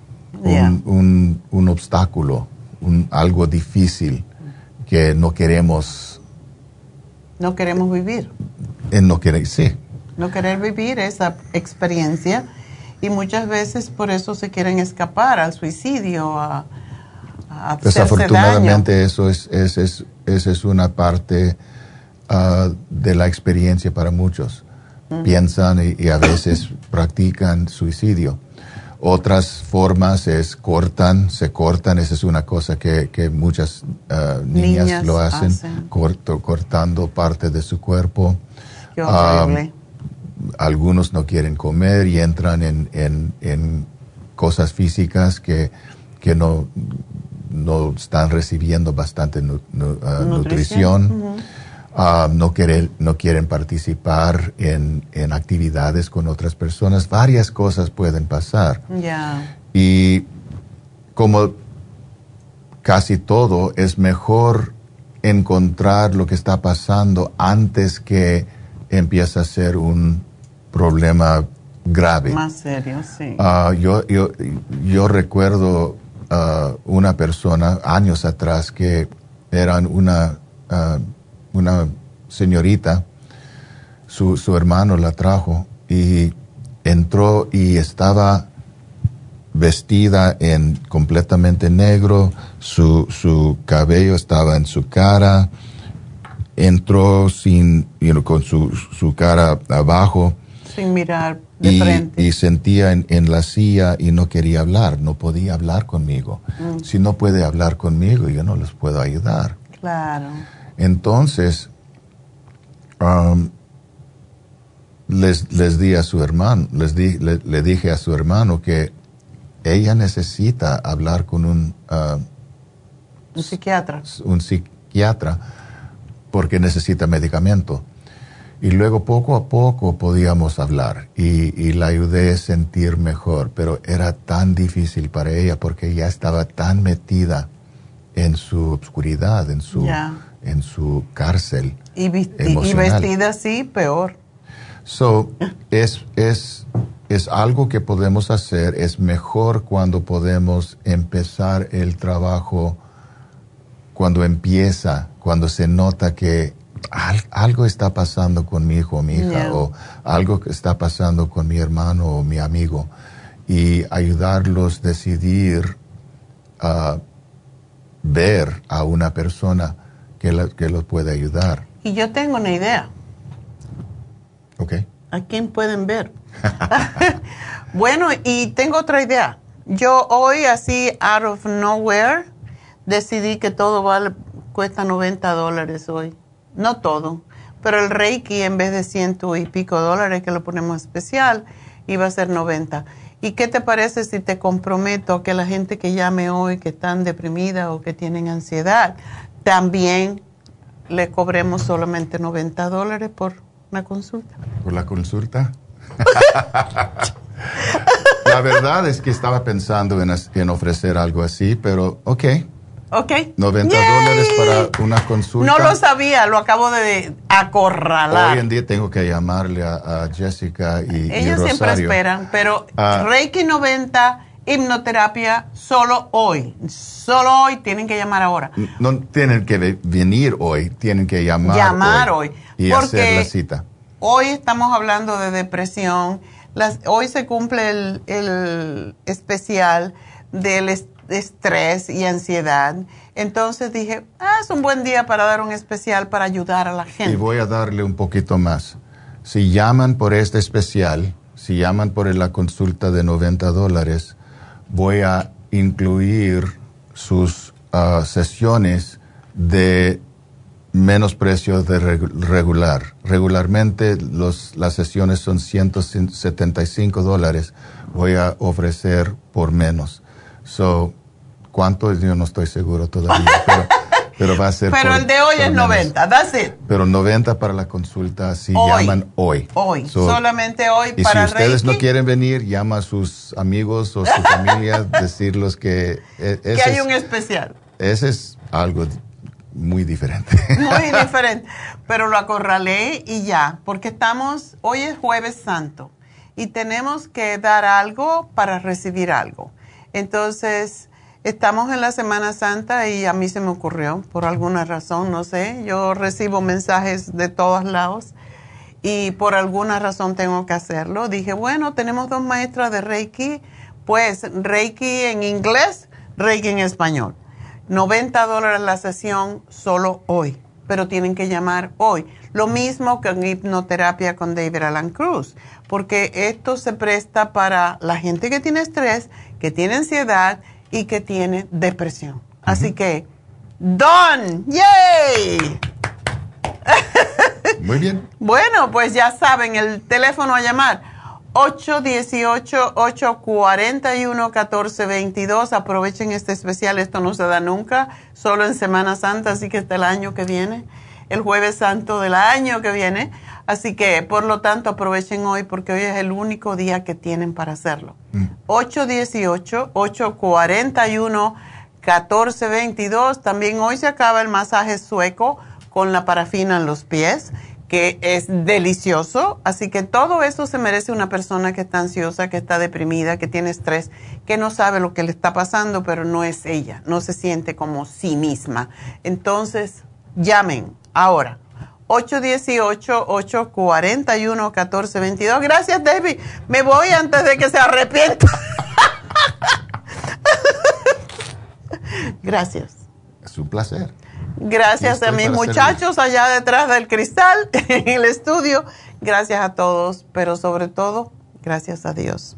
un, un, obstáculo, un, algo difícil que no queremos. No queremos vivir. En no querer, sí. No querer vivir esa experiencia y muchas veces por eso se quieren escapar al suicidio, a, a Desafortunadamente eso es, es, es, es una parte ah, de la experiencia para muchos. Piensan y a veces practican suicidio. Otras formas es cortan, se cortan, esa es una cosa que, que muchas uh, niñas, lo hacen, Corto, cortando parte de su cuerpo. Um, algunos no quieren comer y entran en, en, en cosas físicas que, que no, no están recibiendo bastante uh, nutrición. Ah, no, quieren, no quieren participar en, en, actividades con otras personas. Varias cosas pueden pasar. Y como casi todo, es mejor encontrar lo que está pasando antes que empiece a ser un problema grave. Más serio, sí. Ah, yo, yo, yo, recuerdo uh, una persona años atrás que eran una una señorita, su, su hermano la trajo y entró y estaba vestida en completamente negro, su, su cabello estaba en su cara, entró sin, con su, su, cara abajo. Sin mirar de frente. Y sentía en, en, la silla y no quería hablar, no podía hablar conmigo. Mm. Si no puede hablar conmigo, yo no les puedo ayudar. Claro. Entonces, um, les, les, di a su hermano, les di, le, dije a su hermano que ella necesita hablar con un, uh, un psiquiatra. Un psiquiatra porque necesita medicamento. Y luego poco a poco podíamos hablar y, y, la ayudé a sentir mejor, pero era tan difícil para ella porque ella estaba tan metida en su obscuridad, en su, en su cárcel. Y, vestida así, peor. So, es, es, es algo que podemos hacer, es mejor cuando podemos empezar el trabajo, cuando empieza, cuando se nota que algo está pasando con mi hijo o mi hija, o algo que está pasando con mi hermano o mi amigo, y ayudarlos a decidir a ver a una persona que, que los puede ayudar. Y yo tengo una idea. Ok. ¿A quién pueden ver? (laughs) bueno, y tengo otra idea. Yo hoy, así, out of nowhere, decidí que todo vale, cuesta 90 dólares hoy. No todo, pero el Reiki en vez de ciento y pico dólares que lo ponemos especial, iba a ser 90. ¿Y qué te parece si te comprometo que la gente que llame hoy, que están deprimida o que tienen ansiedad, también le cobremos solamente 90 dólares por una consulta. ¿Por la consulta? (laughs) la verdad es que estaba pensando en, ofrecer algo así, pero ok. Ok. 90 dólares para una consulta. No lo sabía, lo acabo de acorralar. Hoy en día tengo que llamarle a, Jessica y, Ellos siempre esperan, pero ah. Reiki 90 hipnoterapia solo hoy. Solo hoy tienen que llamar ahora. No tienen que venir hoy, tienen que llamar. Llamar hoy. y hacer la cita. Hoy estamos hablando de depresión. Las, hoy se cumple el, el especial del, estrés y ansiedad. Entonces dije, ah, es un buen día para dar un especial para ayudar a la gente. Y voy a darle un poquito más. Si llaman por este especial, si llaman por la consulta de 90 dólares, voy a incluir sus ah, sesiones de menos precios de regular. Regularmente los, las sesiones son 175 dólares. Voy a ofrecer por menos. So, ¿Cuánto? Yo no estoy seguro todavía, (laughs) pero, va a ser. Pero el de hoy es 90, that's it. Pero 90 para la consulta si llaman hoy. Hoy, solamente hoy y si ustedes no quieren venir, llama a sus amigos o su familia, (laughs) decirles que. E, que hay un especial. Ese es algo muy diferente. Muy (laughs) diferente. Pero lo acorralé y ya, porque estamos, hoy es jueves santo y tenemos que dar algo para recibir algo. Entonces, estamos en la Semana Santa y a mí se me ocurrió, por alguna razón, no sé, yo recibo mensajes de todos lados y por alguna razón tengo que hacerlo. Dije, bueno, tenemos dos maestras de Reiki, pues Reiki en inglés, Reiki en español. 90 dólares la sesión solo hoy, pero tienen que llamar hoy. Lo mismo que en hipnoterapia con David Alan Cruz, porque esto se presta para la gente que tiene estrés, que tiene ansiedad y que tiene depresión. Así que, Don, ¡yay! (laughs) Muy bien. bueno, pues ya saben, el teléfono a llamar 818-841-1422. Aprovechen este especial, esto no se da nunca, solo en Semana Santa, así que está el año que viene, el jueves santo del año que viene. Así que, por lo tanto, aprovechen hoy porque hoy es el único día que tienen para hacerlo. 818-841-1422. También hoy se acaba el masaje sueco con la parafina en los pies que es delicioso. Así que todo eso se merece una persona que está ansiosa, que está deprimida, que tiene estrés, que no sabe lo que le está pasando, pero no es ella, no se siente como sí misma. Entonces, llamen ahora. 818-841-1422. Gracias, David. Me voy antes de que se arrepienta. Gracias. Es un placer. Gracias a mis muchachos allá detrás del cristal, (laughs) en el estudio. Gracias a todos, pero sobre todo, gracias a Dios.